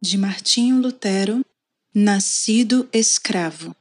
de Martinho Lutero, Nascido Escravo,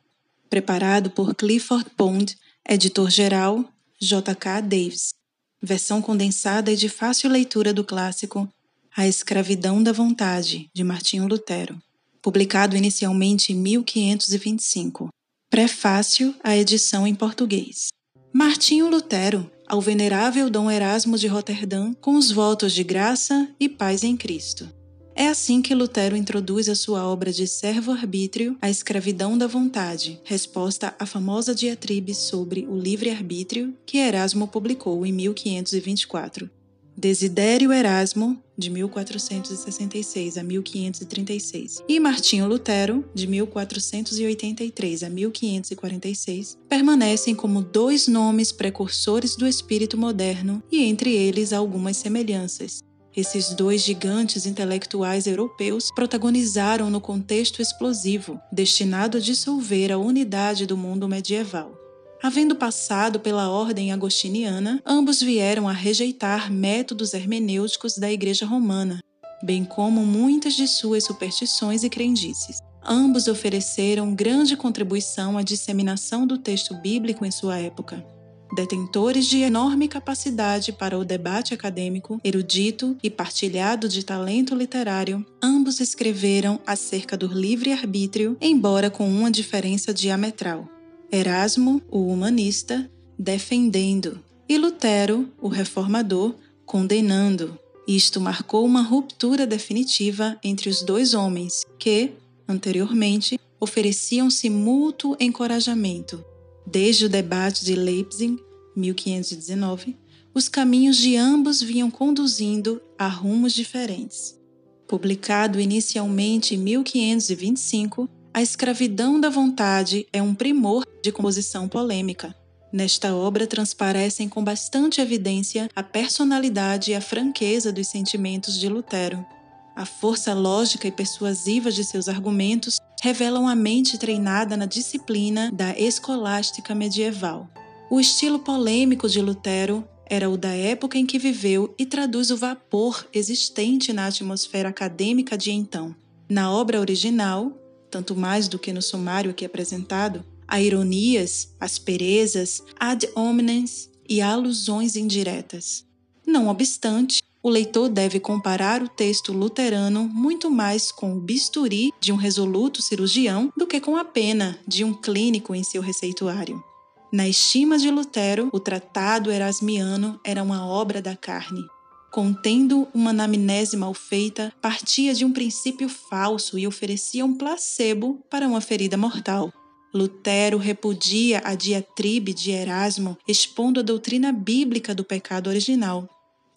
preparado por Clifford Pond, editor-geral J.K. Davis. Versão condensada e de fácil leitura do clássico A Escravidão da Vontade, de Martinho Lutero, publicado inicialmente em 1525. Prefácio à edição em português. Martinho Lutero, ao venerável Dom Erasmo de Roterdã, com os votos de graça e paz em Cristo. É assim que Lutero introduz a sua obra de servo-arbítrio, A Escravidão da Vontade, resposta à famosa diatribe sobre o livre-arbítrio que Erasmo publicou em 1524. Desidério Erasmo, de 1466 a 1536, e Martinho Lutero, de 1483 a 1546, permanecem como dois nomes precursores do espírito moderno e entre eles algumas semelhanças. Esses dois gigantes intelectuais europeus protagonizaram no contexto explosivo, destinado a dissolver a unidade do mundo medieval. Havendo passado pela ordem agostiniana, ambos vieram a rejeitar métodos hermenêuticos da Igreja Romana, bem como muitas de suas superstições e crendices. Ambos ofereceram grande contribuição à disseminação do texto bíblico em sua época detentores de enorme capacidade para o debate acadêmico, erudito e partilhado de talento literário, ambos escreveram acerca do livre-arbítrio, embora com uma diferença diametral. Erasmo, o humanista, defendendo, e Lutero, o reformador, condenando. Isto marcou uma ruptura definitiva entre os dois homens que, anteriormente, ofereciam-se mútuo encorajamento, Desde o debate de Leipzig, 1519, os caminhos de ambos vinham conduzindo a rumos diferentes. Publicado inicialmente em 1525, A Escravidão da Vontade é um primor de composição polêmica. Nesta obra transparecem com bastante evidência a personalidade e a franqueza dos sentimentos de Lutero. A força lógica e persuasiva de seus argumentos revelam a mente treinada na disciplina da escolástica medieval. O estilo polêmico de Lutero era o da época em que viveu e traduz o vapor existente na atmosfera acadêmica de então. Na obra original, tanto mais do que no sumário aqui apresentado, há ironias, asperezas, ad hominems e alusões indiretas. Não obstante, o leitor deve comparar o texto luterano muito mais com o bisturi de um resoluto cirurgião do que com a pena de um clínico em seu receituário. Na estima de Lutero, o Tratado Erasmiano era uma obra da carne. Contendo uma anamnese mal feita, partia de um princípio falso e oferecia um placebo para uma ferida mortal. Lutero repudia a diatribe de Erasmo, expondo a doutrina bíblica do pecado original.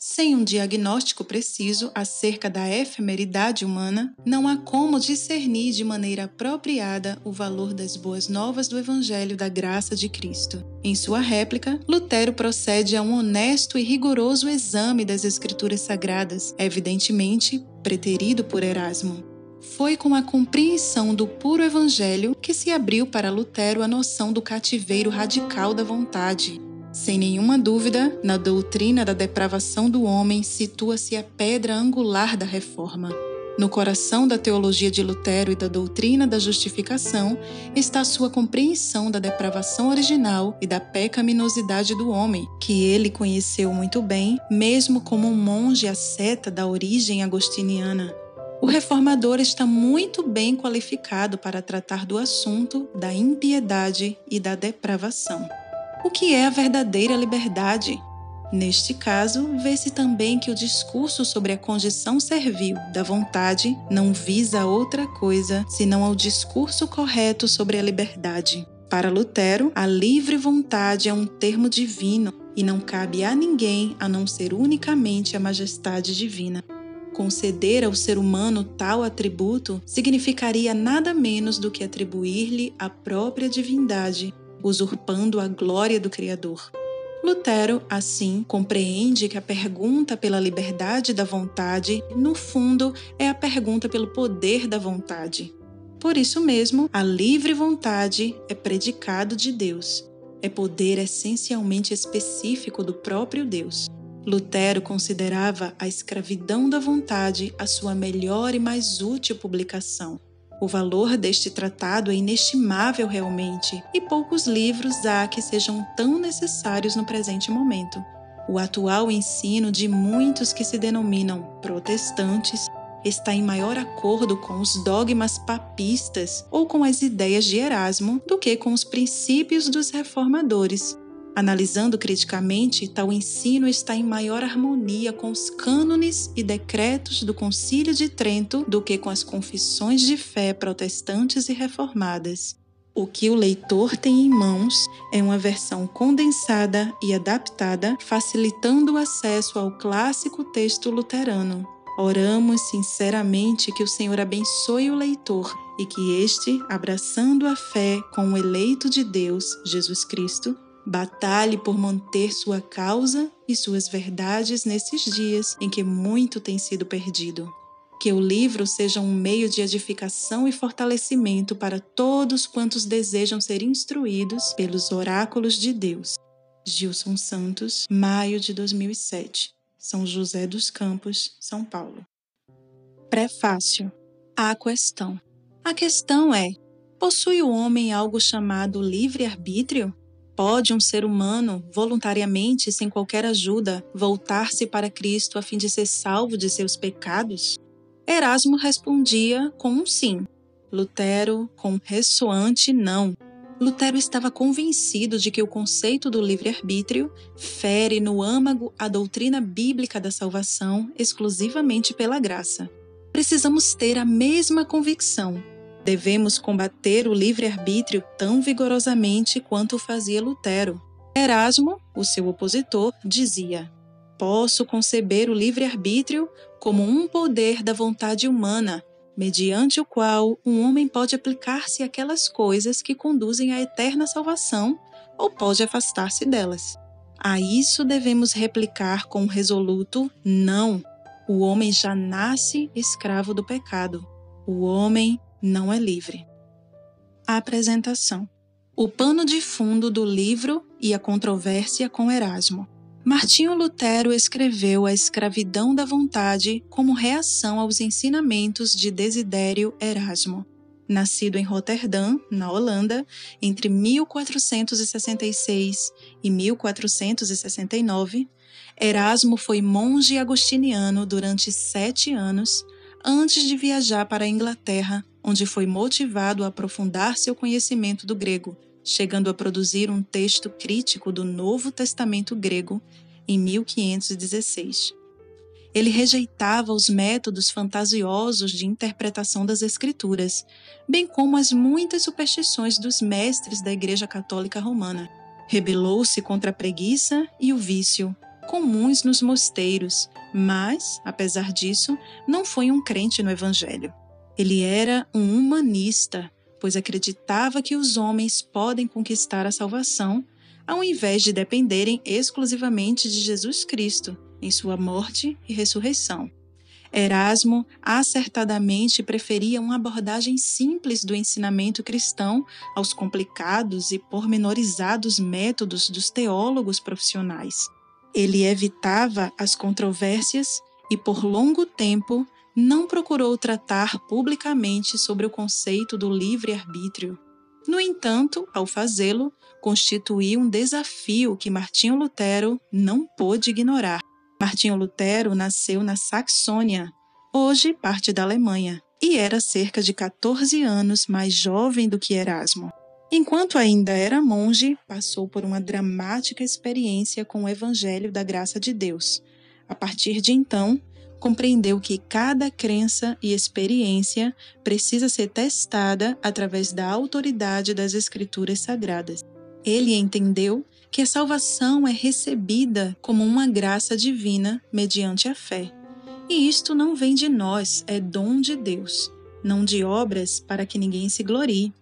Sem um diagnóstico preciso acerca da efemeridade humana, não há como discernir de maneira apropriada o valor das boas novas do Evangelho da graça de Cristo. Em sua réplica, Lutero procede a um honesto e rigoroso exame das Escrituras Sagradas, evidentemente preterido por Erasmo. Foi com a compreensão do puro Evangelho que se abriu para Lutero a noção do cativeiro radical da vontade, sem nenhuma dúvida, na doutrina da depravação do homem situa-se a pedra angular da reforma. No coração da teologia de Lutero e da doutrina da justificação está sua compreensão da depravação original e da pecaminosidade do homem, que ele conheceu muito bem, mesmo como um monge asceta da origem agostiniana. O reformador está muito bem qualificado para tratar do assunto da impiedade e da depravação o que é a verdadeira liberdade. Neste caso, vê-se também que o discurso sobre a condição servil da vontade não visa outra coisa senão ao discurso correto sobre a liberdade. Para Lutero, a livre vontade é um termo divino e não cabe a ninguém a não ser unicamente a majestade divina. Conceder ao ser humano tal atributo significaria nada menos do que atribuir-lhe a própria divindade usurpando a glória do Criador. Lutero, assim, compreende que a pergunta pela liberdade da vontade, no fundo, é a pergunta pelo poder da vontade. Por isso mesmo, a livre vontade é predicado de Deus, é poder essencialmente específico do próprio Deus. Lutero considerava a escravidão da vontade a sua melhor e mais útil publicação. O valor deste tratado é inestimável realmente, e poucos livros há que sejam tão necessários no presente momento. O atual ensino de muitos que se denominam protestantes está em maior acordo com os dogmas papistas ou com as ideias de Erasmo do que com os princípios dos reformadores. Analisando criticamente, tal ensino está em maior harmonia com os cânones e decretos do Concílio de Trento do que com as confissões de fé protestantes e reformadas. O que o leitor tem em mãos é uma versão condensada e adaptada, facilitando o acesso ao clássico texto luterano. Oramos sinceramente que o Senhor abençoe o leitor e que este, abraçando a fé com o eleito de Deus, Jesus Cristo, batalhe por manter sua causa e suas verdades nesses dias em que muito tem sido perdido. Que o livro seja um meio de edificação e fortalecimento para todos quantos desejam ser instruídos pelos oráculos de Deus. Gilson Santos, maio de 2007. São José dos Campos, São Paulo. Prefácio. A questão. A questão é: possui o homem algo chamado livre-arbítrio? Pode um ser humano, voluntariamente, sem qualquer ajuda, voltar-se para Cristo a fim de ser salvo de seus pecados? Erasmo respondia com um sim. Lutero, com um ressoante não. Lutero estava convencido de que o conceito do livre-arbítrio fere no âmago a doutrina bíblica da salvação exclusivamente pela graça. Precisamos ter a mesma convicção. Devemos combater o livre-arbítrio tão vigorosamente quanto fazia Lutero. Erasmo, o seu opositor, dizia: Posso conceber o livre-arbítrio como um poder da vontade humana mediante o qual um homem pode aplicar-se àquelas coisas que conduzem à eterna salvação ou pode afastar-se delas. A isso devemos replicar com um resoluto não. O homem já nasce escravo do pecado. O homem não é livre. A apresentação. O pano de fundo do livro e a controvérsia com Erasmo. Martinho Lutero escreveu A Escravidão da Vontade como reação aos ensinamentos de Desidério Erasmo. Nascido em Roterdã, na Holanda, entre 1466 e 1469, Erasmo foi monge agostiniano durante sete anos antes de viajar para a Inglaterra, onde foi motivado a aprofundar seu conhecimento do grego chegando a produzir um texto crítico do Novo Testamento grego em 1516. Ele rejeitava os métodos fantasiosos de interpretação das Escrituras, bem como as muitas superstições dos mestres da Igreja Católica Romana. Rebelou-se contra a preguiça e o vício, comuns nos mosteiros, mas, apesar disso, não foi um crente no Evangelho. Ele era um humanista, pois acreditava que os homens podem conquistar a salvação ao invés de dependerem exclusivamente de Jesus Cristo em sua morte e ressurreição. Erasmo acertadamente preferia uma abordagem simples do ensinamento cristão aos complicados e pormenorizados métodos dos teólogos profissionais. Ele evitava as controvérsias e, por longo tempo, não procurou tratar publicamente sobre o conceito do livre-arbítrio. No entanto, ao fazê-lo, constituiu um desafio que Martinho Lutero não pôde ignorar. Martinho Lutero nasceu na Saxônia, hoje parte da Alemanha, e era cerca de 14 anos mais jovem do que Erasmo. Enquanto ainda era monge, passou por uma dramática experiência com o Evangelho da Graça de Deus. A partir de então, compreendeu que cada crença e experiência precisa ser testada através da autoridade das Escrituras Sagradas. Ele entendeu que a salvação é recebida como uma graça divina mediante a fé. E isto não vem de nós, é dom de Deus, não de obras para que ninguém se glorie.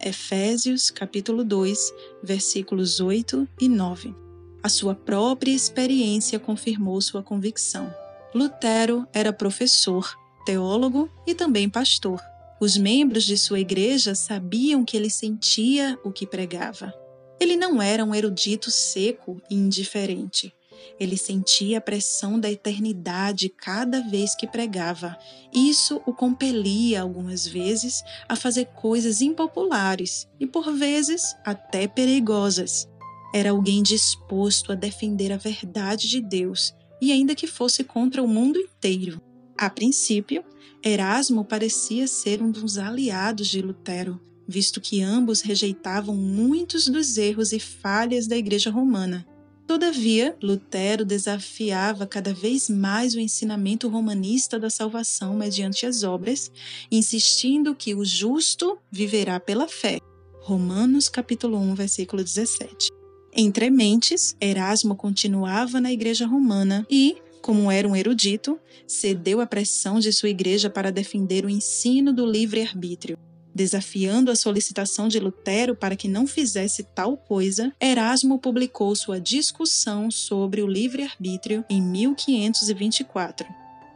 Efésios capítulo 2, versículos 8 e 9. A sua própria experiência confirmou sua convicção. Lutero era professor, teólogo e também pastor. Os membros de sua igreja sabiam que ele sentia o que pregava. Ele não era um erudito seco e indiferente. Ele sentia a pressão da eternidade cada vez que pregava. Isso o compelia algumas vezes a fazer coisas impopulares e, por vezes, até perigosas. Era alguém disposto a defender a verdade de Deus, e ainda que fosse contra o mundo inteiro. A princípio, Erasmo parecia ser um dos aliados de Lutero, visto que ambos rejeitavam muitos dos erros e falhas da Igreja Romana. Todavia, Lutero desafiava cada vez mais o ensinamento romanista da salvação mediante as obras, insistindo que o justo viverá pela fé. Romanos capítulo 1, versículo 17. Entre mentes, Erasmo continuava na igreja romana e, como era um erudito, cedeu à pressão de sua igreja para defender o ensino do livre-arbítrio. Desafiando a solicitação de Lutero para que não fizesse tal coisa, Erasmo publicou sua discussão sobre o livre-arbítrio em 1524,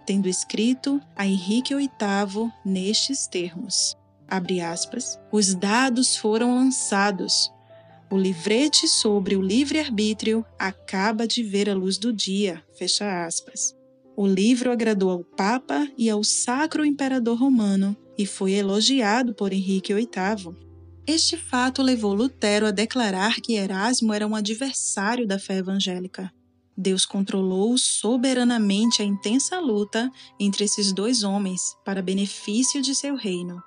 tendo escrito a Henrique VIII nestes termos: aspas, Os dados foram lançados. O livrete sobre o livre-arbítrio acaba de ver a luz do dia. Fecha aspas. O livro agradou ao Papa e ao Sacro Imperador Romano e foi elogiado por Henrique VIII. Este fato levou Lutero a declarar que Erasmo era um adversário da fé evangélica. Deus controlou soberanamente a intensa luta entre esses dois homens para benefício de seu reino.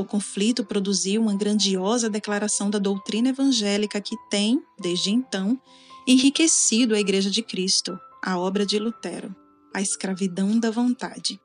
O conflito produziu uma grandiosa declaração da doutrina evangélica que tem, desde então, enriquecido a Igreja de Cristo, a obra de Lutero, a escravidão da vontade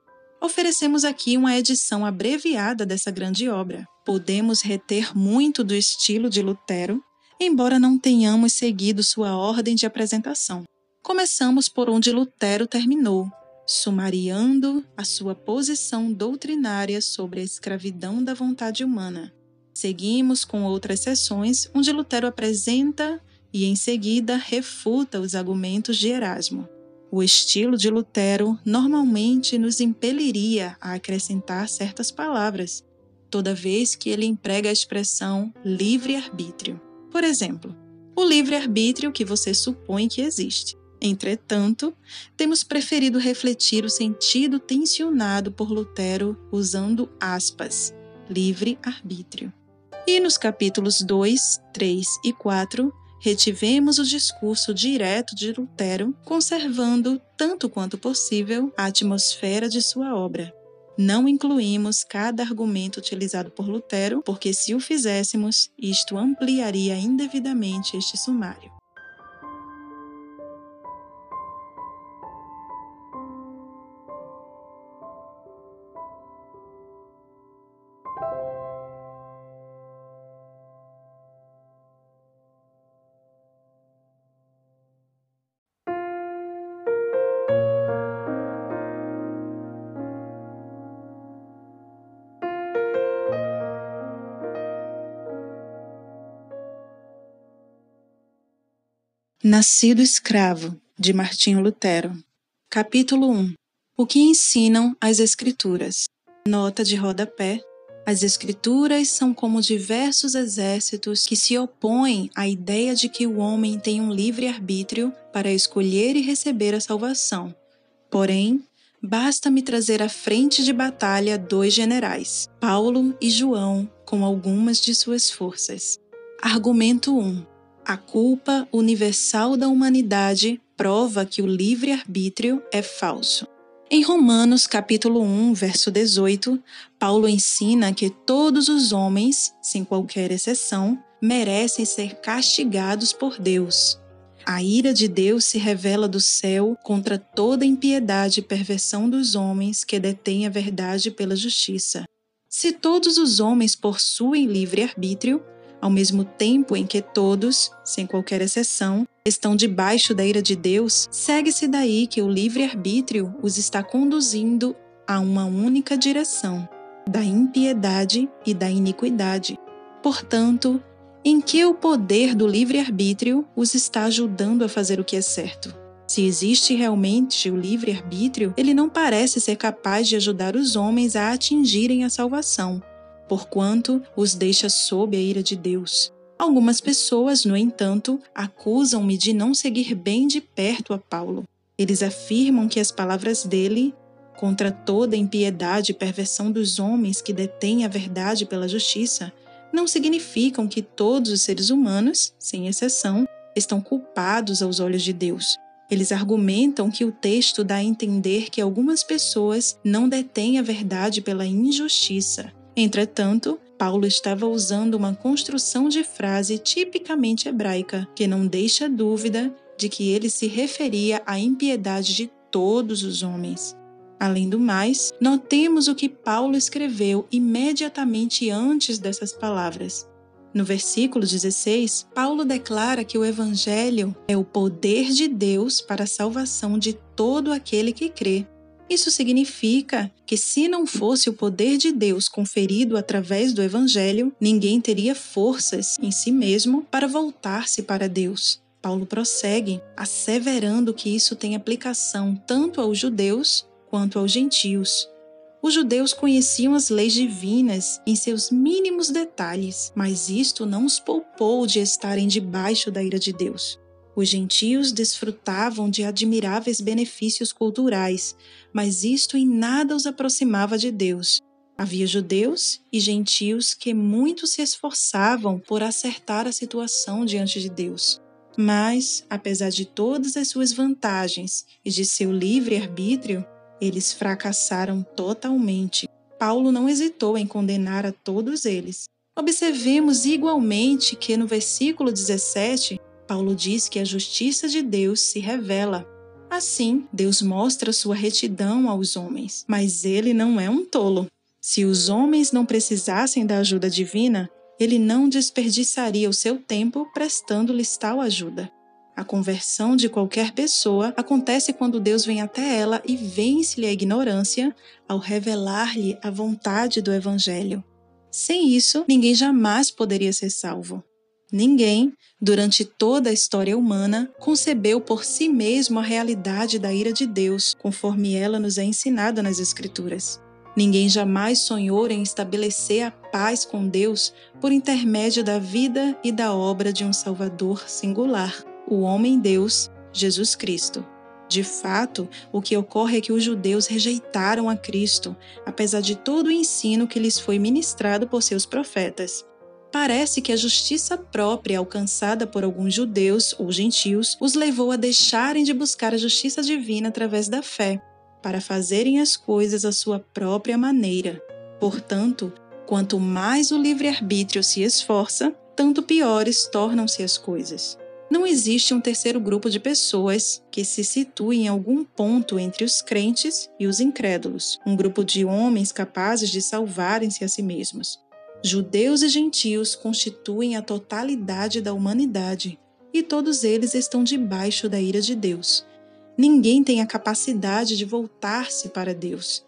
oferecemos aqui uma edição abreviada dessa grande obra. Podemos reter muito do estilo de Lutero, embora não tenhamos seguido sua ordem de apresentação. Começamos por onde Lutero terminou, sumariando a sua posição doutrinária sobre a escravidão da vontade humana. Seguimos com outras sessões onde Lutero apresenta e, em seguida, refuta os argumentos de Erasmo. O estilo de Lutero normalmente nos impeliria a acrescentar certas palavras, toda vez que ele emprega a expressão livre-arbítrio. Por exemplo, o livre-arbítrio que você supõe que existe. Entretanto, temos preferido refletir o sentido tensionado por Lutero usando aspas, livre-arbítrio. E nos capítulos 2, 3 e 4, retivemos o discurso direto de Lutero, conservando, tanto quanto possível, a atmosfera de sua obra. Não incluímos cada argumento utilizado por Lutero, porque se o fizéssemos, isto ampliaria indevidamente este sumário. Nascido Escravo, de Martinho Lutero. Capítulo 1 O que ensinam as Escrituras? Nota de rodapé. As Escrituras são como diversos exércitos que se opõem à ideia de que o homem tem um livre-arbítrio para escolher e receber a salvação. Porém, basta-me trazer à frente de batalha dois generais, Paulo e João, com algumas de suas forças. Argumento 1 a culpa universal da humanidade prova que o livre-arbítrio é falso. Em Romanos capítulo 1, verso 18, Paulo ensina que todos os homens, sem qualquer exceção, merecem ser castigados por Deus. A ira de Deus se revela do céu contra toda impiedade e perversão dos homens que detêm a verdade pela justiça. Se todos os homens possuem livre-arbítrio, ao mesmo tempo em que todos, sem qualquer exceção, estão debaixo da ira de Deus, segue-se daí que o livre-arbítrio os está conduzindo a uma única direção, da impiedade e da iniquidade. Portanto, em que o poder do livre-arbítrio os está ajudando a fazer o que é certo? Se existe realmente o livre-arbítrio, ele não parece ser capaz de ajudar os homens a atingirem a salvação porquanto os deixa sob a ira de Deus. Algumas pessoas, no entanto, acusam-me de não seguir bem de perto a Paulo. Eles afirmam que as palavras dele, contra toda impiedade e perversão dos homens que detêm a verdade pela justiça, não significam que todos os seres humanos, sem exceção, estão culpados aos olhos de Deus. Eles argumentam que o texto dá a entender que algumas pessoas não detêm a verdade pela injustiça. Entretanto, Paulo estava usando uma construção de frase tipicamente hebraica, que não deixa dúvida de que ele se referia à impiedade de todos os homens. Além do mais, notemos o que Paulo escreveu imediatamente antes dessas palavras. No versículo 16, Paulo declara que o Evangelho é o poder de Deus para a salvação de todo aquele que crê. Isso significa que, se não fosse o poder de Deus conferido através do Evangelho, ninguém teria forças em si mesmo para voltar-se para Deus. Paulo prossegue, asseverando que isso tem aplicação tanto aos judeus quanto aos gentios. Os judeus conheciam as leis divinas em seus mínimos detalhes, mas isto não os poupou de estarem debaixo da ira de Deus. Os gentios desfrutavam de admiráveis benefícios culturais, mas isto em nada os aproximava de Deus. Havia judeus e gentios que muito se esforçavam por acertar a situação diante de Deus. Mas, apesar de todas as suas vantagens e de seu livre arbítrio, eles fracassaram totalmente. Paulo não hesitou em condenar a todos eles. Observemos igualmente que no versículo 17, Paulo diz que a justiça de Deus se revela. Assim, Deus mostra sua retidão aos homens, mas ele não é um tolo. Se os homens não precisassem da ajuda divina, ele não desperdiçaria o seu tempo prestando-lhes tal ajuda. A conversão de qualquer pessoa acontece quando Deus vem até ela e vence-lhe a ignorância ao revelar-lhe a vontade do Evangelho. Sem isso, ninguém jamais poderia ser salvo. Ninguém, durante toda a história humana, concebeu por si mesmo a realidade da ira de Deus, conforme ela nos é ensinada nas Escrituras. Ninguém jamais sonhou em estabelecer a paz com Deus por intermédio da vida e da obra de um Salvador singular o homem-deus, Jesus Cristo. De fato, o que ocorre é que os judeus rejeitaram a Cristo, apesar de todo o ensino que lhes foi ministrado por seus profetas. Parece que a justiça própria alcançada por alguns judeus ou gentios os levou a deixarem de buscar a justiça divina através da fé, para fazerem as coisas à sua própria maneira. Portanto, quanto mais o livre-arbítrio se esforça, tanto piores tornam-se as coisas. Não existe um terceiro grupo de pessoas que se situe em algum ponto entre os crentes e os incrédulos, um grupo de homens capazes de salvarem-se a si mesmos. Judeus e gentios constituem a totalidade da humanidade e todos eles estão debaixo da ira de Deus. Ninguém tem a capacidade de voltar-se para Deus.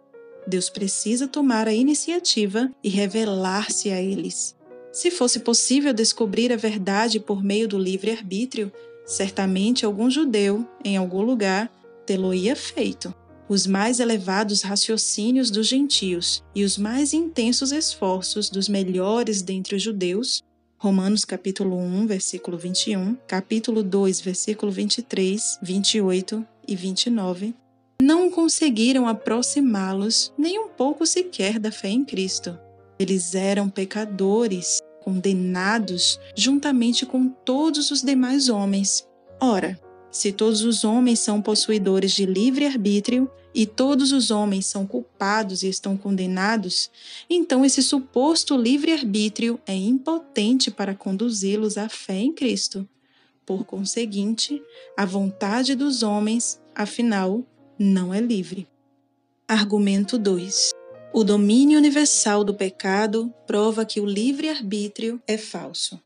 Deus precisa tomar a iniciativa e revelar-se a eles. Se fosse possível descobrir a verdade por meio do livre-arbítrio, certamente algum judeu, em algum lugar, tê-lo-ia feito. Os mais elevados raciocínios dos gentios e os mais intensos esforços dos melhores dentre os judeus Romanos capítulo 1, versículo 21, capítulo 2, versículo 23, 28 e 29, não conseguiram aproximá-los nem um pouco sequer da fé em Cristo. Eles eram pecadores condenados juntamente com todos os demais homens. Ora, se todos os homens são possuidores de livre-arbítrio e todos os homens são culpados e estão condenados, então esse suposto livre-arbítrio é impotente para conduzi-los à fé em Cristo. Por conseguinte, a vontade dos homens, afinal, não é livre. Argumento 2. O domínio universal do pecado prova que o livre-arbítrio é falso.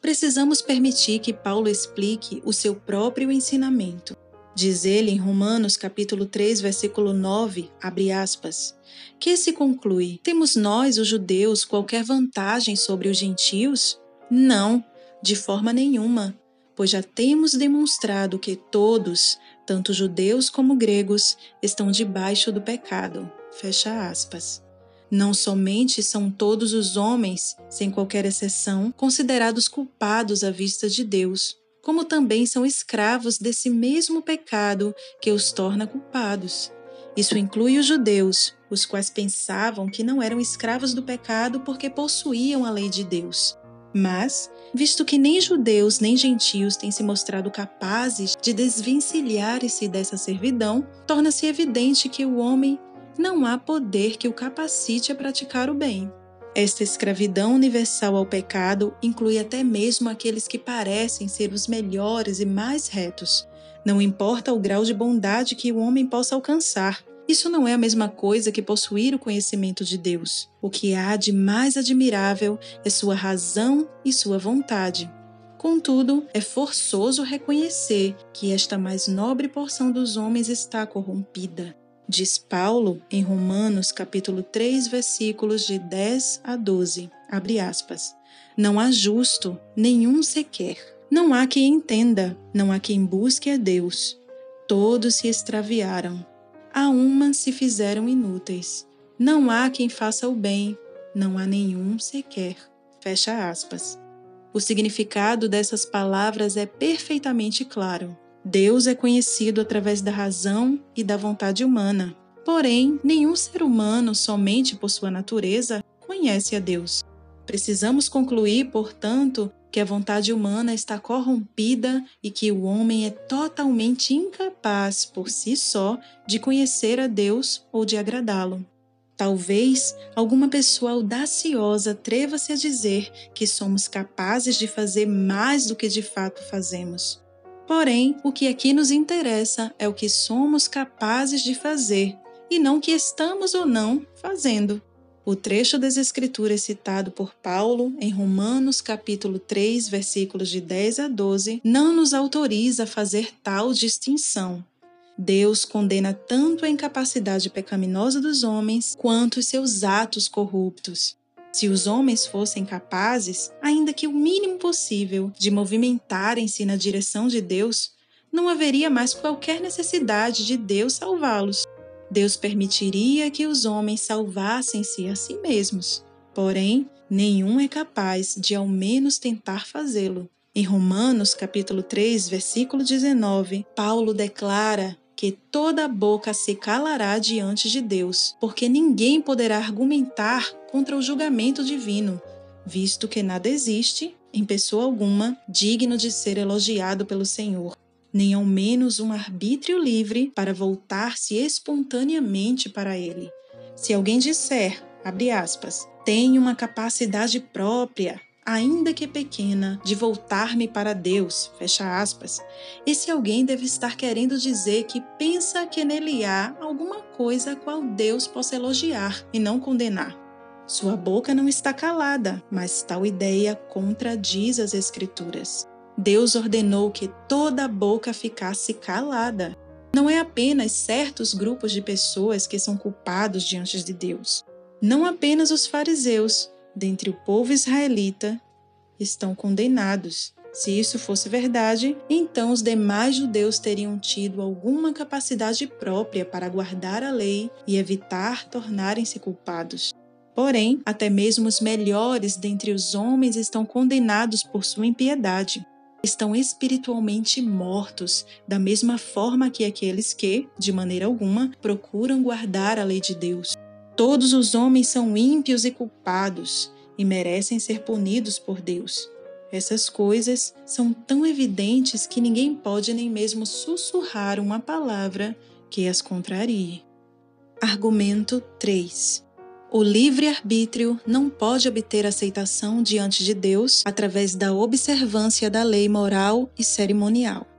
Precisamos permitir que Paulo explique o seu próprio ensinamento. Diz ele em Romanos capítulo 3, versículo 9, abre aspas, que se conclui: Temos nós, os judeus, qualquer vantagem sobre os gentios? Não, de forma nenhuma, pois já temos demonstrado que todos, tanto judeus como gregos, estão debaixo do pecado. Fecha aspas. Não somente são todos os homens, sem qualquer exceção, considerados culpados à vista de Deus, como também são escravos desse mesmo pecado que os torna culpados. Isso inclui os judeus, os quais pensavam que não eram escravos do pecado porque possuíam a lei de Deus. Mas, visto que nem judeus nem gentios têm se mostrado capazes de desvencilhar-se dessa servidão, torna-se evidente que o homem não há poder que o capacite a praticar o bem. Esta escravidão universal ao pecado inclui até mesmo aqueles que parecem ser os melhores e mais retos. Não importa o grau de bondade que o homem possa alcançar, isso não é a mesma coisa que possuir o conhecimento de Deus. O que há de mais admirável é sua razão e sua vontade. Contudo, é forçoso reconhecer que esta mais nobre porção dos homens está corrompida. Diz Paulo em Romanos capítulo 3, versículos de 10 a 12, abre aspas. Não há justo, nenhum sequer. Não há quem entenda, não há quem busque a Deus. Todos se extraviaram. A uma se fizeram inúteis. Não há quem faça o bem, não há nenhum sequer. Fecha aspas. O significado dessas palavras é perfeitamente claro. Deus é conhecido através da razão e da vontade humana. Porém, nenhum ser humano, somente por sua natureza, conhece a Deus. Precisamos concluir, portanto, que a vontade humana está corrompida e que o homem é totalmente incapaz, por si só, de conhecer a Deus ou de agradá-lo. Talvez alguma pessoa audaciosa atreva-se a dizer que somos capazes de fazer mais do que de fato fazemos. Porém, o que aqui nos interessa é o que somos capazes de fazer e não o que estamos ou não fazendo. O trecho das Escrituras citado por Paulo em Romanos capítulo 3, versículos de 10 a 12, não nos autoriza a fazer tal distinção. Deus condena tanto a incapacidade pecaminosa dos homens quanto os seus atos corruptos. Se os homens fossem capazes, ainda que o mínimo possível, de movimentarem-se na direção de Deus, não haveria mais qualquer necessidade de Deus salvá-los. Deus permitiria que os homens salvassem-se a si mesmos. Porém, nenhum é capaz de ao menos tentar fazê-lo. Em Romanos, capítulo 3, versículo 19, Paulo declara que toda boca se calará diante de Deus, porque ninguém poderá argumentar contra o julgamento divino, visto que nada existe, em pessoa alguma, digno de ser elogiado pelo Senhor, nem ao menos um arbítrio livre para voltar-se espontaneamente para ele. Se alguém disser, abre aspas, tenho uma capacidade própria, ainda que pequena, de voltar-me para Deus, fecha aspas, esse alguém deve estar querendo dizer que pensa que nele há alguma coisa a qual Deus possa elogiar e não condenar. Sua boca não está calada, mas tal ideia contradiz as Escrituras. Deus ordenou que toda a boca ficasse calada. Não é apenas certos grupos de pessoas que são culpados diante de Deus. Não apenas os fariseus, dentre o povo israelita estão condenados. Se isso fosse verdade, então os demais judeus teriam tido alguma capacidade própria para guardar a lei e evitar tornarem-se culpados. Porém, até mesmo os melhores dentre os homens estão condenados por sua impiedade. Estão espiritualmente mortos, da mesma forma que aqueles que, de maneira alguma, procuram guardar a lei de Deus. Todos os homens são ímpios e culpados e merecem ser punidos por Deus. Essas coisas são tão evidentes que ninguém pode nem mesmo sussurrar uma palavra que as contrarie. Argumento 3. O livre-arbítrio não pode obter aceitação diante de Deus através da observância da lei moral e cerimonial.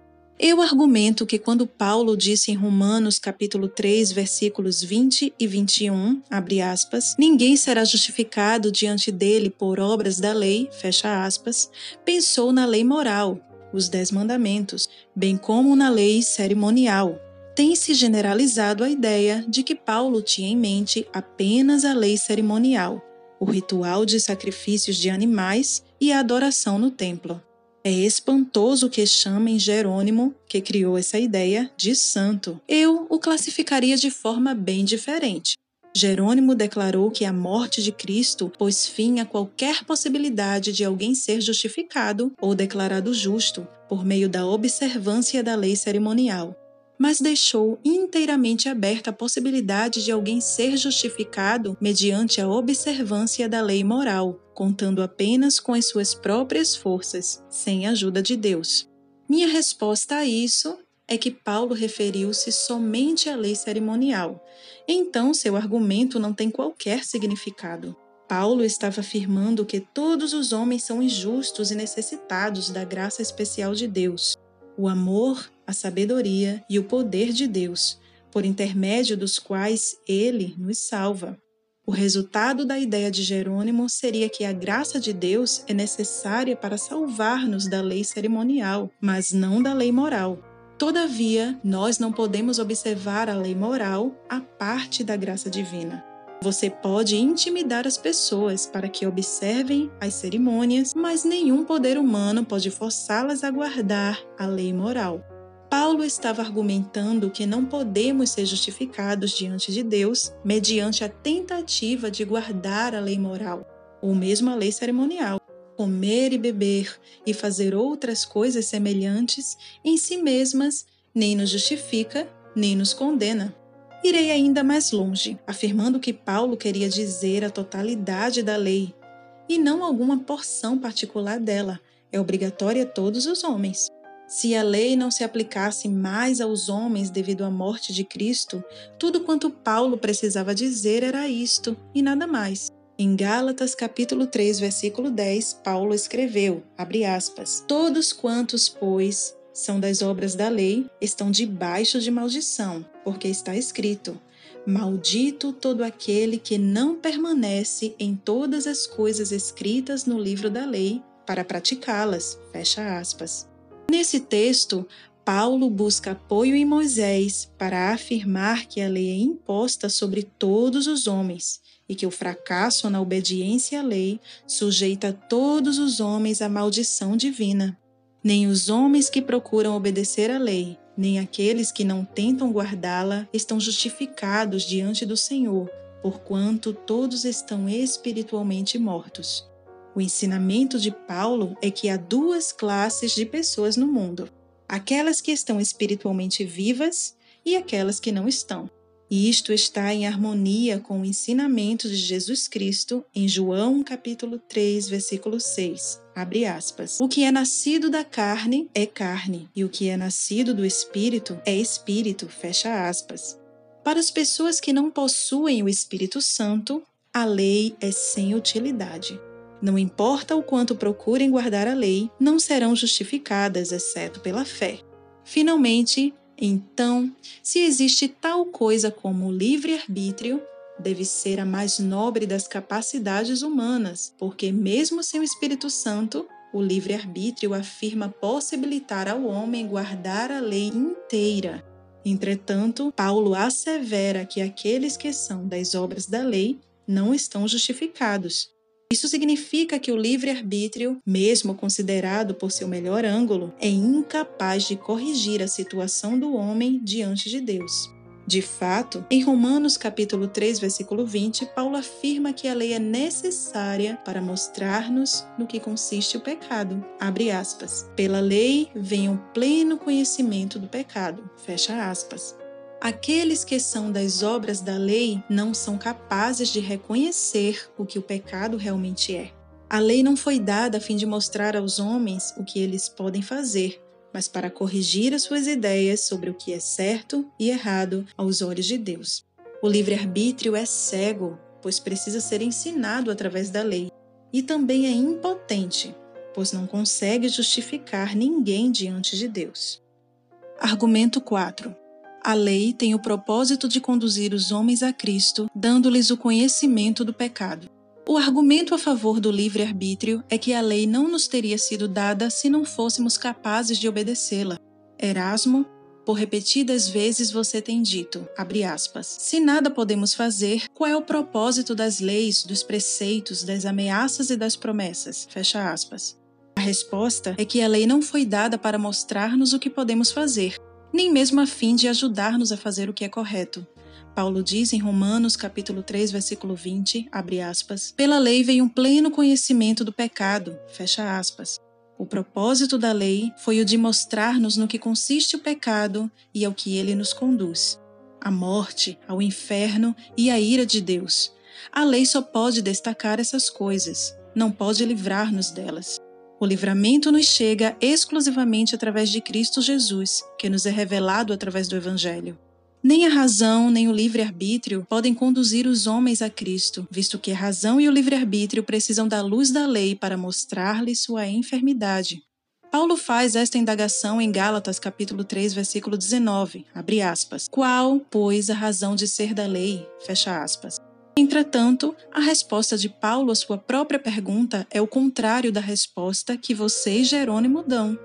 Eu argumento que quando Paulo disse em Romanos capítulo 3, versículos 20 e 21, abre aspas, ninguém será justificado diante dele por obras da lei, fecha aspas, pensou na lei moral, os dez mandamentos, bem como na lei cerimonial. Tem-se generalizado a ideia de que Paulo tinha em mente apenas a lei cerimonial, o ritual de sacrifícios de animais e a adoração no templo. É espantoso que chamem Jerônimo, que criou essa ideia, de santo. Eu o classificaria de forma bem diferente. Jerônimo declarou que a morte de Cristo pôs fim a qualquer possibilidade de alguém ser justificado ou declarado justo por meio da observância da lei cerimonial, mas deixou inteiramente aberta a possibilidade de alguém ser justificado mediante a observância da lei moral, contando apenas com as suas próprias forças, sem a ajuda de Deus. Minha resposta a isso é que Paulo referiu-se somente à lei cerimonial. Então, seu argumento não tem qualquer significado. Paulo estava afirmando que todos os homens são injustos e necessitados da graça especial de Deus, o amor, a sabedoria e o poder de Deus, por intermédio dos quais ele nos salva. O resultado da ideia de Jerônimo seria que a graça de Deus é necessária para salvar-nos da lei cerimonial, mas não da lei moral. Todavia, nós não podemos observar a lei moral à parte da graça divina. Você pode intimidar as pessoas para que observem as cerimônias, mas nenhum poder humano pode forçá-las a guardar a lei moral. Paulo estava argumentando que não podemos ser justificados diante de Deus mediante a tentativa de guardar a lei moral, ou mesmo a lei cerimonial comer e beber e fazer outras coisas semelhantes em si mesmas nem nos justifica, nem nos condena. Irei ainda mais longe, afirmando que Paulo queria dizer a totalidade da lei, e não alguma porção particular dela, é obrigatória a todos os homens. Se a lei não se aplicasse mais aos homens devido à morte de Cristo, tudo quanto Paulo precisava dizer era isto e nada mais. Em Gálatas capítulo 3, versículo 10, Paulo escreveu, aspas, Todos quantos, pois, são das obras da lei, estão debaixo de maldição, porque está escrito: Maldito todo aquele que não permanece em todas as coisas escritas no livro da lei para praticá-las. Fecha aspas. Nesse texto, Paulo busca apoio em Moisés para afirmar que a lei é imposta sobre todos os homens e que o fracasso na obediência à lei sujeita todos os homens à maldição divina. Nem os homens que procuram obedecer à lei, nem aqueles que não tentam guardá-la estão justificados diante do Senhor, porquanto todos estão espiritualmente mortos. O ensinamento de Paulo é que há duas classes de pessoas no mundo: aquelas que estão espiritualmente vivas e aquelas que não estão. E isto está em harmonia com o ensinamento de Jesus Cristo em João capítulo 3, versículo 6. Abre aspas. O que é nascido da carne é carne, e o que é nascido do espírito é espírito. Fecha aspas. Para as pessoas que não possuem o Espírito Santo, a lei é sem utilidade. Não importa o quanto procurem guardar a lei, não serão justificadas, exceto pela fé. Finalmente, então, se existe tal coisa como livre-arbítrio, deve ser a mais nobre das capacidades humanas, porque, mesmo sem o Espírito Santo, o livre-arbítrio afirma possibilitar ao homem guardar a lei inteira. Entretanto, Paulo assevera que aqueles que são das obras da lei não estão justificados, isso significa que o livre-arbítrio, mesmo considerado por seu melhor ângulo, é incapaz de corrigir a situação do homem diante de Deus. De fato, em Romanos capítulo 3, versículo 20, Paulo afirma que a lei é necessária para mostrar-nos no que consiste o pecado. Abre aspas. Pela lei vem o pleno conhecimento do pecado. Fecha aspas. Aqueles que são das obras da lei não são capazes de reconhecer o que o pecado realmente é. A lei não foi dada a fim de mostrar aos homens o que eles podem fazer, mas para corrigir as suas ideias sobre o que é certo e errado aos olhos de Deus. O livre-arbítrio é cego, pois precisa ser ensinado através da lei, e também é impotente, pois não consegue justificar ninguém diante de Deus. Argumento 4. A lei tem o propósito de conduzir os homens a Cristo, dando-lhes o conhecimento do pecado. O argumento a favor do livre-arbítrio é que a lei não nos teria sido dada se não fôssemos capazes de obedecê-la. Erasmo, por repetidas vezes você tem dito, aspas, se nada podemos fazer, qual é o propósito das leis, dos preceitos, das ameaças e das promessas? Fecha aspas. A resposta é que a lei não foi dada para mostrar-nos o que podemos fazer, nem mesmo a fim de ajudar-nos a fazer o que é correto, Paulo diz em Romanos capítulo 3, versículo 20, abre aspas, pela lei veio um pleno conhecimento do pecado, fecha aspas. O propósito da lei foi o de mostrar-nos no que consiste o pecado e ao que ele nos conduz. A morte, ao inferno e à ira de Deus. A lei só pode destacar essas coisas, não pode livrar-nos delas. O livramento nos chega exclusivamente através de Cristo Jesus, que nos é revelado através do Evangelho. Nem a razão nem o livre-arbítrio podem conduzir os homens a Cristo, visto que a razão e o livre-arbítrio precisam da luz da lei para mostrar-lhe sua enfermidade. Paulo faz esta indagação em Gálatas capítulo 3, versículo 19, abre aspas. Qual, pois, a razão de ser da lei? Fecha aspas. Entretanto, a resposta de Paulo à sua própria pergunta é o contrário da resposta que você e Jerônimo dão.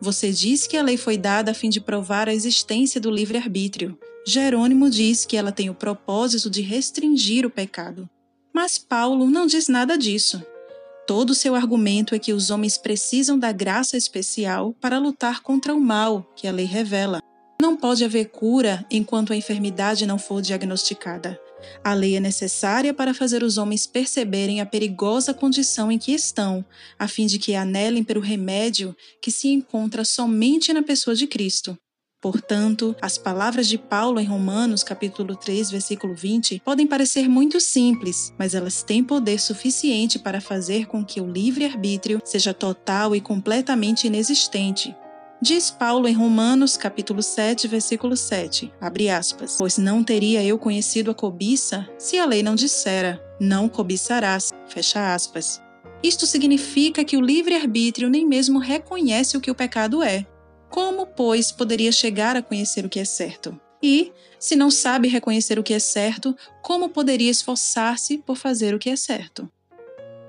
Você diz que a lei foi dada a fim de provar a existência do livre-arbítrio. Jerônimo diz que ela tem o propósito de restringir o pecado. Mas Paulo não diz nada disso. Todo seu argumento é que os homens precisam da graça especial para lutar contra o mal que a lei revela. Não pode haver cura enquanto a enfermidade não for diagnosticada. A lei é necessária para fazer os homens perceberem a perigosa condição em que estão, a fim de que anelem pelo remédio que se encontra somente na pessoa de Cristo. Portanto, as palavras de Paulo em Romanos, capítulo 3, versículo 20, podem parecer muito simples, mas elas têm poder suficiente para fazer com que o livre-arbítrio seja total e completamente inexistente, Diz Paulo em Romanos, capítulo 7, versículo 7, abre aspas, pois não teria eu conhecido a cobiça se a lei não dissera, não cobiçarás, fecha aspas. Isto significa que o livre-arbítrio nem mesmo reconhece o que o pecado é. Como, pois, poderia chegar a conhecer o que é certo? E, se não sabe reconhecer o que é certo, como poderia esforçar-se por fazer o que é certo?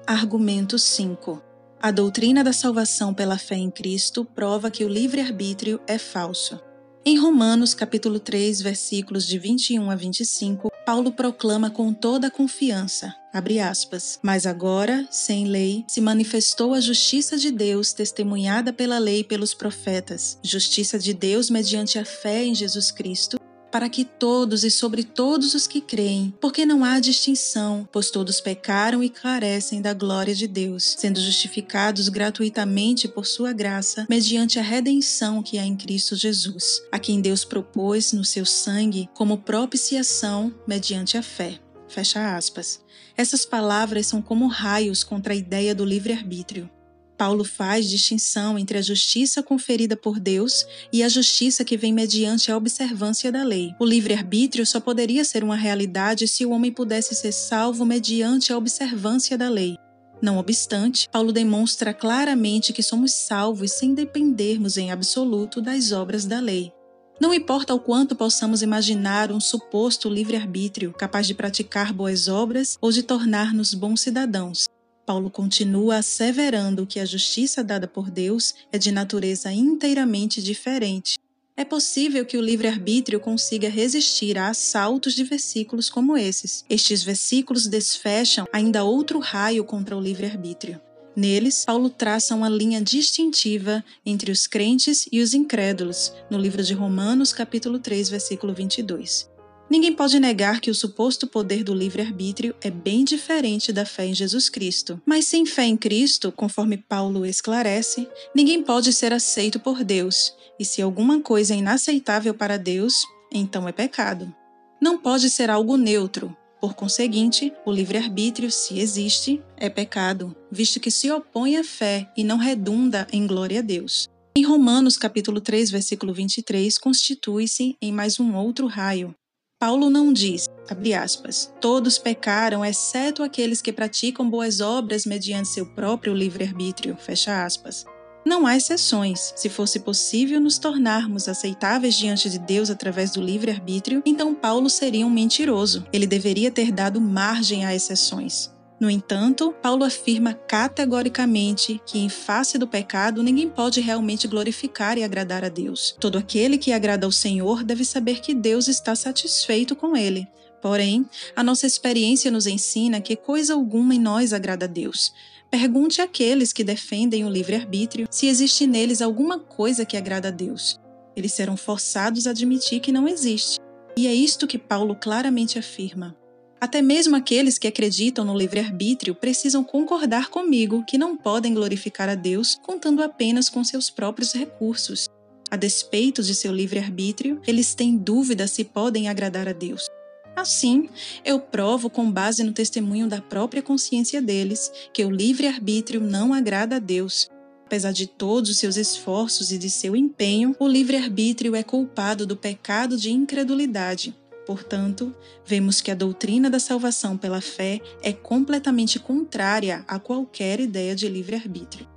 Argumento 5. A doutrina da salvação pela fé em Cristo prova que o livre-arbítrio é falso. Em Romanos, capítulo 3, versículos de 21 a 25, Paulo proclama com toda a confiança, aspas, mas agora, sem lei, se manifestou a justiça de Deus testemunhada pela lei e pelos profetas, justiça de Deus mediante a fé em Jesus Cristo, para que todos e sobre todos os que creem, porque não há distinção, pois todos pecaram e carecem da glória de Deus, sendo justificados gratuitamente por sua graça, mediante a redenção que há em Cristo Jesus, a quem Deus propôs no seu sangue como propiciação mediante a fé. Fecha aspas. Essas palavras são como raios contra a ideia do livre-arbítrio. Paulo faz distinção entre a justiça conferida por Deus e a justiça que vem mediante a observância da lei. O livre-arbítrio só poderia ser uma realidade se o homem pudesse ser salvo mediante a observância da lei. Não obstante, Paulo demonstra claramente que somos salvos sem dependermos em absoluto das obras da lei. Não importa o quanto possamos imaginar um suposto livre-arbítrio capaz de praticar boas obras ou de tornar-nos bons cidadãos, Paulo continua asseverando que a justiça dada por Deus é de natureza inteiramente diferente. É possível que o livre-arbítrio consiga resistir a assaltos de versículos como esses. Estes versículos desfecham ainda outro raio contra o livre-arbítrio. Neles, Paulo traça uma linha distintiva entre os crentes e os incrédulos, no livro de Romanos, capítulo 3, versículo 22. Ninguém pode negar que o suposto poder do livre-arbítrio é bem diferente da fé em Jesus Cristo. Mas sem fé em Cristo, conforme Paulo esclarece, ninguém pode ser aceito por Deus, e se alguma coisa é inaceitável para Deus, então é pecado. Não pode ser algo neutro. Por conseguinte, o livre-arbítrio, se existe, é pecado, visto que se opõe à fé e não redunda em glória a Deus. Em Romanos capítulo 3, versículo 23, constitui-se em mais um outro raio, Paulo não diz, abre aspas, todos pecaram, exceto aqueles que praticam boas obras mediante seu próprio livre-arbítrio, fecha aspas. Não há exceções. Se fosse possível nos tornarmos aceitáveis diante de Deus através do livre-arbítrio, então Paulo seria um mentiroso. Ele deveria ter dado margem a exceções. No entanto, Paulo afirma categoricamente que, em face do pecado, ninguém pode realmente glorificar e agradar a Deus. Todo aquele que agrada ao Senhor deve saber que Deus está satisfeito com ele. Porém, a nossa experiência nos ensina que coisa alguma em nós agrada a Deus. Pergunte àqueles que defendem o livre-arbítrio se existe neles alguma coisa que agrada a Deus. Eles serão forçados a admitir que não existe. E é isto que Paulo claramente afirma. Até mesmo aqueles que acreditam no livre-arbítrio precisam concordar comigo que não podem glorificar a Deus contando apenas com seus próprios recursos. A despeito de seu livre-arbítrio, eles têm dúvida se podem agradar a Deus. Assim, eu provo com base no testemunho da própria consciência deles que o livre-arbítrio não agrada a Deus. Apesar de todos os seus esforços e de seu empenho, o livre-arbítrio é culpado do pecado de incredulidade Portanto, vemos que a doutrina da salvação pela fé é completamente contrária a qualquer ideia de livre-arbítrio.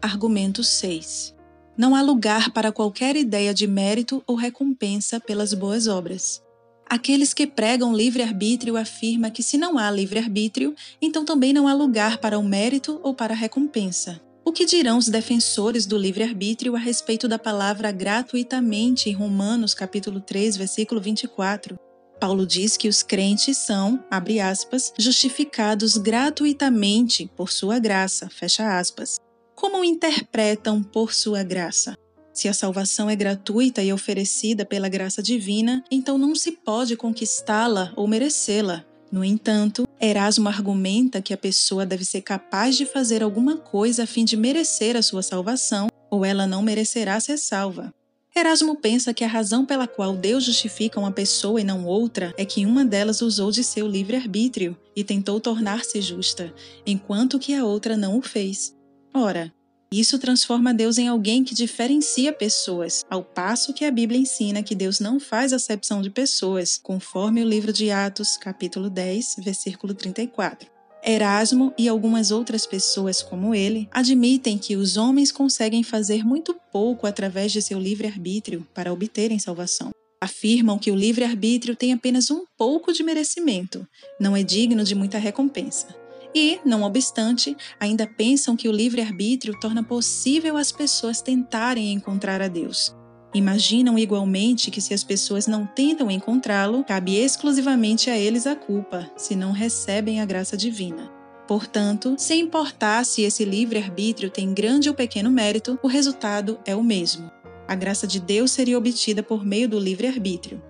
Argumento 6. Não há lugar para qualquer ideia de mérito ou recompensa pelas boas obras. Aqueles que pregam livre-arbítrio afirmam que se não há livre-arbítrio, então também não há lugar para o mérito ou para a recompensa. O que dirão os defensores do livre-arbítrio a respeito da palavra gratuitamente em Romanos capítulo 3, versículo 24? Paulo diz que os crentes são, abre aspas, justificados gratuitamente por sua graça, fecha aspas. Como interpretam por sua graça? Se a salvação é gratuita e oferecida pela graça divina, então não se pode conquistá-la ou merecê-la. No entanto, Erasmo argumenta que a pessoa deve ser capaz de fazer alguma coisa a fim de merecer a sua salvação, ou ela não merecerá ser salva. Erasmo pensa que a razão pela qual Deus justifica uma pessoa e não outra é que uma delas usou de seu livre-arbítrio e tentou tornar-se justa, enquanto que a outra não o fez. Ora, isso transforma Deus em alguém que diferencia pessoas, ao passo que a Bíblia ensina que Deus não faz acepção de pessoas, conforme o livro de Atos, capítulo 10, versículo 34. Erasmo e algumas outras pessoas como ele admitem que os homens conseguem fazer muito pouco através de seu livre-arbítrio para obterem salvação. Afirmam que o livre-arbítrio tem apenas um pouco de merecimento, não é digno de muita recompensa e, não obstante, ainda pensam que o livre-arbítrio torna possível as pessoas tentarem encontrar a Deus. Imaginam igualmente que se as pessoas não tentam encontrá-lo, cabe exclusivamente a eles a culpa, se não recebem a graça divina. Portanto, sem importar se esse livre-arbítrio tem grande ou pequeno mérito, o resultado é o mesmo. A graça de Deus seria obtida por meio do livre-arbítrio.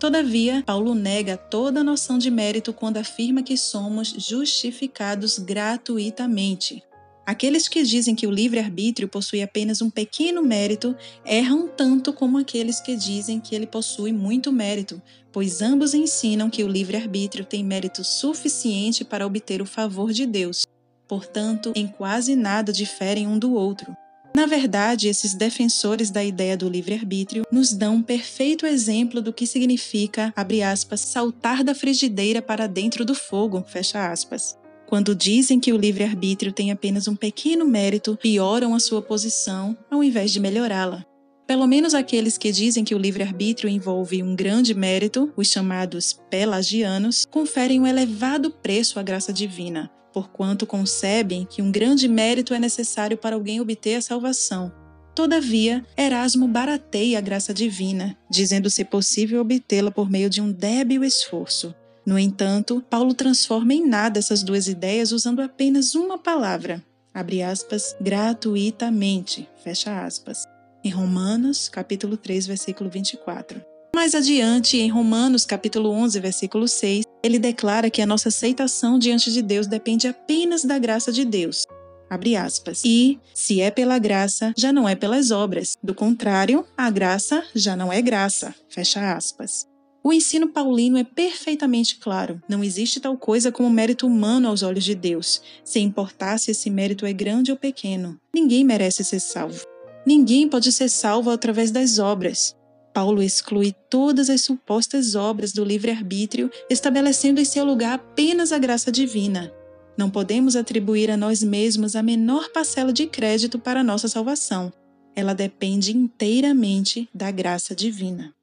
Todavia, Paulo nega toda noção de mérito quando afirma que somos justificados gratuitamente. Aqueles que dizem que o livre-arbítrio possui apenas um pequeno mérito erram tanto como aqueles que dizem que ele possui muito mérito, pois ambos ensinam que o livre-arbítrio tem mérito suficiente para obter o favor de Deus. Portanto, em quase nada diferem um do outro. Na verdade, esses defensores da ideia do livre-arbítrio nos dão um perfeito exemplo do que significa, abre aspas, saltar da frigideira para dentro do fogo, fecha aspas. Quando dizem que o livre-arbítrio tem apenas um pequeno mérito, pioram a sua posição ao invés de melhorá-la. Pelo menos aqueles que dizem que o livre-arbítrio envolve um grande mérito, os chamados pelagianos, conferem um elevado preço à graça divina, porquanto concebem que um grande mérito é necessário para alguém obter a salvação. Todavia, Erasmo barateia a graça divina, dizendo ser possível obtê-la por meio de um débil esforço. No entanto, Paulo transforma em nada essas duas ideias usando apenas uma palavra, abre aspas, gratuitamente, fecha aspas. Em Romanos, capítulo 3, versículo 24. Mais adiante, em Romanos capítulo 11, versículo 6, ele declara que a nossa aceitação diante de Deus depende apenas da graça de Deus. Abre aspas. E, se é pela graça, já não é pelas obras. Do contrário, a graça já não é graça. Fecha aspas. O ensino paulino é perfeitamente claro. Não existe tal coisa como mérito humano aos olhos de Deus, sem importar se esse mérito é grande ou pequeno. Ninguém merece ser salvo. Ninguém pode ser salvo através das obras. Paulo exclui todas as supostas obras do livre-arbítrio, estabelecendo em seu lugar apenas a graça divina. Não podemos atribuir a nós mesmos a menor parcela de crédito para nossa salvação. Ela depende inteiramente da graça divina.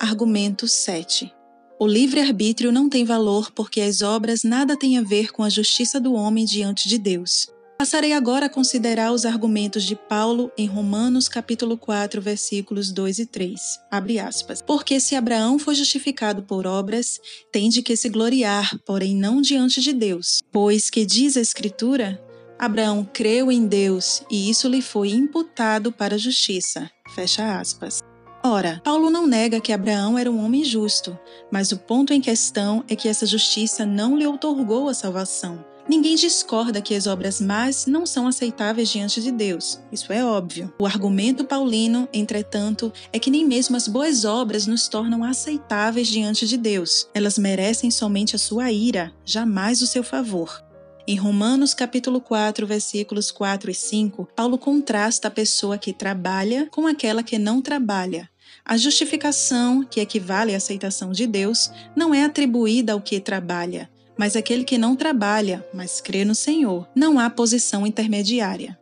Argumento 7. O livre-arbítrio não tem valor porque as obras nada têm a ver com a justiça do homem diante de Deus. Passarei agora a considerar os argumentos de Paulo em Romanos capítulo 4, versículos 2 e 3. Abre aspas. Porque se Abraão foi justificado por obras, tem de que se gloriar, porém não diante de Deus. Pois que diz a Escritura, Abraão creu em Deus e isso lhe foi imputado para justiça. Fecha aspas. Ora, Paulo não nega que Abraão era um homem justo, mas o ponto em questão é que essa justiça não lhe outorgou a salvação. Ninguém discorda que as obras más não são aceitáveis diante de Deus. Isso é óbvio. O argumento paulino, entretanto, é que nem mesmo as boas obras nos tornam aceitáveis diante de Deus. Elas merecem somente a sua ira, jamais o seu favor. Em Romanos capítulo 4, versículos 4 e 5, Paulo contrasta a pessoa que trabalha com aquela que não trabalha. A justificação, que equivale à aceitação de Deus, não é atribuída ao que trabalha, mas àquele que não trabalha, mas crê no Senhor. Não há posição intermediária.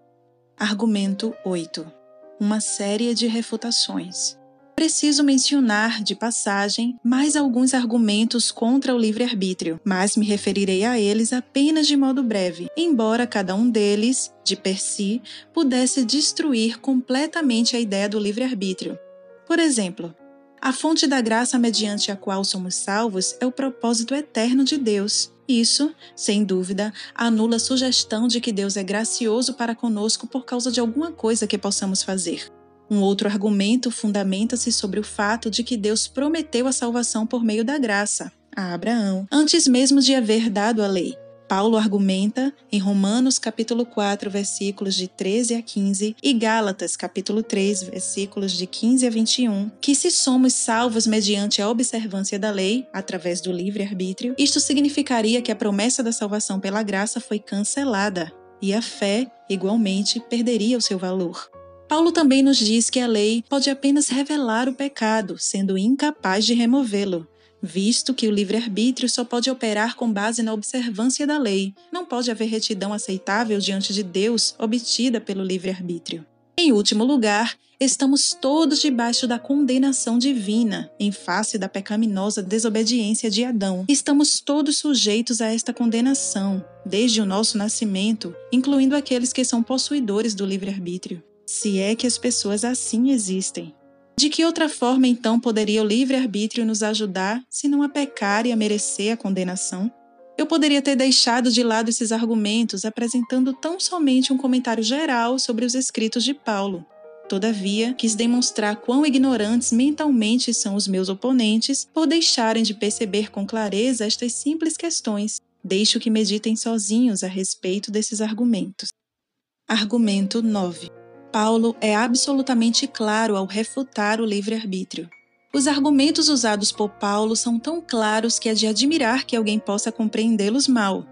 Argumento 8. Uma série de refutações. Preciso mencionar, de passagem, mais alguns argumentos contra o livre-arbítrio, mas me referirei a eles apenas de modo breve, embora cada um deles, de per si, pudesse destruir completamente a ideia do livre-arbítrio, por exemplo, a fonte da graça mediante a qual somos salvos é o propósito eterno de Deus. Isso, sem dúvida, anula a sugestão de que Deus é gracioso para conosco por causa de alguma coisa que possamos fazer. Um outro argumento fundamenta-se sobre o fato de que Deus prometeu a salvação por meio da graça a Abraão, antes mesmo de haver dado a lei. Paulo argumenta em Romanos capítulo 4, versículos de 13 a 15 e Gálatas capítulo 3, versículos de 15 a 21, que se somos salvos mediante a observância da lei, através do livre-arbítrio, isto significaria que a promessa da salvação pela graça foi cancelada e a fé, igualmente, perderia o seu valor. Paulo também nos diz que a lei pode apenas revelar o pecado, sendo incapaz de removê-lo visto que o livre-arbítrio só pode operar com base na observância da lei. Não pode haver retidão aceitável diante de Deus obtida pelo livre-arbítrio. Em último lugar, estamos todos debaixo da condenação divina, em face da pecaminosa desobediência de Adão. Estamos todos sujeitos a esta condenação, desde o nosso nascimento, incluindo aqueles que são possuidores do livre-arbítrio. Se é que as pessoas assim existem. De que outra forma então poderia o livre-arbítrio nos ajudar se não a pecar e a merecer a condenação? Eu poderia ter deixado de lado esses argumentos apresentando tão somente um comentário geral sobre os escritos de Paulo. Todavia, quis demonstrar quão ignorantes mentalmente são os meus oponentes por deixarem de perceber com clareza estas simples questões. Deixo que meditem sozinhos a respeito desses argumentos. Argumento 9. Paulo é absolutamente claro ao refutar o livre-arbítrio. Os argumentos usados por Paulo são tão claros que é de admirar que alguém possa compreendê-los mal.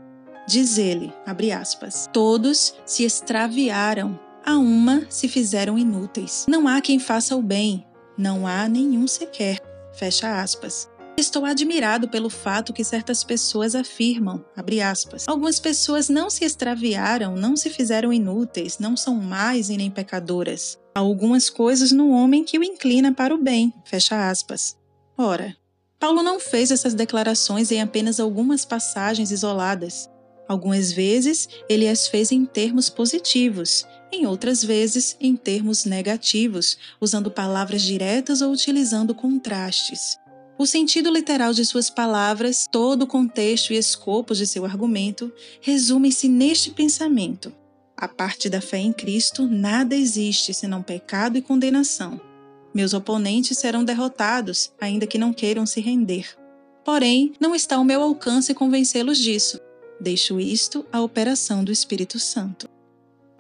Diz ele, aspas, todos se extraviaram, a uma se fizeram inúteis. Não há quem faça o bem, não há nenhum sequer. Fecha aspas. Estou admirado pelo fato que certas pessoas afirmam, aspas, algumas pessoas não se extraviaram, não se fizeram inúteis, não são mais e nem pecadoras. Há algumas coisas no homem que o inclina para o bem, fecha aspas. Ora, Paulo não fez essas declarações em apenas algumas passagens isoladas. Algumas vezes ele as fez em termos positivos, em outras vezes em termos negativos, usando palavras diretas ou utilizando contrastes. O sentido literal de suas palavras, todo o contexto e escopo de seu argumento resumem-se neste pensamento. A parte da fé em Cristo, nada existe senão pecado e condenação. Meus oponentes serão derrotados, ainda que não queiram se render. Porém, não está ao meu alcance convencê-los disso. Deixo isto à operação do Espírito Santo.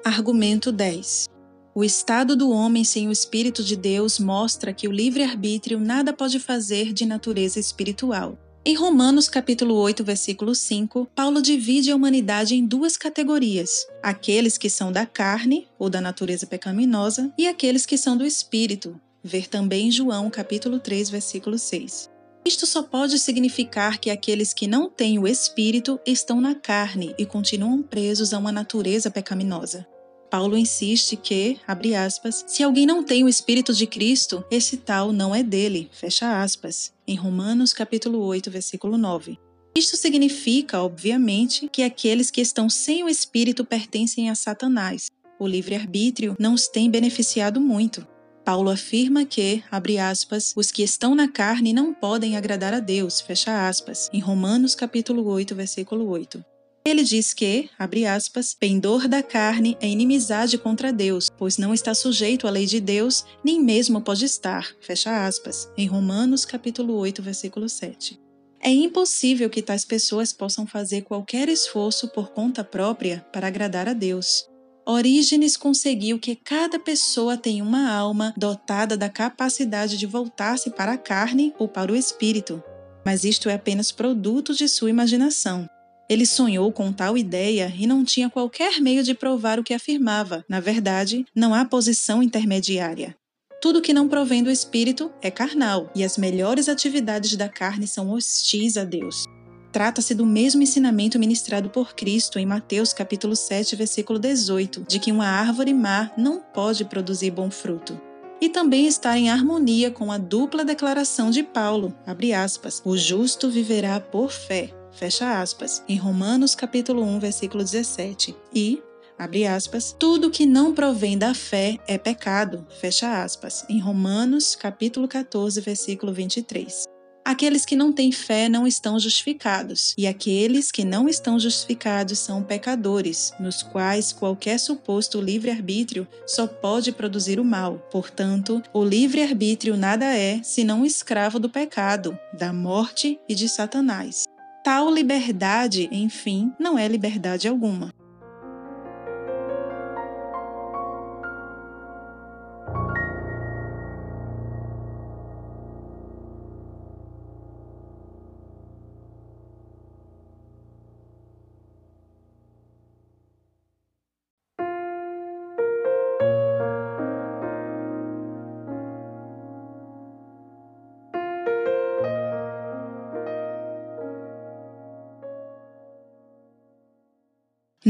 Argumento 10. O estado do homem sem o Espírito de Deus mostra que o livre-arbítrio nada pode fazer de natureza espiritual. Em Romanos capítulo 8, versículo 5, Paulo divide a humanidade em duas categorias: aqueles que são da carne ou da natureza pecaminosa e aqueles que são do espírito. Ver também João capítulo 3, versículo 6. Isto só pode significar que aqueles que não têm o espírito estão na carne e continuam presos a uma natureza pecaminosa. Paulo insiste que, abre aspas, se alguém não tem o Espírito de Cristo, esse tal não é dele, fecha aspas, em Romanos capítulo 8, versículo 9. Isto significa, obviamente, que aqueles que estão sem o Espírito pertencem a Satanás. O livre-arbítrio não os tem beneficiado muito. Paulo afirma que, abre aspas, os que estão na carne não podem agradar a Deus, fecha aspas, em Romanos capítulo 8, versículo 8. Ele diz que, abre aspas, pendor da carne é inimizade contra Deus, pois não está sujeito à lei de Deus, nem mesmo pode estar, fecha aspas, em Romanos capítulo 8, versículo 7. É impossível que tais pessoas possam fazer qualquer esforço por conta própria para agradar a Deus. Orígenes conseguiu que cada pessoa tenha uma alma dotada da capacidade de voltar-se para a carne ou para o espírito, mas isto é apenas produto de sua imaginação. Ele sonhou com tal ideia e não tinha qualquer meio de provar o que afirmava. Na verdade, não há posição intermediária. Tudo que não provém do espírito é carnal, e as melhores atividades da carne são hostis a Deus. Trata-se do mesmo ensinamento ministrado por Cristo em Mateus capítulo 7, versículo 18, de que uma árvore má não pode produzir bom fruto. E também está em harmonia com a dupla declaração de Paulo, aspas, o justo viverá por fé, fecha aspas, em Romanos capítulo 1, versículo 17, e, abre aspas, tudo que não provém da fé é pecado, fecha aspas, em Romanos capítulo 14, versículo 23. Aqueles que não têm fé não estão justificados, e aqueles que não estão justificados são pecadores, nos quais qualquer suposto livre-arbítrio só pode produzir o mal. Portanto, o livre-arbítrio nada é senão um escravo do pecado, da morte e de Satanás. Tal liberdade, enfim, não é liberdade alguma.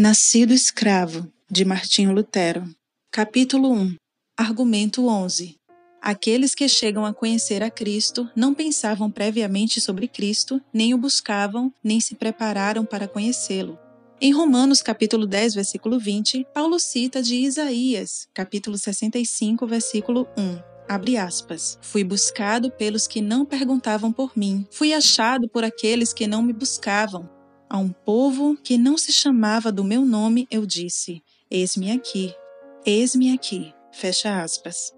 Nascido Escravo, de Martinho Lutero. Capítulo 1 Argumento 11 Aqueles que chegam a conhecer a Cristo não pensavam previamente sobre Cristo, nem o buscavam, nem se prepararam para conhecê-lo. Em Romanos capítulo 10, versículo 20, Paulo cita de Isaías, capítulo 65, versículo 1. Abre aspas. Fui buscado pelos que não perguntavam por mim. Fui achado por aqueles que não me buscavam. A um povo que não se chamava do meu nome, eu disse: Eis-me aqui, eis-me aqui. Fecha aspas.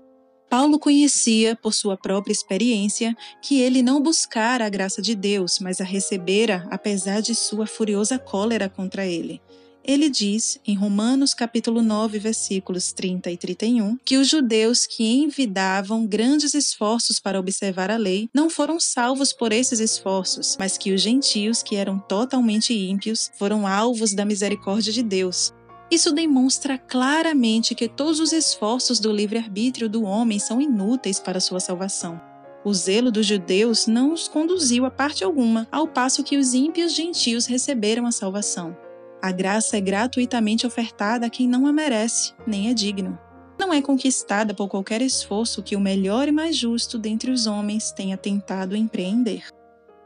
Paulo conhecia, por sua própria experiência, que ele não buscara a graça de Deus, mas a recebera apesar de sua furiosa cólera contra ele. Ele diz, em Romanos capítulo 9, versículos 30 e 31, que os judeus que envidavam grandes esforços para observar a lei não foram salvos por esses esforços, mas que os gentios, que eram totalmente ímpios, foram alvos da misericórdia de Deus. Isso demonstra claramente que todos os esforços do livre-arbítrio do homem são inúteis para sua salvação. O zelo dos judeus não os conduziu a parte alguma, ao passo que os ímpios gentios receberam a salvação. A graça é gratuitamente ofertada a quem não a merece, nem é digno. Não é conquistada por qualquer esforço que o melhor e mais justo dentre os homens tenha tentado empreender.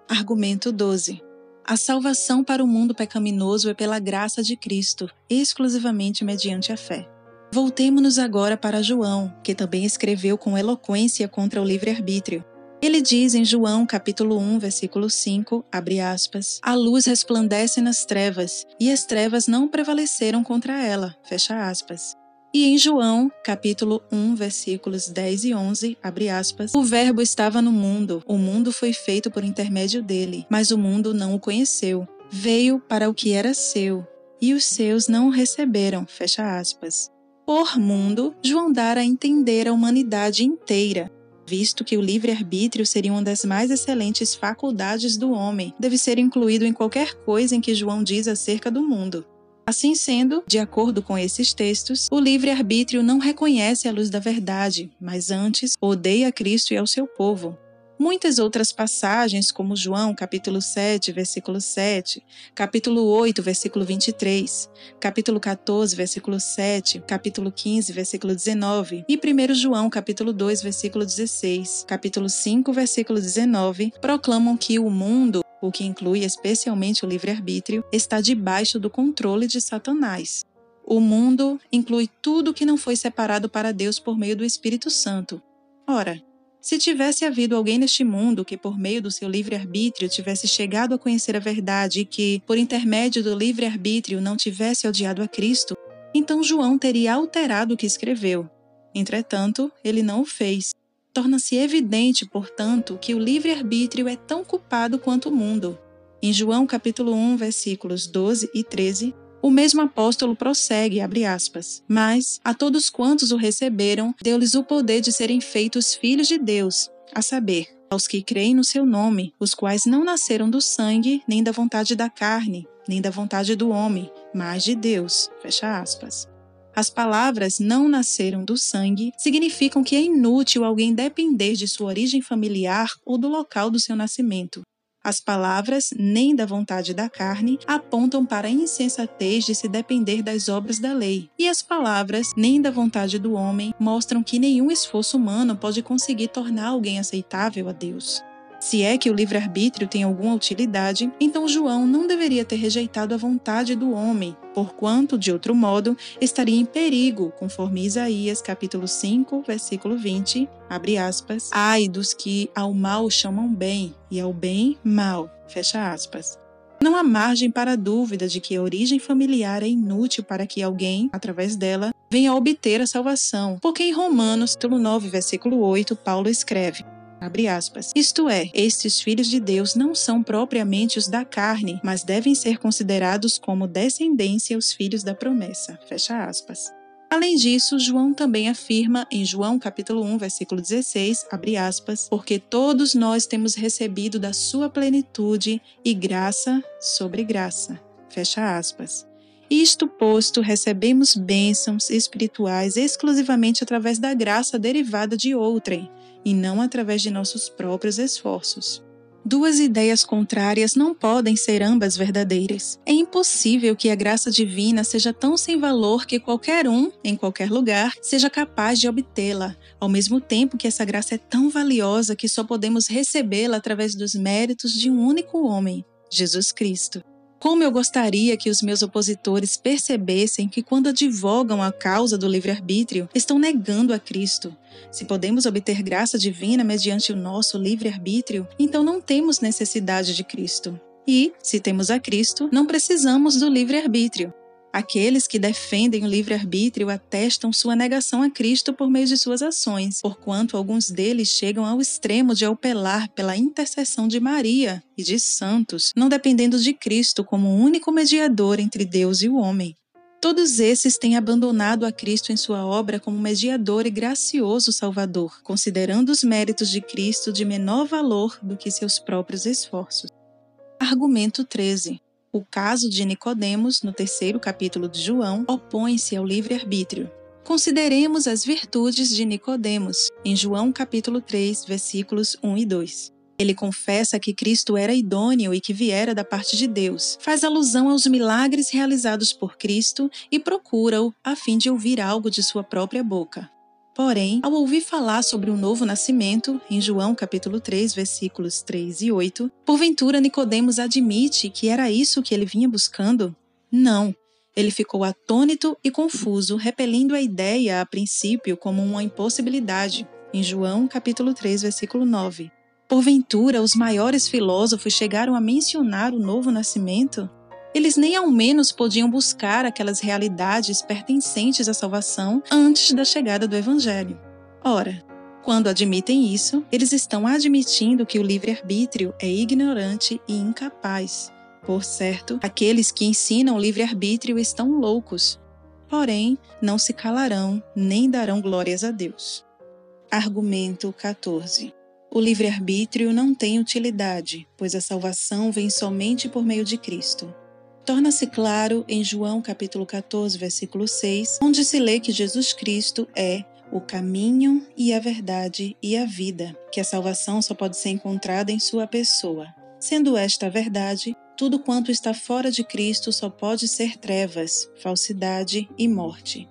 Argumento 12. A salvação para o mundo pecaminoso é pela graça de Cristo, exclusivamente mediante a fé. Voltemos-nos agora para João, que também escreveu com eloquência contra o livre-arbítrio. Ele diz em João capítulo 1, versículo 5, abre aspas, a luz resplandece nas trevas, e as trevas não prevaleceram contra ela, fecha aspas. E em João, capítulo 1, versículos 10 e 11, abre aspas, o verbo estava no mundo, o mundo foi feito por intermédio dele, mas o mundo não o conheceu. Veio para o que era seu, e os seus não o receberam, fecha aspas. Por mundo, João dá a entender a humanidade inteira, visto que o livre-arbítrio seria uma das mais excelentes faculdades do homem, deve ser incluído em qualquer coisa em que João diz acerca do mundo. Assim sendo, de acordo com esses textos, o livre-arbítrio não reconhece a luz da verdade, mas antes odeia Cristo e ao seu povo. Muitas outras passagens, como João, capítulo 7, versículo 7, capítulo 8, versículo 23, capítulo 14, versículo 7, capítulo 15, versículo 19 e 1 João, capítulo 2, versículo 16, capítulo 5, versículo 19, proclamam que o mundo, o que inclui especialmente o livre-arbítrio, está debaixo do controle de Satanás. O mundo inclui tudo que não foi separado para Deus por meio do Espírito Santo. Ora, Se tivesse havido alguém neste mundo que, por meio do seu livre-arbítrio, tivesse chegado a conhecer a verdade e que, por intermédio do livre-arbítrio, não tivesse odiado a Cristo, então João teria alterado o que escreveu. Entretanto, ele não o fez. Torna-se evidente, portanto, que o livre-arbítrio é tão culpado quanto o mundo. Em João capítulo 1, versículos 12 e 13, o mesmo apóstolo prossegue, abre aspas, mas a todos quantos o receberam, deu-lhes o poder de serem feitos filhos de Deus, a saber, aos que creem no seu nome, os quais não nasceram do sangue, nem da vontade da carne, nem da vontade do homem, mas de Deus. Fecha aspas. As palavras não nasceram do sangue significam que é inútil alguém depender de sua origem familiar ou do local do seu nascimento. As palavras, nem da vontade da carne, apontam para a insensatez de se depender das obras da lei. E as palavras, nem da vontade do homem, mostram que nenhum esforço humano pode conseguir tornar alguém aceitável a Deus. Se é que o livre-arbítrio tem alguma utilidade, então João não deveria ter rejeitado a vontade do homem, porquanto, de outro modo, estaria em perigo, conforme Isaías capítulo 5, versículo 20, abre aspas, ai dos que ao mal chamam bem e ao bem mal, fecha aspas. Não há margem para a dúvida de que a origem familiar é inútil para que alguém, através dela, venha obter a salvação, porque em Romanos, capítulo 9, versículo 8, Paulo escreve: Isto é, estes filhos de Deus não são propriamente os da carne, mas devem ser considerados como descendência os filhos da promessa. Fecha aspas. Além disso, João também afirma em João capítulo 1, versículo 16, abre aspas, porque todos nós temos recebido da sua plenitude e graça sobre graça. Fecha aspas. Isto posto, recebemos bênçãos espirituais exclusivamente através da graça derivada de outrem, e não através de nossos próprios esforços. Duas ideias contrárias não podem ser ambas verdadeiras. É impossível que a graça divina seja tão sem valor que qualquer um, em qualquer lugar, seja capaz de obtê-la, ao mesmo tempo que essa graça é tão valiosa que só podemos recebê-la através dos méritos de um único homem, Jesus Cristo. Como eu gostaria que os meus opositores percebessem que, quando advogam a causa do livre-arbítrio, estão negando a Cristo. Se podemos obter graça divina mediante o nosso livre-arbítrio, então não temos necessidade de Cristo. E, se temos a Cristo, não precisamos do livre-arbítrio. Aqueles que defendem o livre-arbítrio atestam sua negação a Cristo por meio de suas ações, porquanto alguns deles chegam ao extremo de apelar pela intercessão de Maria e de santos, não dependendo de Cristo como único mediador entre Deus e o homem. Todos esses têm abandonado a Cristo em sua obra como mediador e gracioso Salvador, considerando os méritos de Cristo de menor valor do que seus próprios esforços. Argumento 13. O caso de Nicodemos, no terceiro capítulo de João, opõe-se ao livre-arbítrio. Consideremos as virtudes de Nicodemos, em João capítulo 3, versículos 1 e 2. Ele confessa que Cristo era idôneo e que viera da parte de Deus. Faz alusão aos milagres realizados por Cristo e procura-o a fim de ouvir algo de sua própria boca. Porém, ao ouvir falar sobre o novo nascimento, em João capítulo 3, versículos 3 e 8, porventura Nicodemos admite que era isso que ele vinha buscando? Não. Ele ficou atônito e confuso, repelindo a ideia a princípio como uma impossibilidade, em João capítulo 3, versículo 9. Porventura, os maiores filósofos chegaram a mencionar o novo nascimento? Eles nem ao menos podiam buscar aquelas realidades pertencentes à salvação antes da chegada do Evangelho. Ora, quando admitem isso, eles estão admitindo que o livre-arbítrio é ignorante e incapaz. Por certo, aqueles que ensinam o livre-arbítrio estão loucos, porém não se calarão nem darão glórias a Deus. Argumento 14. O livre-arbítrio não tem utilidade, pois a salvação vem somente por meio de Cristo torna-se claro em João capítulo 14, versículo 6, onde se lê que Jesus Cristo é o caminho e a verdade e a vida, que a salvação só pode ser encontrada em sua pessoa. Sendo esta a verdade, tudo quanto está fora de Cristo só pode ser trevas, falsidade e morte.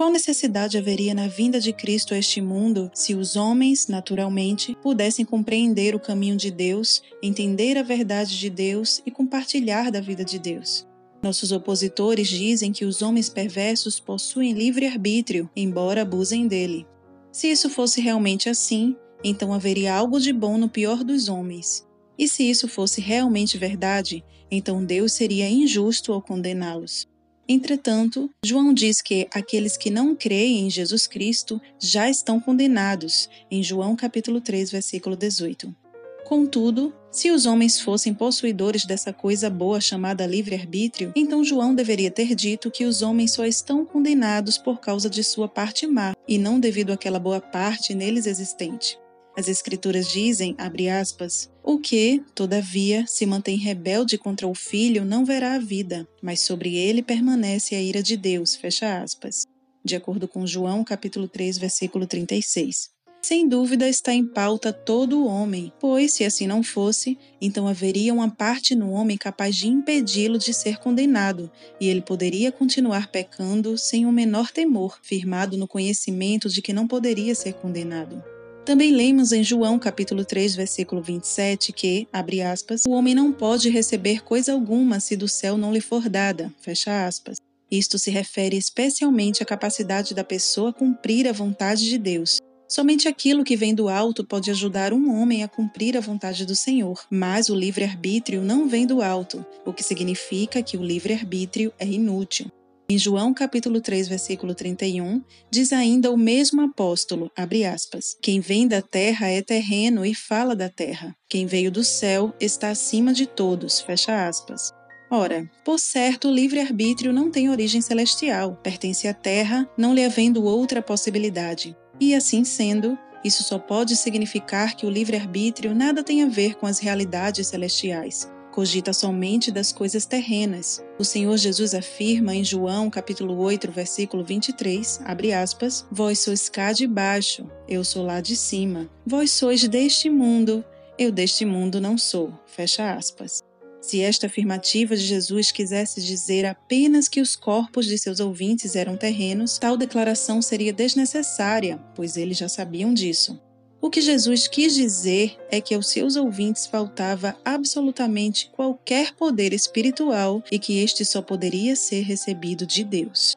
Qual necessidade haveria na vinda de Cristo a este mundo se os homens, naturalmente, pudessem compreender o caminho de Deus, entender a verdade de Deus e compartilhar da vida de Deus? Nossos opositores dizem que os homens perversos possuem livre-arbítrio, embora abusem dele. Se isso fosse realmente assim, então haveria algo de bom no pior dos homens. E se isso fosse realmente verdade, então Deus seria injusto ao condená-los. Entretanto, João diz que aqueles que não creem em Jesus Cristo já estão condenados, em João capítulo 3, versículo 18. Contudo, se os homens fossem possuidores dessa coisa boa chamada livre-arbítrio, então João deveria ter dito que os homens só estão condenados por causa de sua parte má, e não devido àquela boa parte neles existente. As Escrituras dizem, abre aspas, o que, todavia, se mantém rebelde contra o filho não verá a vida, mas sobre ele permanece a ira de Deus, fecha aspas. De acordo com João, capítulo 3, versículo 36. Sem dúvida está em pauta todo o homem, pois, se assim não fosse, então haveria uma parte no homem capaz de impedi-lo de ser condenado, e ele poderia continuar pecando sem o menor temor, firmado no conhecimento de que não poderia ser condenado. Também lemos em João capítulo 3, versículo 27 que, abre aspas, o homem não pode receber coisa alguma se do céu não lhe for dada, fecha aspas. Isto se refere especialmente à capacidade da pessoa cumprir a vontade de Deus. Somente aquilo que vem do alto pode ajudar um homem a cumprir a vontade do Senhor, mas o livre-arbítrio não vem do alto, o que significa que o livre-arbítrio é inútil. Em João capítulo 3, versículo 31, diz ainda o mesmo apóstolo, abre aspas, quem vem da terra é terreno e fala da terra. Quem veio do céu está acima de todos, fecha aspas. Ora, por certo, o livre-arbítrio não tem origem celestial, pertence à terra, não lhe havendo outra possibilidade. E assim sendo, isso só pode significar que o livre-arbítrio nada tem a ver com as realidades celestiais, cogita somente das coisas terrenas. O Senhor Jesus afirma em João capítulo 8, versículo 23, abre aspas, Vós sois cá de baixo, eu sou lá de cima. Vós sois deste mundo, eu deste mundo não sou. Fecha aspas. Se esta afirmativa de Jesus quisesse dizer apenas que os corpos de seus ouvintes eram terrenos, tal declaração seria desnecessária, pois eles já sabiam disso. O que Jesus quis dizer é que aos seus ouvintes faltava absolutamente qualquer poder espiritual e que este só poderia ser recebido de Deus.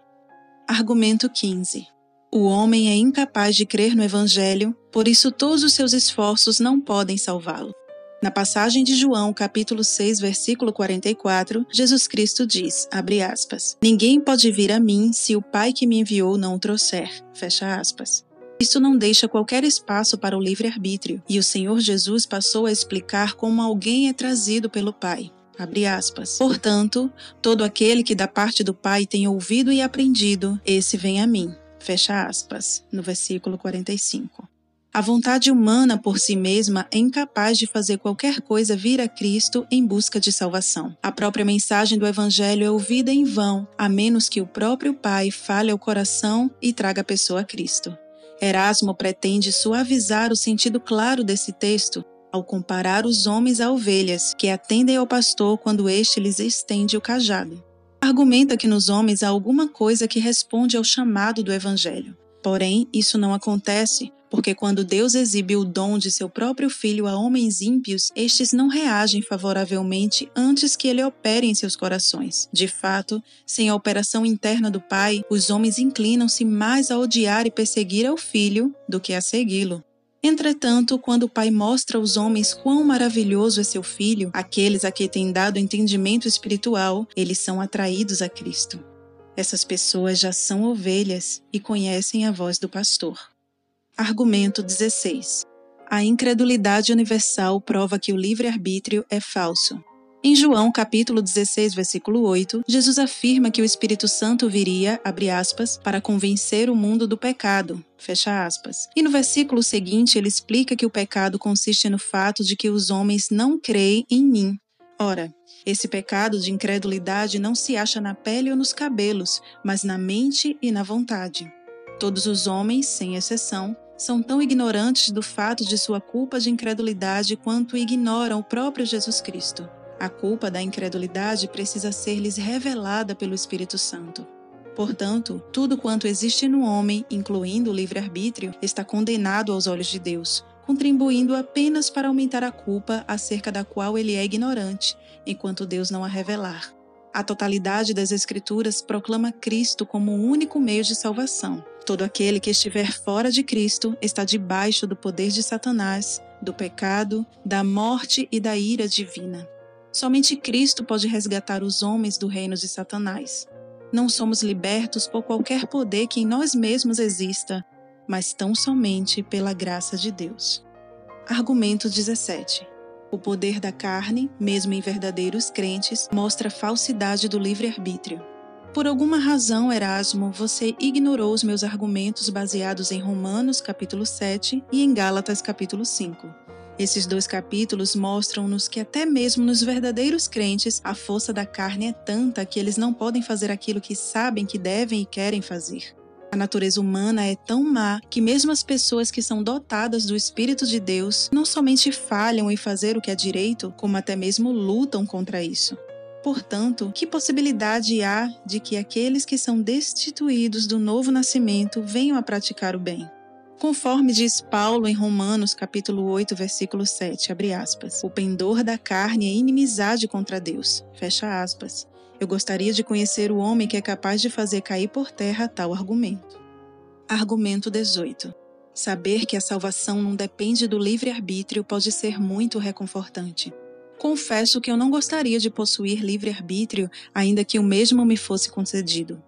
Argumento 15. O homem é incapaz de crer no Evangelho, por isso todos os seus esforços não podem salvá-lo. Na passagem de João, capítulo 6, versículo 44, Jesus Cristo diz, aspas, Ninguém pode vir a mim se o Pai que me enviou não o trouxer, fecha aspas. Isso não deixa qualquer espaço para o livre-arbítrio, e o Senhor Jesus passou a explicar como alguém é trazido pelo Pai. Portanto, todo aquele que da parte do Pai tem ouvido e aprendido, esse vem a mim. Fecha aspas, no versículo 45. A vontade humana por si mesma é incapaz de fazer qualquer coisa vir a Cristo em busca de salvação. A própria mensagem do Evangelho é ouvida em vão, a menos que o próprio Pai fale ao coração e traga a pessoa a Cristo. Erasmo pretende suavizar o sentido claro desse texto ao comparar os homens a ovelhas que atendem ao pastor quando este lhes estende o cajado. Argumenta que nos homens há alguma coisa que responde ao chamado do Evangelho. Porém, isso não acontece porque quando Deus exibe o dom de seu próprio filho a homens ímpios, estes não reagem favoravelmente antes que ele opere em seus corações. De fato, sem a operação interna do Pai, os homens inclinam-se mais a odiar e perseguir ao filho do que a segui-lo. Entretanto, quando o Pai mostra aos homens quão maravilhoso é seu filho, aqueles a quem tem dado entendimento espiritual, eles são atraídos a Cristo. Essas pessoas já são ovelhas e conhecem a voz do pastor. Argumento 16. A incredulidade universal prova que o livre-arbítrio é falso. Em João, capítulo 16, versículo 8, Jesus afirma que o Espírito Santo viria, abre aspas, para convencer o mundo do pecado, fecha aspas. E no versículo seguinte, ele explica que o pecado consiste no fato de que os homens não creem em mim. Ora, esse pecado de incredulidade não se acha na pele ou nos cabelos, mas na mente e na vontade. Todos os homens, sem exceção, são tão ignorantes do fato de sua culpa de incredulidade quanto ignoram o próprio Jesus Cristo. A culpa da incredulidade precisa ser-lhes revelada pelo Espírito Santo. Portanto, tudo quanto existe no homem, incluindo o livre-arbítrio, está condenado aos olhos de Deus, contribuindo apenas para aumentar a culpa acerca da qual ele é ignorante, enquanto Deus não a revelar. A totalidade das Escrituras proclama Cristo como o único meio de salvação. Todo aquele que estiver fora de Cristo está debaixo do poder de Satanás, do pecado, da morte e da ira divina. Somente Cristo pode resgatar os homens do reino de Satanás. Não somos libertos por qualquer poder que em nós mesmos exista, mas tão somente pela graça de Deus. Argumento 17. O poder da carne, mesmo em verdadeiros crentes, mostra a falsidade do livre-arbítrio. Por alguma razão, Erasmo, você ignorou os meus argumentos baseados em Romanos capítulo 7 e em Gálatas capítulo 5. Esses dois capítulos mostram-nos que até mesmo nos verdadeiros crentes a força da carne é tanta que eles não podem fazer aquilo que sabem que devem e querem fazer. A natureza humana é tão má que mesmo as pessoas que são dotadas do Espírito de Deus não somente falham em fazer o que é direito, como até mesmo lutam contra isso. Portanto, que possibilidade há de que aqueles que são destituídos do novo nascimento venham a praticar o bem? Conforme diz Paulo em Romanos capítulo 8, versículo 7, abre aspas, o pendor da carne é inimizade contra Deus, fecha aspas. Eu gostaria de conhecer o homem que é capaz de fazer cair por terra tal argumento. Argumento 18. Saber que a salvação não depende do livre-arbítrio pode ser muito reconfortante. Confesso que eu não gostaria de possuir livre-arbítrio, ainda que o mesmo me fosse concedido.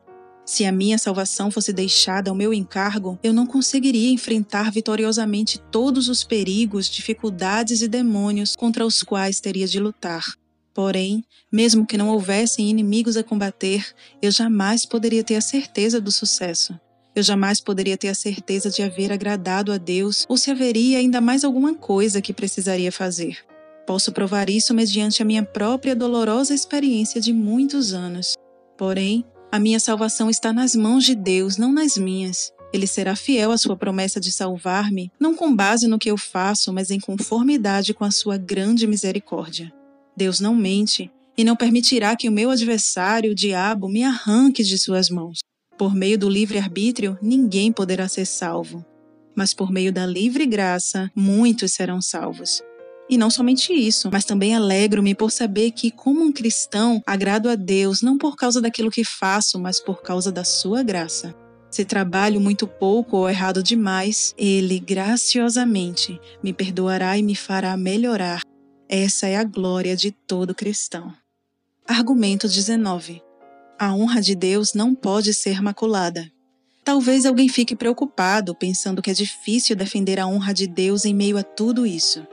Se a minha salvação fosse deixada ao meu encargo, eu não conseguiria enfrentar vitoriosamente todos os perigos, dificuldades e demônios contra os quais teria de lutar. Porém, mesmo que não houvessem inimigos a combater, eu jamais poderia ter a certeza do sucesso. Eu jamais poderia ter a certeza de haver agradado a Deus ou se haveria ainda mais alguma coisa que precisaria fazer. Posso provar isso mediante a minha própria dolorosa experiência de muitos anos. Porém, a minha salvação está nas mãos de Deus, não nas minhas. Ele será fiel à sua promessa de salvar-me, não com base no que eu faço, mas em conformidade com a sua grande misericórdia. Deus não mente e não permitirá que o meu adversário, o diabo, me arranque de suas mãos. Por meio do livre-arbítrio, ninguém poderá ser salvo. Mas por meio da livre graça, muitos serão salvos. E não somente isso, mas também alegro-me por saber que, como um cristão, agrado a Deus não por causa daquilo que faço, mas por causa da sua graça. Se trabalho muito pouco ou errado demais, Ele graciosamente me perdoará e me fará melhorar. Essa é a glória de todo cristão. Argumento 19. A honra de Deus não pode ser maculada. Talvez alguém fique preocupado pensando que é difícil defender a honra de Deus em meio a tudo isso.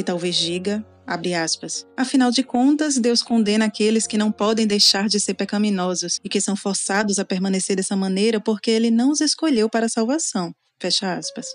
E talvez diga, abre aspas, afinal de contas, Deus condena aqueles que não podem deixar de ser pecaminosos e que são forçados a permanecer dessa maneira porque ele não os escolheu para a salvação. Fecha aspas.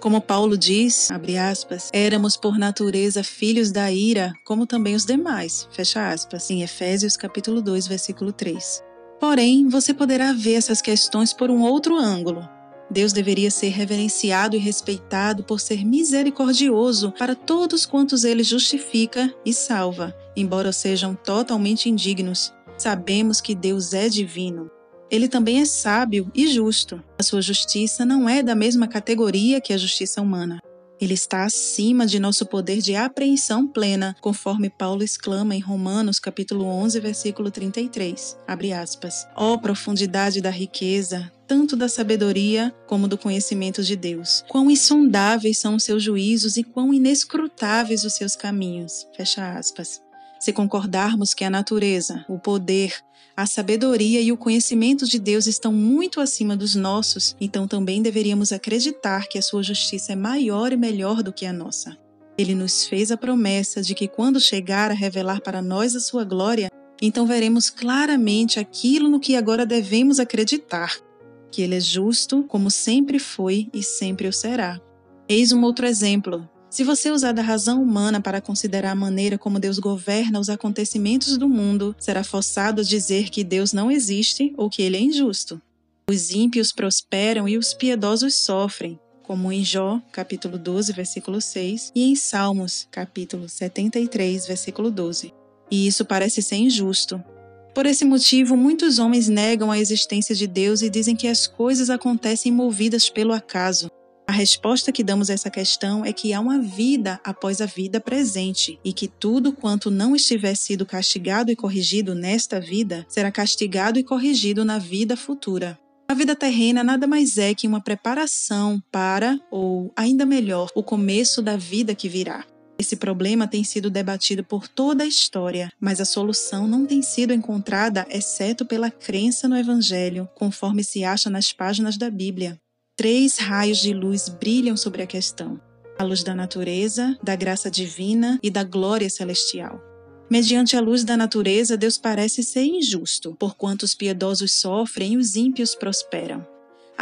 Como Paulo diz, abre aspas, éramos por natureza filhos da ira, como também os demais, fecha aspas, em Efésios capítulo 2, versículo 3. Porém, você poderá ver essas questões por um outro ângulo, Deus deveria ser reverenciado e respeitado por ser misericordioso para todos quantos ele justifica e salva, embora sejam totalmente indignos. Sabemos que Deus é divino. Ele também é sábio e justo. A sua justiça não é da mesma categoria que a justiça humana. Ele está acima de nosso poder de apreensão plena, conforme Paulo exclama em Romanos capítulo 11, versículo 33. Abre aspas. Ó oh, profundidade da riqueza, tanto da sabedoria como do conhecimento de Deus. Quão insondáveis são os seus juízos e quão inescrutáveis os seus caminhos. Fecha aspas. Se concordarmos que a natureza, o poder, a sabedoria e o conhecimento de Deus estão muito acima dos nossos, então também deveríamos acreditar que a sua justiça é maior e melhor do que a nossa. Ele nos fez a promessa de que quando chegar a revelar para nós a sua glória, então veremos claramente aquilo no que agora devemos acreditar, que ele é justo, como sempre foi e sempre o será. Eis um outro exemplo. Se você usar da razão humana para considerar a maneira como Deus governa os acontecimentos do mundo, será forçado a dizer que Deus não existe ou que ele é injusto. Os ímpios prosperam e os piedosos sofrem, como em Jó, capítulo 12, versículo 6, e em Salmos, capítulo 73, versículo 12. E isso parece ser injusto. Por esse motivo, muitos homens negam a existência de Deus e dizem que as coisas acontecem movidas pelo acaso. A resposta que damos a essa questão é que há uma vida após a vida presente e que tudo quanto não estiver sido castigado e corrigido nesta vida será castigado e corrigido na vida futura. A vida terrena nada mais é que uma preparação para, ou ainda melhor, o começo da vida que virá. Esse problema tem sido debatido por toda a história, mas a solução não tem sido encontrada exceto pela crença no Evangelho, conforme se acha nas páginas da Bíblia. Três raios de luz brilham sobre a questão: a luz da natureza, da graça divina e da glória celestial. Mediante a luz da natureza, Deus parece ser injusto, porquanto os piedosos sofrem e os ímpios prosperam.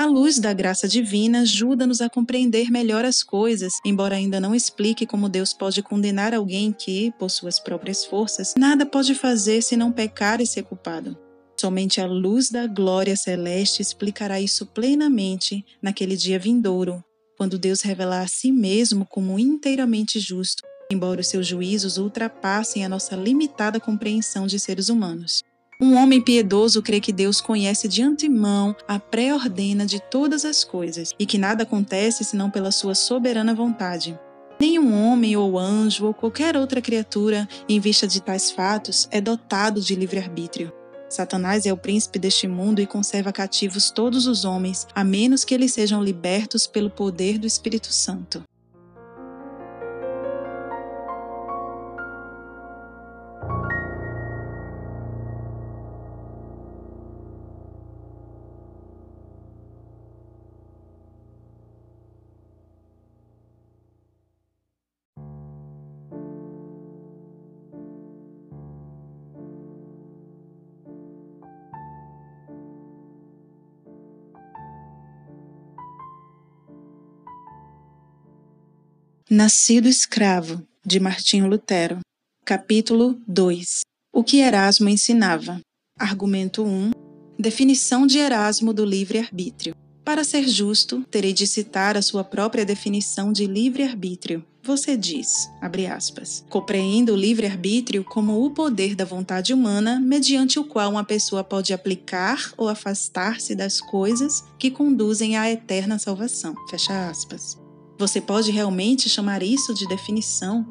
A luz da graça divina ajuda-nos a compreender melhor as coisas, embora ainda não explique como Deus pode condenar alguém que, por suas próprias forças, nada pode fazer se não pecar e ser culpado. Somente a luz da glória celeste explicará isso plenamente naquele dia vindouro, quando Deus revelar a si mesmo como inteiramente justo, embora os seus juízos ultrapassem a nossa limitada compreensão de seres humanos. Um homem piedoso crê que Deus conhece de antemão a pré-ordena de todas as coisas e que nada acontece senão pela sua soberana vontade. Nenhum homem ou anjo ou qualquer outra criatura, em vista de tais fatos, é dotado de livre-arbítrio. Satanás é o príncipe deste mundo e conserva cativos todos os homens, a menos que eles sejam libertos pelo poder do Espírito Santo. Nascido escravo, de Martinho Lutero. Capítulo 2 O que Erasmo ensinava. Argumento 1 Definição de Erasmo do livre-arbítrio. Para ser justo, terei de citar a sua própria definição de livre-arbítrio. Você diz, abre aspas, compreendo o livre-arbítrio como o poder da vontade humana mediante o qual uma pessoa pode aplicar ou afastar-se das coisas que conduzem à eterna salvação. Fecha aspas. Você pode realmente chamar isso de definição?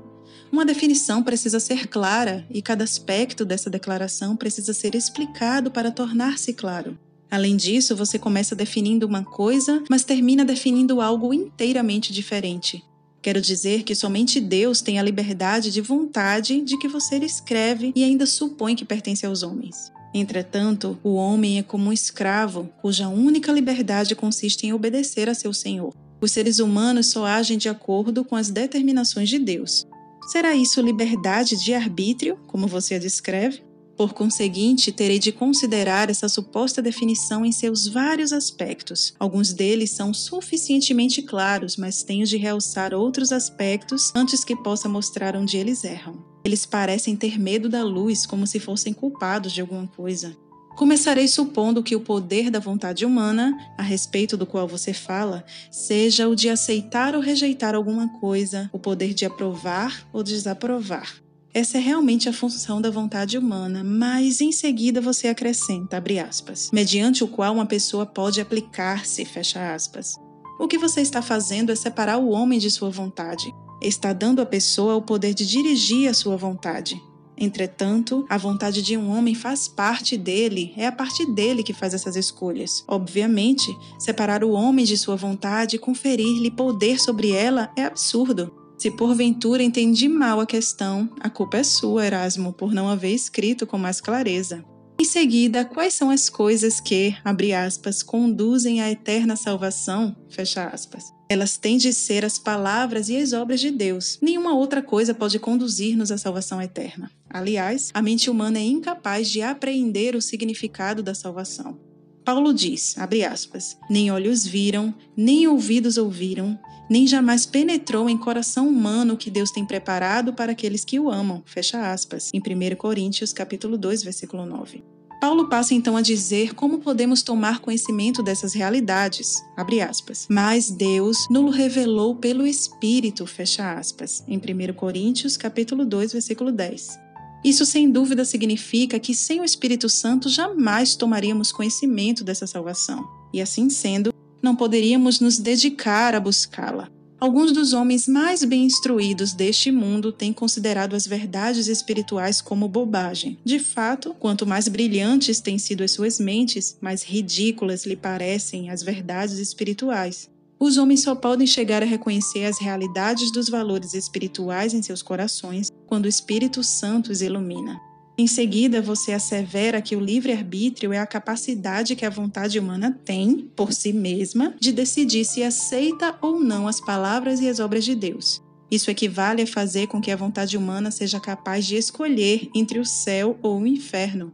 Uma definição precisa ser clara e cada aspecto dessa declaração precisa ser explicado para tornar-se claro. Além disso, você começa definindo uma coisa, mas termina definindo algo inteiramente diferente. Quero dizer que somente Deus tem a liberdade de vontade de que você escreve e ainda supõe que pertence aos homens. Entretanto, o homem é como um escravo, cuja única liberdade consiste em obedecer a seu senhor. Os seres humanos só agem de acordo com as determinações de Deus. Será isso liberdade de arbítrio, como você a descreve? Por conseguinte, terei de considerar essa suposta definição em seus vários aspectos. Alguns deles são suficientemente claros, mas tenho de realçar outros aspectos antes que possa mostrar onde eles erram. Eles parecem ter medo da luz, como se fossem culpados de alguma coisa. Começarei supondo que o poder da vontade humana, a respeito do qual você fala, seja o de aceitar ou rejeitar alguma coisa, o poder de aprovar ou desaprovar. Essa é realmente a função da vontade humana, mas em seguida você acrescenta, abre aspas, mediante o qual uma pessoa pode aplicar-se, fecha aspas. O que você está fazendo é separar o homem de sua vontade. Está dando à pessoa o poder de dirigir a sua vontade. Entretanto, a vontade de um homem faz parte dele, é a parte dele que faz essas escolhas. Obviamente, separar o homem de sua vontade e conferir-lhe poder sobre ela é absurdo. Se porventura entendi mal a questão, a culpa é sua, Erasmo, por não haver escrito com mais clareza. Em seguida, quais são as coisas que, abre aspas, conduzem à eterna salvação? Fecha aspas. Elas têm de ser as palavras e as obras de Deus. Nenhuma outra coisa pode conduzir-nos à salvação eterna. Aliás, a mente humana é incapaz de apreender o significado da salvação. Paulo diz, abre aspas, nem olhos viram, nem ouvidos ouviram, nem jamais penetrou em coração humano o que Deus tem preparado para aqueles que o amam, fecha aspas, em 1 Coríntios capítulo 2, versículo 9. Paulo passa então a dizer como podemos tomar conhecimento dessas realidades. Mas Deus nos revelou pelo Espírito, fecha aspas, em 1 Coríntios, capítulo 2, versículo 10. Isso sem dúvida significa que sem o Espírito Santo jamais tomaríamos conhecimento dessa salvação. E assim sendo, não poderíamos nos dedicar a buscá-la. Alguns dos homens mais bem instruídos deste mundo têm considerado as verdades espirituais como bobagem. De fato, quanto mais brilhantes têm sido as suas mentes, mais ridículas lhe parecem as verdades espirituais. Os homens só podem chegar a reconhecer as realidades dos valores espirituais em seus corações quando o Espírito Santo os ilumina. Em seguida, você assevera que o livre-arbítrio é a capacidade que a vontade humana tem, por si mesma, de decidir se aceita ou não as palavras e as obras de Deus. Isso equivale a fazer com que a vontade humana seja capaz de escolher entre o céu ou o inferno.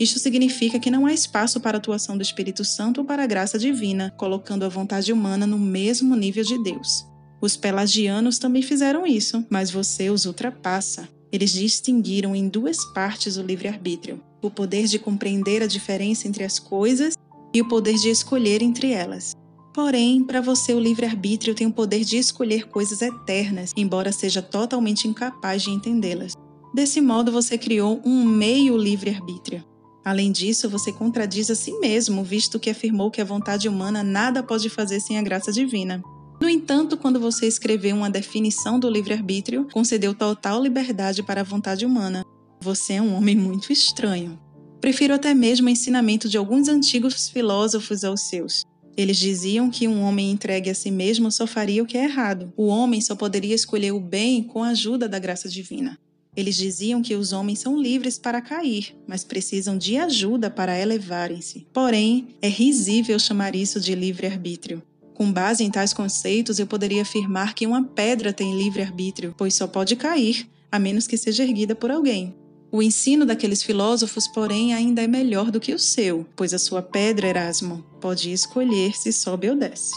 Isto significa que não há espaço para a atuação do Espírito Santo ou para a graça divina, colocando a vontade humana no mesmo nível de Deus. Os pelagianos também fizeram isso, mas você os ultrapassa. Eles distinguiram em duas partes o livre-arbítrio: o poder de compreender a diferença entre as coisas e o poder de escolher entre elas. Porém, para você, o livre-arbítrio tem o poder de escolher coisas eternas, embora seja totalmente incapaz de entendê-las. Desse modo, você criou um meio livre-arbítrio. Além disso, você contradiz a si mesmo, visto que afirmou que a vontade humana nada pode fazer sem a graça divina. No entanto, quando você escreveu uma definição do livre-arbítrio, concedeu total liberdade para a vontade humana. Você é um homem muito estranho. Prefiro até mesmo o ensinamento de alguns antigos filósofos aos seus. Eles diziam que um homem entregue a si mesmo só faria o que é errado. O homem só poderia escolher o bem com a ajuda da graça divina. Eles diziam que os homens são livres para cair, mas precisam de ajuda para elevarem-se. Porém, é risível chamar isso de livre-arbítrio. Com base em tais conceitos, eu poderia afirmar que uma pedra tem livre-arbítrio, pois só pode cair, a menos que seja erguida por alguém. O ensino daqueles filósofos, porém, ainda é melhor do que o seu, pois a sua pedra, Erasmo, pode escolher se sobe ou desce.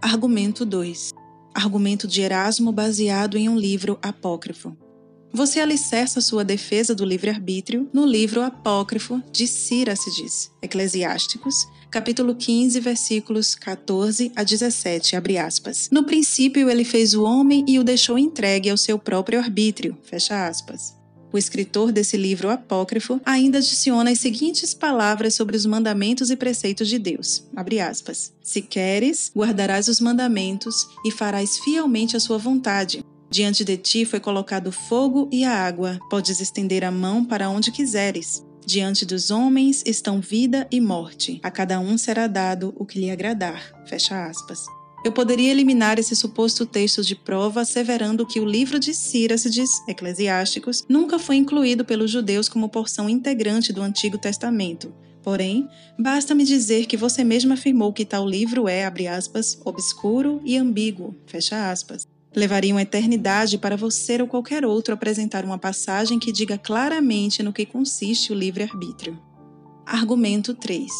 Argumento 2. Argumento de Erasmo baseado em um livro apócrifo. Você alicerça sua defesa do livre-arbítrio no livro apócrifo de Círacides, Eclesiásticos, capítulo 15, versículos 14 a 17, abre aspas. No princípio ele fez o homem e o deixou entregue ao seu próprio arbítrio, fecha aspas. O escritor desse livro apócrifo ainda adiciona as seguintes palavras sobre os mandamentos e preceitos de Deus. Abre aspas. Se queres, guardarás os mandamentos e farás fielmente a sua vontade. Diante de ti foi colocado fogo e a água. Podes estender a mão para onde quiseres. Diante dos homens estão vida e morte. A cada um será dado o que lhe agradar. Fecha aspas. Eu poderia eliminar esse suposto texto de prova asseverando que o livro de Círacides, Eclesiásticos, nunca foi incluído pelos judeus como porção integrante do Antigo Testamento. Porém, basta-me dizer que você mesmo afirmou que tal livro é, abre aspas, obscuro e ambíguo, fecha aspas. Levaria uma eternidade para você ou qualquer outro apresentar uma passagem que diga claramente no que consiste o livre-arbítrio. Argumento 3.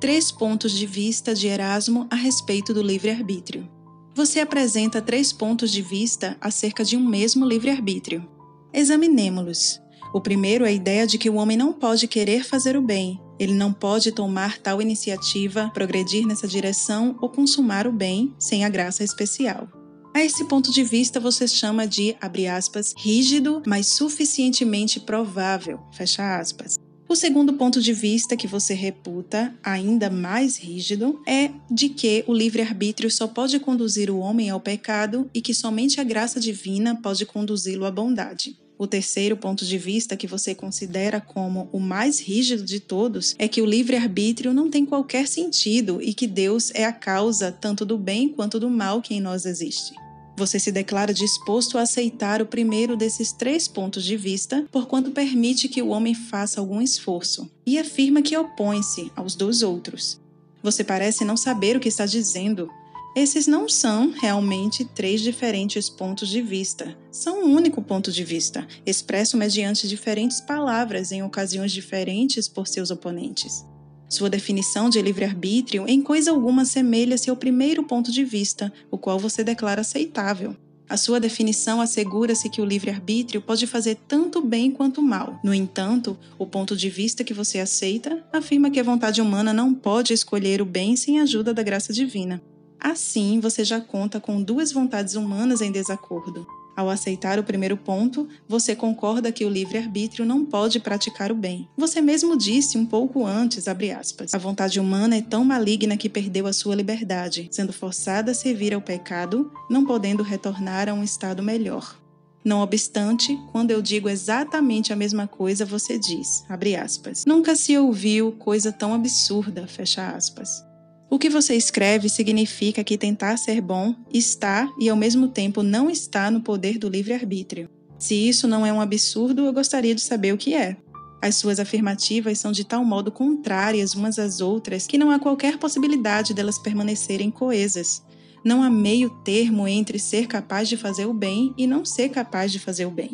Três pontos de vista de Erasmo a respeito do livre-arbítrio. Você apresenta três pontos de vista acerca de um mesmo livre-arbítrio. Examinemo-los. O primeiro é a ideia de que o homem não pode querer fazer o bem, ele não pode tomar tal iniciativa, progredir nessa direção ou consumar o bem sem a graça especial. A esse ponto de vista você chama de, abre aspas, rígido, mas suficientemente provável, fecha aspas. O segundo ponto de vista que você reputa, ainda mais rígido, é de que o livre-arbítrio só pode conduzir o homem ao pecado e que somente a graça divina pode conduzi-lo à bondade. O terceiro ponto de vista que você considera como o mais rígido de todos é que o livre-arbítrio não tem qualquer sentido e que Deus é a causa tanto do bem quanto do mal que em nós existe. Você se declara disposto a aceitar o primeiro desses três pontos de vista, porquanto permite que o homem faça algum esforço, e afirma que opõe-se aos dois outros. Você parece não saber o que está dizendo. Esses não são realmente três diferentes pontos de vista. São um único ponto de vista, expresso mediante diferentes palavras em ocasiões diferentes por seus oponentes. Sua definição de livre-arbítrio em coisa alguma semelha-se ao primeiro ponto de vista, o qual você declara aceitável. A sua definição assegura-se que o livre-arbítrio pode fazer tanto bem quanto mal. No entanto, o ponto de vista que você aceita afirma que a vontade humana não pode escolher o bem sem a ajuda da graça divina. Assim, você já conta com duas vontades humanas em desacordo. Ao aceitar o primeiro ponto, você concorda que o livre-arbítrio não pode praticar o bem. Você mesmo disse um pouco antes, aspas, a vontade humana é tão maligna que perdeu a sua liberdade, sendo forçada a servir ao pecado, não podendo retornar a um estado melhor. Não obstante, quando eu digo exatamente a mesma coisa, você diz, aspas, nunca se ouviu coisa tão absurda, fecha aspas. O que você escreve significa que tentar ser bom está e ao mesmo tempo não está no poder do livre-arbítrio. Se isso não é um absurdo, eu gostaria de saber o que é. As suas afirmativas são de tal modo contrárias umas às outras que não há qualquer possibilidade delas permanecerem coesas. Não há meio termo entre ser capaz de fazer o bem e não ser capaz de fazer o bem.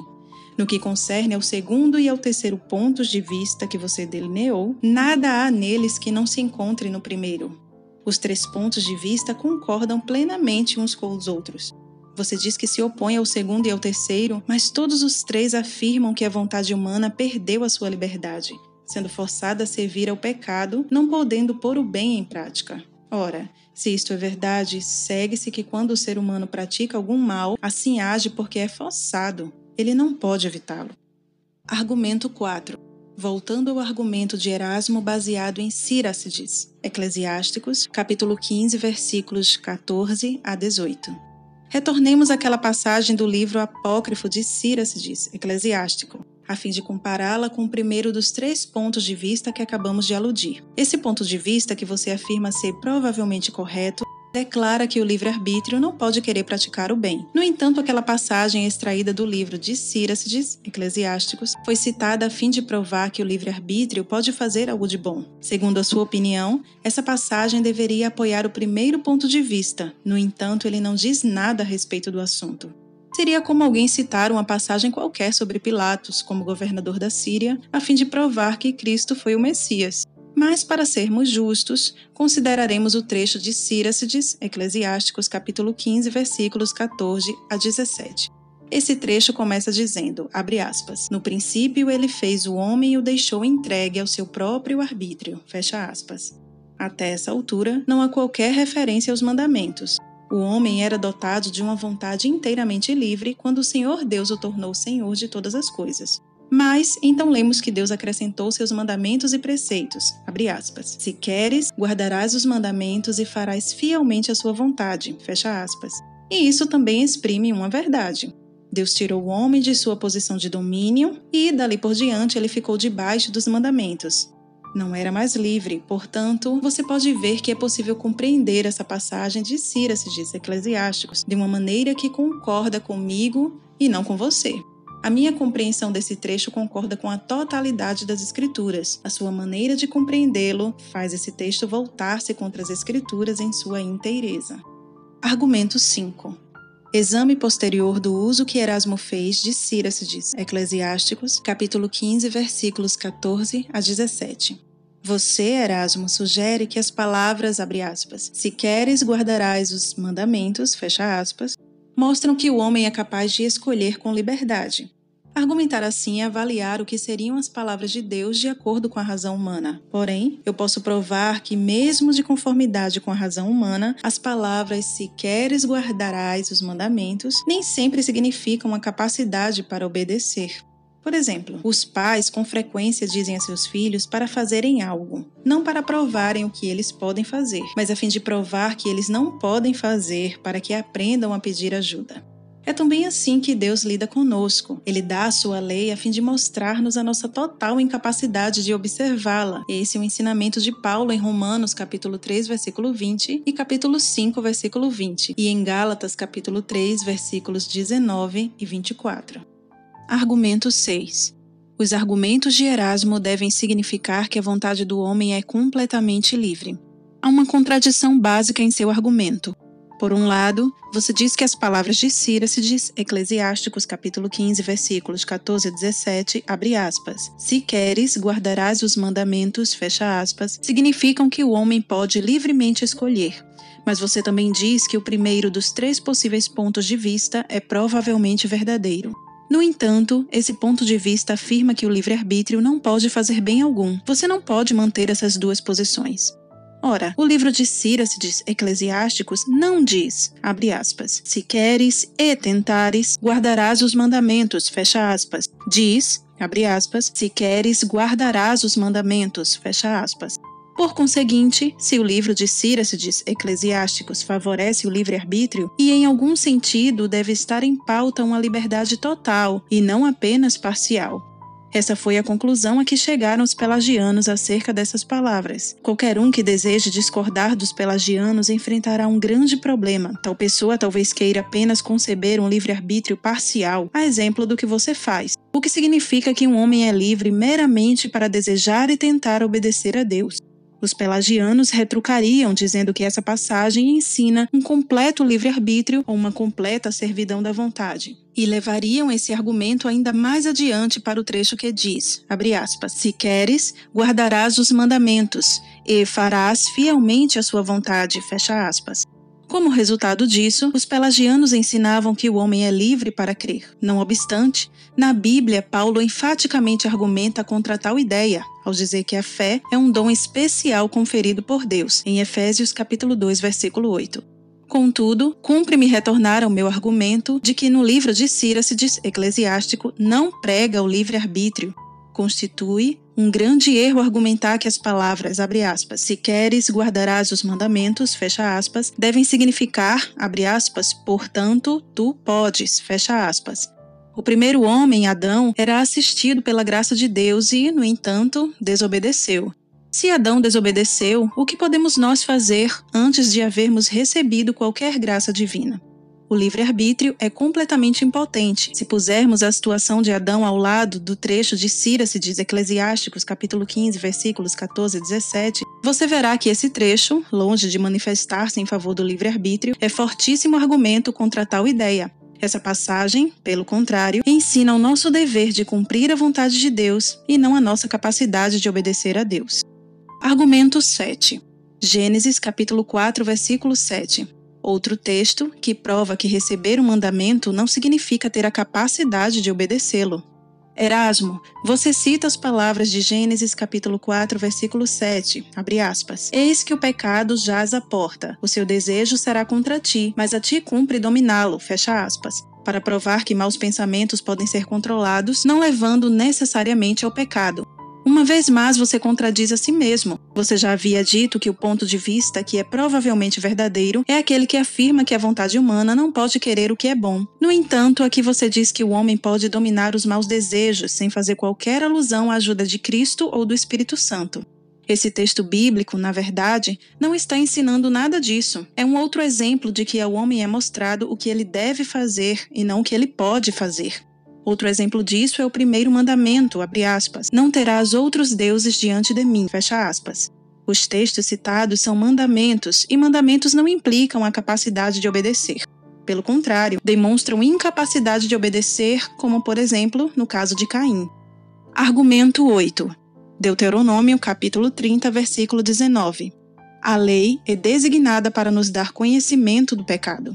No que concerne ao segundo e ao terceiro pontos de vista que você delineou, nada há neles que não se encontre no primeiro. Os três pontos de vista concordam plenamente uns com os outros. Você diz que se opõe ao segundo e ao terceiro, mas todos os três afirmam que a vontade humana perdeu a sua liberdade, sendo forçada a servir ao pecado, não podendo pôr o bem em prática. Ora, se isto é verdade, segue-se que quando o ser humano pratica algum mal, assim age porque é forçado. Ele não pode evitá-lo. Argumento 4 voltando ao argumento de Erasmo baseado em Siracides, Eclesiásticos, capítulo 15, versículos 14 a 18. Retornemos àquela passagem do livro apócrifo de Siracides, Eclesiástico, a fim de compará-la com o primeiro dos três pontos de vista que acabamos de aludir. Esse ponto de vista que você afirma ser provavelmente correto declara que o livre-arbítrio não pode querer praticar o bem. No entanto, aquela passagem extraída do livro de Círacides, Eclesiásticos, foi citada a fim de provar que o livre-arbítrio pode fazer algo de bom. Segundo a sua opinião, essa passagem deveria apoiar o primeiro ponto de vista, no entanto, ele não diz nada a respeito do assunto. Seria como alguém citar uma passagem qualquer sobre Pilatos como governador da Síria, a fim de provar que Cristo foi o Messias. Mas, para sermos justos, consideraremos o trecho de Círacides, Eclesiásticos, capítulo 15, versículos 14 a 17. Esse trecho começa dizendo, abre aspas, No princípio ele fez o homem e o deixou entregue ao seu próprio arbítrio, fecha aspas. Até essa altura, não há qualquer referência aos mandamentos. O homem era dotado de uma vontade inteiramente livre quando o Senhor Deus o tornou Senhor de todas as coisas. Mas então lemos que Deus acrescentou seus mandamentos e preceitos. Aspas, Se queres, guardarás os mandamentos e farás fielmente a sua vontade. Fecha aspas. E isso também exprime uma verdade. Deus tirou o homem de sua posição de domínio e, dali por diante, ele ficou debaixo dos mandamentos. Não era mais livre, portanto, você pode ver que é possível compreender essa passagem de Círacides Eclesiásticos de uma maneira que concorda comigo e não com você. A minha compreensão desse trecho concorda com a totalidade das Escrituras. A sua maneira de compreendê-lo faz esse texto voltar-se contra as Escrituras em sua inteireza. Argumento 5. Exame posterior do uso que Erasmo fez de Círacides, Eclesiásticos, capítulo 15, versículos 14 a 17. Você, Erasmo, sugere que as palavras, abre aspas, se queres guardarás os mandamentos, fecha aspas, mostram que o homem é capaz de escolher com liberdade. Argumentar assim é avaliar o que seriam as palavras de Deus de acordo com a razão humana. Porém, eu posso provar que, mesmo de conformidade com a razão humana, as palavras se queres guardarás os mandamentos nem sempre significam a capacidade para obedecer. Por exemplo, os pais com frequência dizem a seus filhos para fazerem algo, não para provarem o que eles podem fazer, mas a fim de provar que eles não podem fazer para que aprendam a pedir ajuda. É também assim que Deus lida conosco. Ele dá a sua lei a fim de mostrar-nos a nossa total incapacidade de observá-la. Esse é o ensinamento de Paulo em Romanos capítulo 3, versículo 20 e capítulo 5, versículo 20, e em Gálatas capítulo 3, versículos 19 e 24. Argumento 6. Os argumentos de Erasmo devem significar que a vontade do homem é completamente livre. Há uma contradição básica em seu argumento. Por um lado, você diz que as palavras de Círacides, Eclesiásticos capítulo 15, versículos 14 a 17, abre aspas, se queres, guardarás os mandamentos, fecha aspas, significam que o homem pode livremente escolher. Mas você também diz que o primeiro dos três possíveis pontos de vista é provavelmente verdadeiro. No entanto, esse ponto de vista afirma que o livre-arbítrio não pode fazer bem algum. Você não pode manter essas duas posições. Ora, o livro de Círacides Eclesiásticos não diz, abre aspas, se queres e tentares, guardarás os mandamentos, fecha aspas. Diz, abre aspas, se queres, guardarás os mandamentos, fecha aspas. Por conseguinte, se o livro de Círacides Eclesiásticos favorece o livre-arbítrio e, em algum sentido, deve estar em pauta uma liberdade total e não apenas parcial. Essa foi a conclusão a que chegaram os pelagianos acerca dessas palavras. Qualquer um que deseje discordar dos pelagianos enfrentará um grande problema. Tal pessoa talvez queira apenas conceber um livre-arbítrio parcial, a exemplo do que você faz, o que significa que um homem é livre meramente para desejar e tentar obedecer a Deus. Os pelagianos retrucariam dizendo que essa passagem ensina um completo livre-arbítrio ou uma completa servidão da vontade. E levariam esse argumento ainda mais adiante para o trecho que diz, aspas, se queres, guardarás os mandamentos e farás fielmente a sua vontade, fecha aspas. Como resultado disso, os pelagianos ensinavam que o homem é livre para crer. Não obstante, na Bíblia, Paulo enfaticamente argumenta contra tal ideia, ao dizer que a fé é um dom especial conferido por Deus, em Efésios capítulo 2, versículo 8. Contudo, cumpre-me retornar ao meu argumento de que no livro de Círacides Eclesiástico não prega o livre-arbítrio, constitui um grande erro argumentar que as palavras, abre aspas, se queres guardarás os mandamentos, fecha aspas, devem significar, abre aspas, portanto, tu podes, fecha aspas. O primeiro homem, Adão, era assistido pela graça de Deus e, no entanto, desobedeceu. Se Adão desobedeceu, o que podemos nós fazer antes de havermos recebido qualquer graça divina? O livre-arbítrio é completamente impotente. Se pusermos a situação de Adão ao lado do trecho de Círacides Eclesiásticos, capítulo 15, versículos 14 e 17, você verá que esse trecho, longe de manifestar-se em favor do livre-arbítrio, é fortíssimo argumento contra tal ideia. Essa passagem, pelo contrário, ensina o nosso dever de cumprir a vontade de Deus e não a nossa capacidade de obedecer a Deus. Argumento 7. Gênesis capítulo 4, versículo 7. Outro texto que prova que receber um mandamento não significa ter a capacidade de obedecê-lo. Erasmo, você cita as palavras de Gênesis capítulo 4, versículo 7, abre aspas. Eis que o pecado jaz à porta, o seu desejo será contra ti, mas a ti cumpre dominá-lo, fecha aspas. Para provar que maus pensamentos podem ser controlados, não levando necessariamente ao pecado, uma vez mais você contradiz a si mesmo. Você já havia dito que o ponto de vista que é provavelmente verdadeiro é aquele que afirma que a vontade humana não pode querer o que é bom. No entanto, aqui você diz que o homem pode dominar os maus desejos sem fazer qualquer alusão à ajuda de Cristo ou do Espírito Santo. Esse texto bíblico, na verdade, não está ensinando nada disso. É um outro exemplo de que ao homem é mostrado o que ele deve fazer e não o que ele pode fazer. Outro exemplo disso é o primeiro mandamento, aspas, não terás outros deuses diante de mim. Os textos citados são mandamentos, e mandamentos não implicam a capacidade de obedecer. Pelo contrário, demonstram incapacidade de obedecer, como por exemplo no caso de Caim. Argumento 8. Deuteronômio capítulo 30, versículo 19. A lei é designada para nos dar conhecimento do pecado.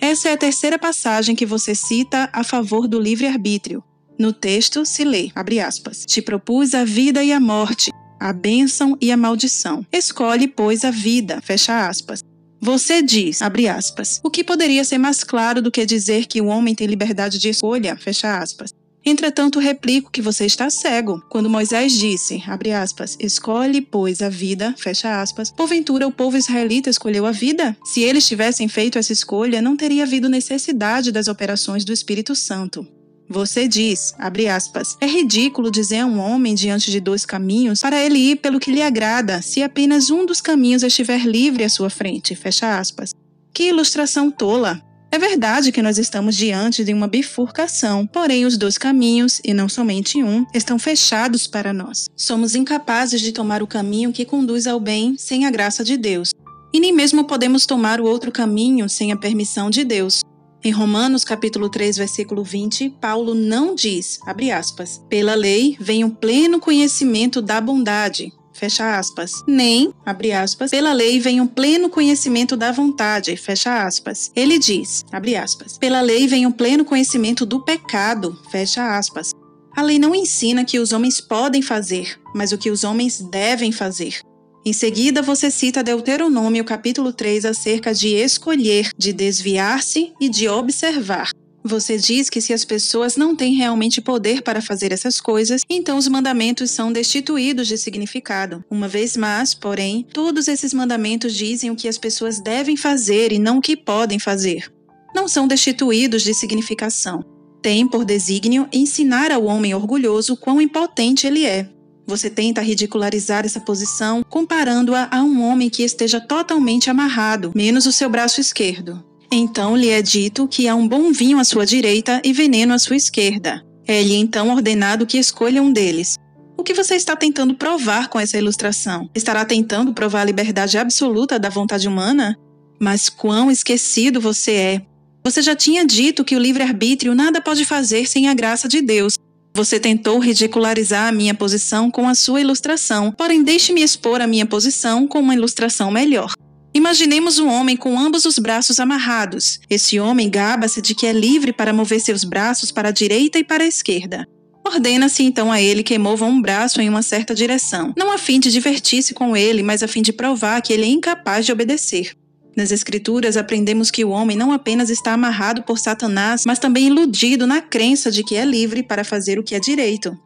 Essa é a terceira passagem que você cita a favor do livre-arbítrio. No texto se lê, abre aspas, te propus a vida e a morte, a bênção e a maldição. Escolhe, pois, a vida, fecha aspas. Você diz, abre aspas, o que poderia ser mais claro do que dizer que o homem tem liberdade de escolha, fecha aspas. Entretanto, replico que você está cego. Quando Moisés disse, abre aspas, escolhe, pois, a vida, fecha aspas, porventura o povo israelita escolheu a vida? Se eles tivessem feito essa escolha, não teria havido necessidade das operações do Espírito Santo. Você diz, abre aspas, é ridículo dizer a um homem diante de dois caminhos para ele ir pelo que lhe agrada, se apenas um dos caminhos estiver livre à sua frente, fecha aspas. Que ilustração tola! É verdade que nós estamos diante de uma bifurcação, porém os dois caminhos, e não somente um, estão fechados para nós. Somos incapazes de tomar o caminho que conduz ao bem sem a graça de Deus. E nem mesmo podemos tomar o outro caminho sem a permissão de Deus. Em Romanos capítulo 3, versículo 20, Paulo não diz, abre aspas, pela lei vem o pleno conhecimento da bondade, fecha aspas, nem, abre aspas, pela lei vem um pleno conhecimento da vontade, fecha aspas. Ele diz, abre aspas, pela lei vem um pleno conhecimento do pecado, fecha aspas. A lei não ensina que os homens podem fazer, mas o que os homens devem fazer. Em seguida, você cita Deuteronômio capítulo 3 acerca de escolher, de desviar-se e de observar. Você diz que se as pessoas não têm realmente poder para fazer essas coisas, então os mandamentos são destituídos de significado. Uma vez mais, porém, todos esses mandamentos dizem o que as pessoas devem fazer e não o que podem fazer. Não são destituídos de significação. Tem por desígnio ensinar ao homem orgulhoso quão impotente ele é. Você tenta ridicularizar essa posição comparando-a a um homem que esteja totalmente amarrado, menos o seu braço esquerdo. Então lhe é dito que há um bom vinho à sua direita e veneno à sua esquerda. É-lhe então ordenado que escolha um deles. O que você está tentando provar com essa ilustração? Estará tentando provar a liberdade absoluta da vontade humana? Mas quão esquecido você é! Você já tinha dito que o livre-arbítrio nada pode fazer sem a graça de Deus. Você tentou ridicularizar a minha posição com a sua ilustração, porém deixe-me expor a minha posição com uma ilustração melhor. Imaginemos um homem com ambos os braços amarrados. Esse homem gaba-se de que é livre para mover seus braços para a direita e para a esquerda. Ordena-se então a ele que mova um braço em uma certa direção, não a fim de divertir-se com ele, mas a fim de provar que ele é incapaz de obedecer. Nas Escrituras, aprendemos que o homem não apenas está amarrado por Satanás, mas também iludido na crença de que é livre para fazer o que é direito.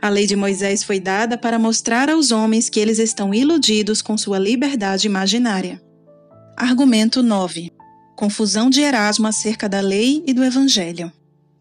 A lei de Moisés foi dada para mostrar aos homens que eles estão iludidos com sua liberdade imaginária. Argumento 9. Confusão de Erasmo acerca da lei e do evangelho.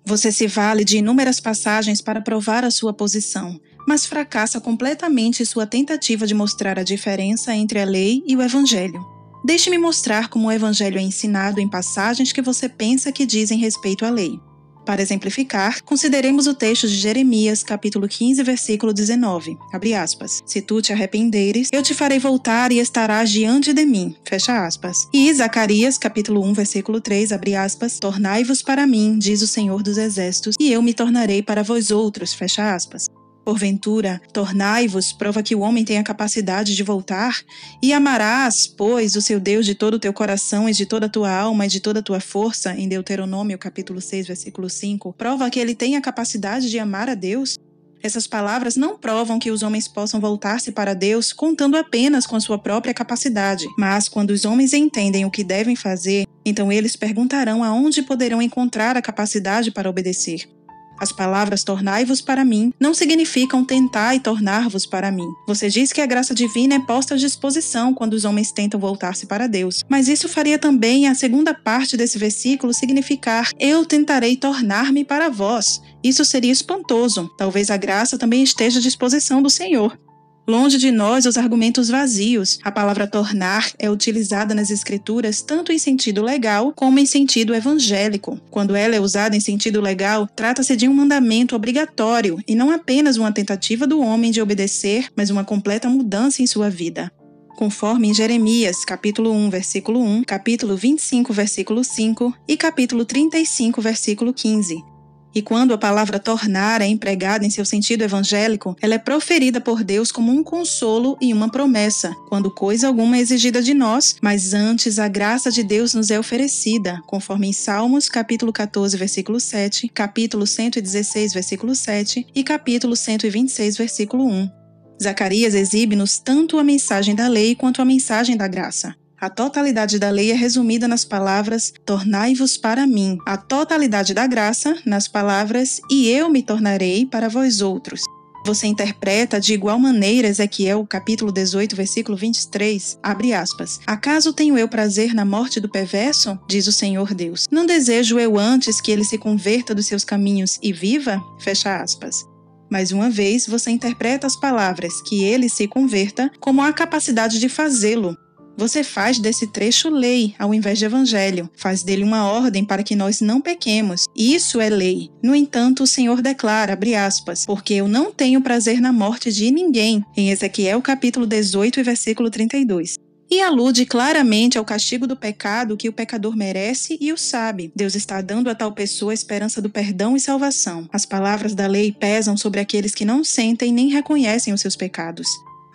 Você se vale de inúmeras passagens para provar a sua posição, mas fracassa completamente sua tentativa de mostrar a diferença entre a lei e o evangelho. Deixe-me mostrar como o evangelho é ensinado em passagens que você pensa que dizem respeito à lei. Para exemplificar, consideremos o texto de Jeremias, capítulo 15, versículo 19. Abre aspas. Se tu te arrependeres, eu te farei voltar e estarás diante de mim. Fecha aspas. E Zacarias, capítulo 1, versículo 3, abre aspas. Tornai-vos para mim, diz o Senhor dos Exércitos, e eu me tornarei para vós outros. Fecha aspas. Porventura, tornai-vos, prova que o homem tem a capacidade de voltar, e amarás, pois, o seu Deus de todo o teu coração e de toda a tua alma e de toda a tua força, em Deuteronômio capítulo 6, versículo 5, prova que ele tem a capacidade de amar a Deus. Essas palavras não provam que os homens possam voltar-se para Deus contando apenas com sua própria capacidade, mas quando os homens entendem o que devem fazer, então eles perguntarão aonde poderão encontrar a capacidade para obedecer. As palavras tornai-vos para mim não significam tentar e tornar-vos para mim. Você diz que a graça divina é posta à disposição quando os homens tentam voltar-se para Deus. Mas isso faria também a segunda parte desse versículo significar: Eu tentarei tornar-me para vós. Isso seria espantoso. Talvez a graça também esteja à disposição do Senhor. Longe de nós os argumentos vazios. A palavra tornar é utilizada nas Escrituras tanto em sentido legal como em sentido evangélico. Quando ela é usada em sentido legal, trata-se de um mandamento obrigatório e não apenas uma tentativa do homem de obedecer, mas uma completa mudança em sua vida conforme em Jeremias, capítulo 1, versículo 1, capítulo 25, versículo 5 e capítulo 35, versículo 15. E quando a palavra tornar é empregada em seu sentido evangélico, ela é proferida por Deus como um consolo e uma promessa, quando coisa alguma é exigida de nós, mas antes a graça de Deus nos é oferecida, conforme em Salmos, capítulo 14, versículo 7, capítulo 116, versículo 7 e capítulo 126, versículo 1. Zacarias exibe-nos tanto a mensagem da lei quanto a mensagem da graça. A totalidade da lei é resumida nas palavras: Tornai-vos para mim. A totalidade da graça nas palavras: E eu me tornarei para vós outros. Você interpreta de igual maneira Ezequiel, capítulo 18, versículo 23, abre aspas. Acaso tenho eu prazer na morte do perverso? Diz o Senhor Deus. Não desejo eu antes que ele se converta dos seus caminhos e viva? Fecha aspas. Mais uma vez, você interpreta as palavras que ele se converta como a capacidade de fazê-lo, você faz desse trecho lei ao invés de evangelho, faz dele uma ordem para que nós não pequemos. Isso é lei. No entanto, o Senhor declara, abre aspas, porque eu não tenho prazer na morte de ninguém, em Ezequiel capítulo 18 e versículo 32 e alude claramente ao castigo do pecado que o pecador merece e o sabe. Deus está dando a tal pessoa a esperança do perdão e salvação. As palavras da lei pesam sobre aqueles que não sentem nem reconhecem os seus pecados.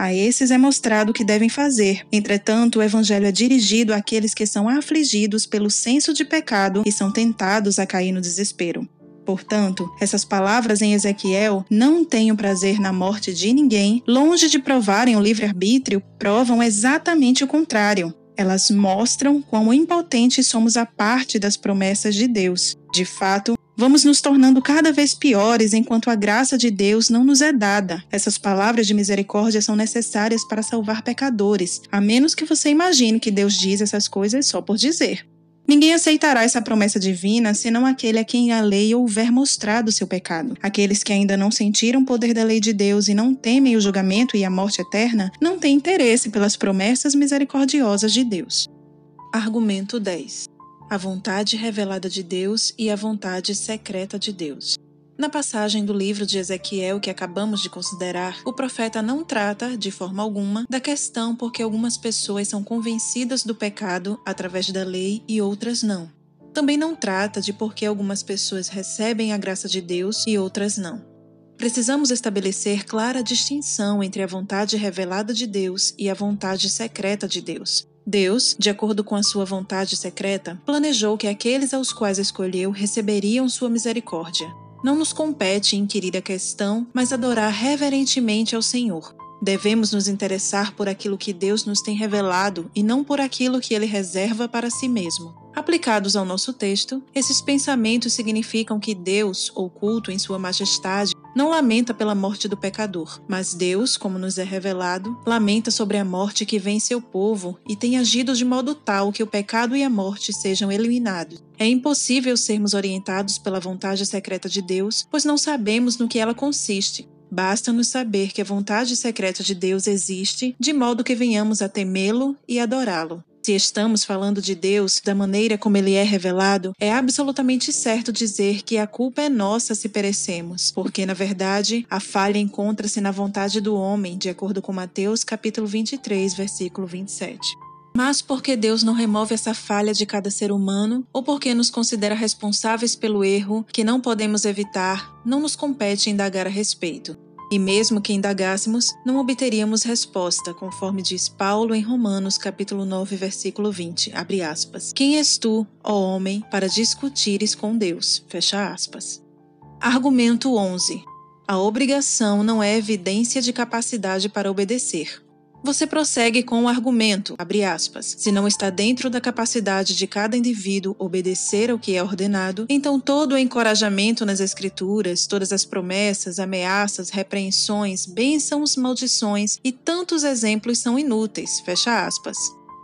A esses é mostrado o que devem fazer. Entretanto, o Evangelho é dirigido àqueles que são afligidos pelo senso de pecado e são tentados a cair no desespero. Portanto, essas palavras em Ezequiel não têm o prazer na morte de ninguém, longe de provarem o livre-arbítrio, provam exatamente o contrário. Elas mostram quão impotentes somos à parte das promessas de Deus. De fato, Vamos nos tornando cada vez piores enquanto a graça de Deus não nos é dada. Essas palavras de misericórdia são necessárias para salvar pecadores, a menos que você imagine que Deus diz essas coisas só por dizer. Ninguém aceitará essa promessa divina senão aquele a quem a lei houver mostrado seu pecado. Aqueles que ainda não sentiram o poder da lei de Deus e não temem o julgamento e a morte eterna, não têm interesse pelas promessas misericordiosas de Deus. Argumento 10. A vontade revelada de Deus e a vontade secreta de Deus. Na passagem do livro de Ezequiel que acabamos de considerar, o profeta não trata, de forma alguma, da questão porque algumas pessoas são convencidas do pecado através da lei e outras não. Também não trata de porque algumas pessoas recebem a graça de Deus e outras não. Precisamos estabelecer clara distinção entre a vontade revelada de Deus e a vontade secreta de Deus. Deus, de acordo com a sua vontade secreta, planejou que aqueles aos quais escolheu receberiam sua misericórdia. Não nos compete inquirir a questão, mas adorar reverentemente ao Senhor. Devemos nos interessar por aquilo que Deus nos tem revelado e não por aquilo que ele reserva para si mesmo. Aplicados ao nosso texto, esses pensamentos significam que Deus, oculto em Sua majestade, não lamenta pela morte do pecador, mas Deus, como nos é revelado, lamenta sobre a morte que vem em seu povo e tem agido de modo tal que o pecado e a morte sejam eliminados. É impossível sermos orientados pela vontade secreta de Deus, pois não sabemos no que ela consiste. Basta-nos saber que a vontade secreta de Deus existe, de modo que venhamos a temê-lo e adorá-lo. Se estamos falando de Deus da maneira como ele é revelado, é absolutamente certo dizer que a culpa é nossa se perecemos, porque na verdade a falha encontra-se na vontade do homem, de acordo com Mateus capítulo 23, versículo 27. Mas porque Deus não remove essa falha de cada ser humano, ou porque nos considera responsáveis pelo erro que não podemos evitar, não nos compete indagar a respeito. E mesmo que indagássemos, não obteríamos resposta, conforme diz Paulo em Romanos capítulo 9, versículo 20, abre aspas. Quem és tu, ó homem, para discutires com Deus? Fecha aspas. Argumento 11. A obrigação não é evidência de capacidade para obedecer. Você prossegue com o argumento, aspas, se não está dentro da capacidade de cada indivíduo obedecer ao que é ordenado, então todo o encorajamento nas escrituras, todas as promessas, ameaças, repreensões, bênçãos, maldições e tantos exemplos são inúteis, fecha aspas.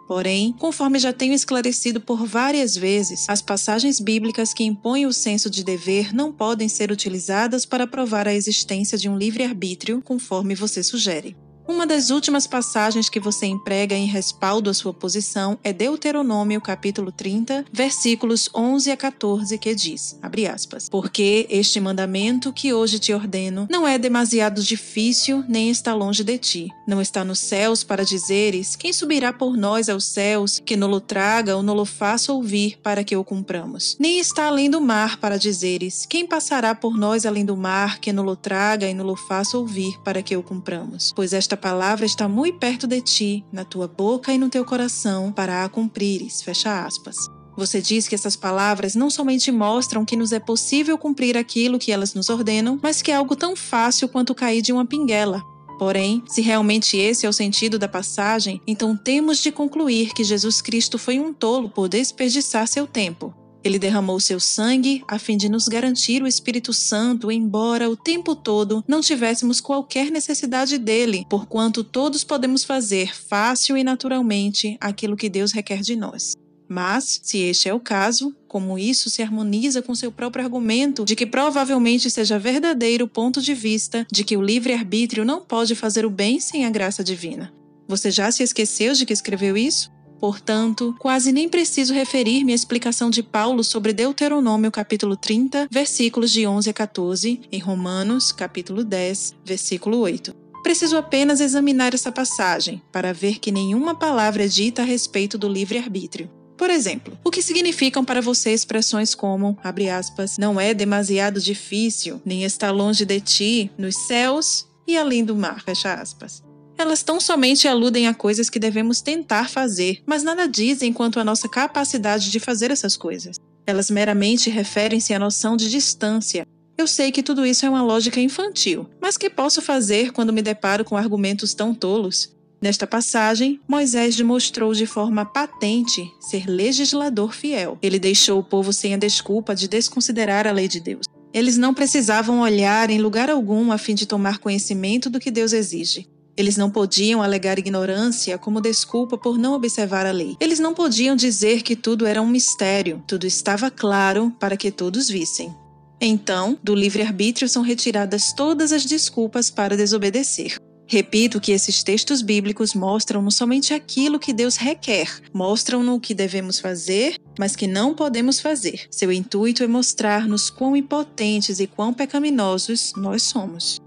Porém, conforme já tenho esclarecido por várias vezes, as passagens bíblicas que impõem o senso de dever não podem ser utilizadas para provar a existência de um livre-arbítrio, conforme você sugere. Uma das últimas passagens que você emprega em respaldo à sua posição é Deuteronômio capítulo 30, versículos 11 a 14, que diz, aspas, Porque este mandamento que hoje te ordeno não é demasiado difícil, nem está longe de ti. Não está nos céus para dizeres, quem subirá por nós aos céus, que nolo traga ou nolo faça ouvir para que o cumpramos. Nem está além do mar para dizeres, quem passará por nós além do mar, que nolo traga e nolo faça ouvir para que o cumpramos. Pois esta palavra está muito perto de ti, na tua boca e no teu coração, para a cumprires. Fecha aspas. Você diz que essas palavras não somente mostram que nos é possível cumprir aquilo que elas nos ordenam, mas que é algo tão fácil quanto cair de uma pinguela. Porém, se realmente esse é o sentido da passagem, então temos de concluir que Jesus Cristo foi um tolo por desperdiçar seu tempo. Ele derramou seu sangue a fim de nos garantir o Espírito Santo, embora o tempo todo não tivéssemos qualquer necessidade dele, porquanto todos podemos fazer fácil e naturalmente aquilo que Deus requer de nós. Mas, se este é o caso, como isso se harmoniza com seu próprio argumento de que provavelmente seja verdadeiro o ponto de vista de que o livre-arbítrio não pode fazer o bem sem a graça divina? Você já se esqueceu de que escreveu isso? Portanto, quase nem preciso referir-me à explicação de Paulo sobre Deuteronômio capítulo 30, versículos de 11 a 14, em Romanos capítulo 10, versículo 8. Preciso apenas examinar essa passagem para ver que nenhuma palavra é dita a respeito do livre-arbítrio. Por exemplo, o que significam para você expressões como, abre aspas, não é demasiado difícil, nem está longe de ti, nos céus e além do mar, fecha aspas. Elas tão somente aludem a coisas que devemos tentar fazer, mas nada dizem quanto à nossa capacidade de fazer essas coisas. Elas meramente referem-se à noção de distância. Eu sei que tudo isso é uma lógica infantil, mas que posso fazer quando me deparo com argumentos tão tolos? Nesta passagem, Moisés demonstrou de forma patente ser legislador fiel. Ele deixou o povo sem a desculpa de desconsiderar a lei de Deus. Eles não precisavam olhar em lugar algum a fim de tomar conhecimento do que Deus exige. Eles não podiam alegar ignorância como desculpa por não observar a lei. Eles não podiam dizer que tudo era um mistério, tudo estava claro para que todos vissem. Então, do livre-arbítrio são retiradas todas as desculpas para desobedecer. Repito que esses textos bíblicos mostram-nos somente aquilo que Deus requer, mostram-nos o que devemos fazer, mas que não podemos fazer. Seu intuito é mostrar-nos quão impotentes e quão pecaminosos nós somos.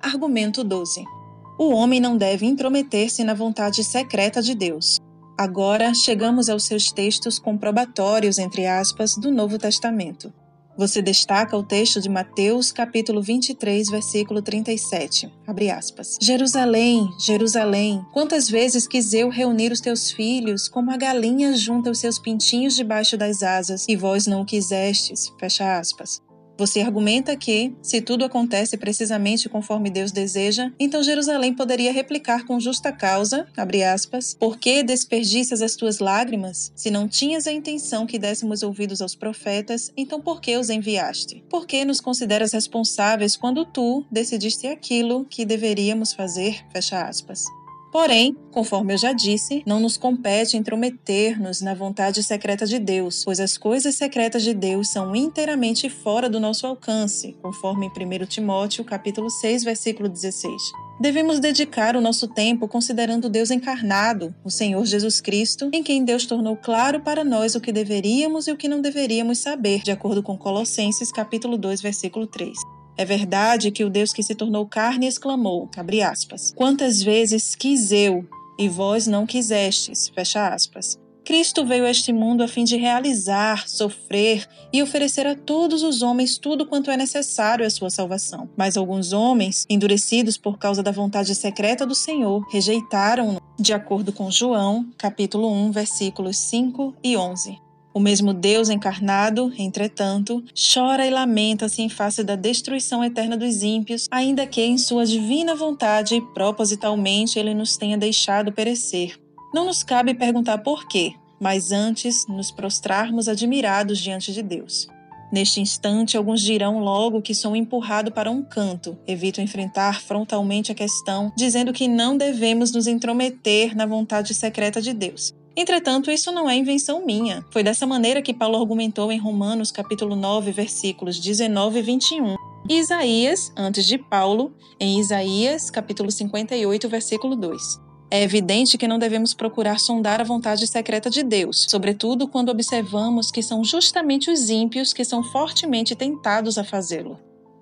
Argumento 12. O homem não deve intrometer-se na vontade secreta de Deus. Agora chegamos aos seus textos comprobatórios, entre aspas, do Novo Testamento. Você destaca o texto de Mateus, capítulo 23, versículo 37. Abre aspas. Jerusalém, Jerusalém, quantas vezes quis eu reunir os teus filhos, como a galinha junta os seus pintinhos debaixo das asas, e vós não o quisestes. Fecha aspas. Você argumenta que, se tudo acontece precisamente conforme Deus deseja, então Jerusalém poderia replicar com justa causa, abre aspas, por que desperdiças as tuas lágrimas? Se não tinhas a intenção que dessemos ouvidos aos profetas, então por que os enviaste? Por que nos consideras responsáveis quando tu decidiste aquilo que deveríamos fazer? Fecha aspas. Porém, conforme eu já disse, não nos compete intrometer-nos na vontade secreta de Deus, pois as coisas secretas de Deus são inteiramente fora do nosso alcance, conforme em 1 Timóteo, capítulo 6, versículo 16. Devemos dedicar o nosso tempo considerando Deus encarnado, o Senhor Jesus Cristo, em quem Deus tornou claro para nós o que deveríamos e o que não deveríamos saber, de acordo com Colossenses capítulo 2, versículo 3. É verdade que o Deus que se tornou carne exclamou, abre aspas, quantas vezes quis eu e vós não quisestes, fecha aspas. Cristo veio a este mundo a fim de realizar, sofrer e oferecer a todos os homens tudo quanto é necessário à sua salvação. Mas alguns homens, endurecidos por causa da vontade secreta do Senhor, rejeitaram-no, de acordo com João, capítulo 1, versículos 5 e 11. O mesmo Deus encarnado, entretanto, chora e lamenta-se em face da destruição eterna dos ímpios, ainda que em sua divina vontade, propositalmente, ele nos tenha deixado perecer. Não nos cabe perguntar por quê, mas antes nos prostrarmos admirados diante de Deus. Neste instante, alguns dirão logo que sou empurrado para um canto. Evito enfrentar frontalmente a questão, dizendo que não devemos nos intrometer na vontade secreta de Deus. Entretanto, isso não é invenção minha. Foi dessa maneira que Paulo argumentou em Romanos capítulo 9, versículos 19 e 21. E Isaías, antes de Paulo, em Isaías capítulo 58, versículo 2. É evidente que não devemos procurar sondar a vontade secreta de Deus, sobretudo quando observamos que são justamente os ímpios que são fortemente tentados a fazê-lo.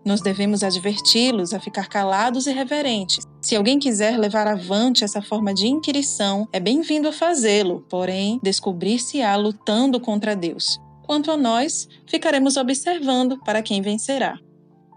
Nós devemos adverti-los a ficar calados e reverentes. Se alguém quiser levar avante essa forma de inquirição, é bem-vindo a fazê-lo, porém, descobrir-se-á lutando contra Deus. Quanto a nós, ficaremos observando para quem vencerá.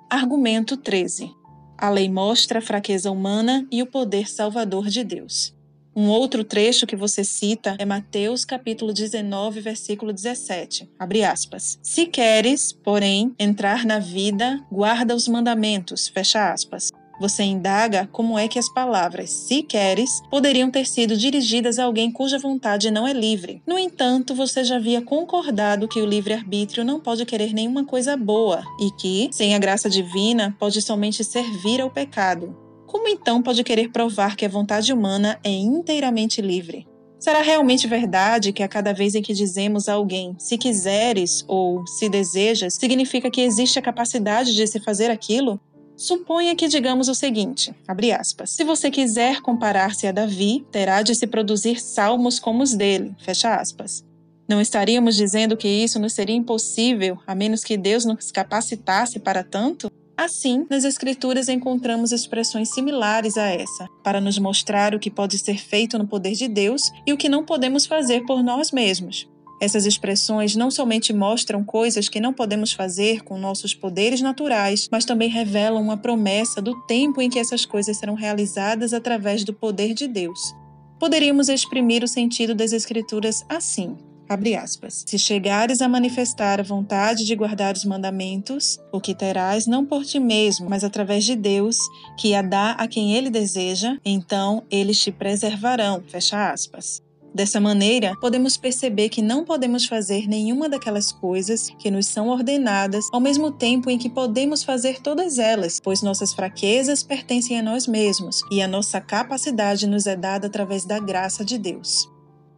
Argumento 13. A lei mostra a fraqueza humana e o poder salvador de Deus. Um outro trecho que você cita é Mateus capítulo 19, versículo 17. Abre aspas. Se queres, porém, entrar na vida, guarda os mandamentos. Fecha aspas. Você indaga como é que as palavras se queres poderiam ter sido dirigidas a alguém cuja vontade não é livre. No entanto, você já havia concordado que o livre-arbítrio não pode querer nenhuma coisa boa e que, sem a graça divina, pode somente servir ao pecado. Como então pode querer provar que a vontade humana é inteiramente livre? Será realmente verdade que a cada vez em que dizemos a alguém se quiseres ou se desejas, significa que existe a capacidade de se fazer aquilo? Suponha que digamos o seguinte, aspas, se você quiser comparar-se a Davi, terá de se produzir salmos como os dele. Não estaríamos dizendo que isso nos seria impossível, a menos que Deus nos capacitasse para tanto? Assim, nas Escrituras encontramos expressões similares a essa, para nos mostrar o que pode ser feito no poder de Deus e o que não podemos fazer por nós mesmos. Essas expressões não somente mostram coisas que não podemos fazer com nossos poderes naturais, mas também revelam uma promessa do tempo em que essas coisas serão realizadas através do poder de Deus. Poderíamos exprimir o sentido das Escrituras assim: Abre aspas. Se chegares a manifestar a vontade de guardar os mandamentos, o que terás não por ti mesmo, mas através de Deus, que a dá a quem ele deseja, então eles te preservarão. Fecha aspas. Dessa maneira, podemos perceber que não podemos fazer nenhuma daquelas coisas que nos são ordenadas ao mesmo tempo em que podemos fazer todas elas, pois nossas fraquezas pertencem a nós mesmos e a nossa capacidade nos é dada através da graça de Deus.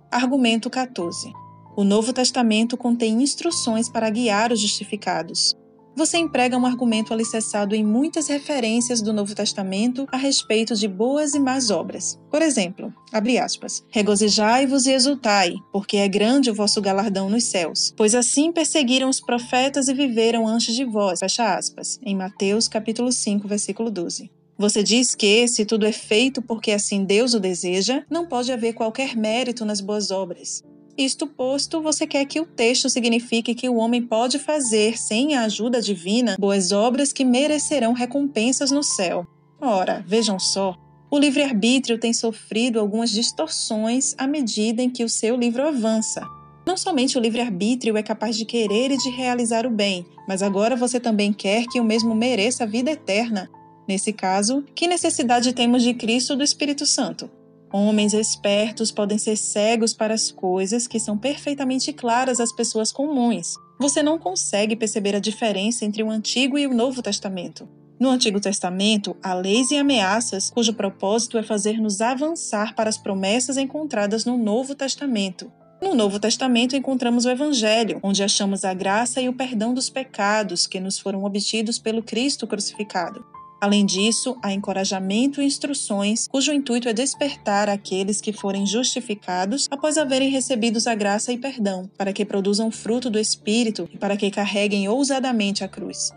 Argumento 14. O Novo Testamento contém instruções para guiar os justificados você emprega um argumento alicerçado em muitas referências do Novo Testamento a respeito de boas e más obras. Por exemplo, abre aspas, regozijai-vos e exultai, porque é grande o vosso galardão nos céus, pois assim perseguiram os profetas e viveram antes de vós, fecha aspas, em Mateus capítulo 5, versículo 12. Você diz que, se tudo é feito porque assim Deus o deseja, não pode haver qualquer mérito nas boas obras. Isto posto, você quer que o texto signifique que o homem pode fazer, sem a ajuda divina, boas obras que merecerão recompensas no céu. Ora, vejam só, o livre-arbítrio tem sofrido algumas distorções à medida em que o seu livro avança. Não somente o livre-arbítrio é capaz de querer e de realizar o bem, mas agora você também quer que o mesmo mereça a vida eterna. Nesse caso, que necessidade temos de Cristo ou do Espírito Santo? Homens espertos podem ser cegos para as coisas que são perfeitamente claras às pessoas comuns. Você não consegue perceber a diferença entre o Antigo e o Novo Testamento. No Antigo Testamento, há leis e ameaças cujo propósito é fazer-nos avançar para as promessas encontradas no Novo Testamento. No Novo Testamento encontramos o Evangelho, onde achamos a graça e o perdão dos pecados que nos foram obtidos pelo Cristo crucificado. Além disso, há encorajamento e instruções, cujo intuito é despertar aqueles que forem justificados após haverem recebido a graça e perdão, para que produzam fruto do Espírito e para que carreguem ousadamente a cruz.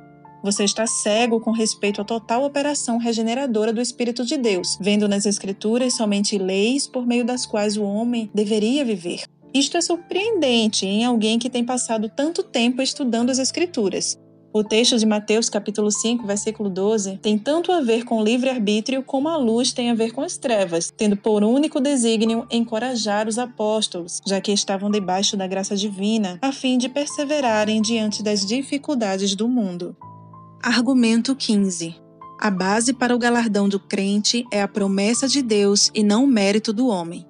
Você está cego com respeito à total operação regeneradora do Espírito de Deus, vendo nas Escrituras somente leis por meio das quais o homem deveria viver. Isto é surpreendente em alguém que tem passado tanto tempo estudando as Escrituras, o texto de Mateus capítulo 5, versículo 12, tem tanto a ver com livre-arbítrio como a luz tem a ver com as trevas, tendo por único desígnio encorajar os apóstolos, já que estavam debaixo da graça divina, a fim de perseverarem diante das dificuldades do mundo. Argumento 15. A base para o galardão do crente é a promessa de Deus e não o mérito do homem.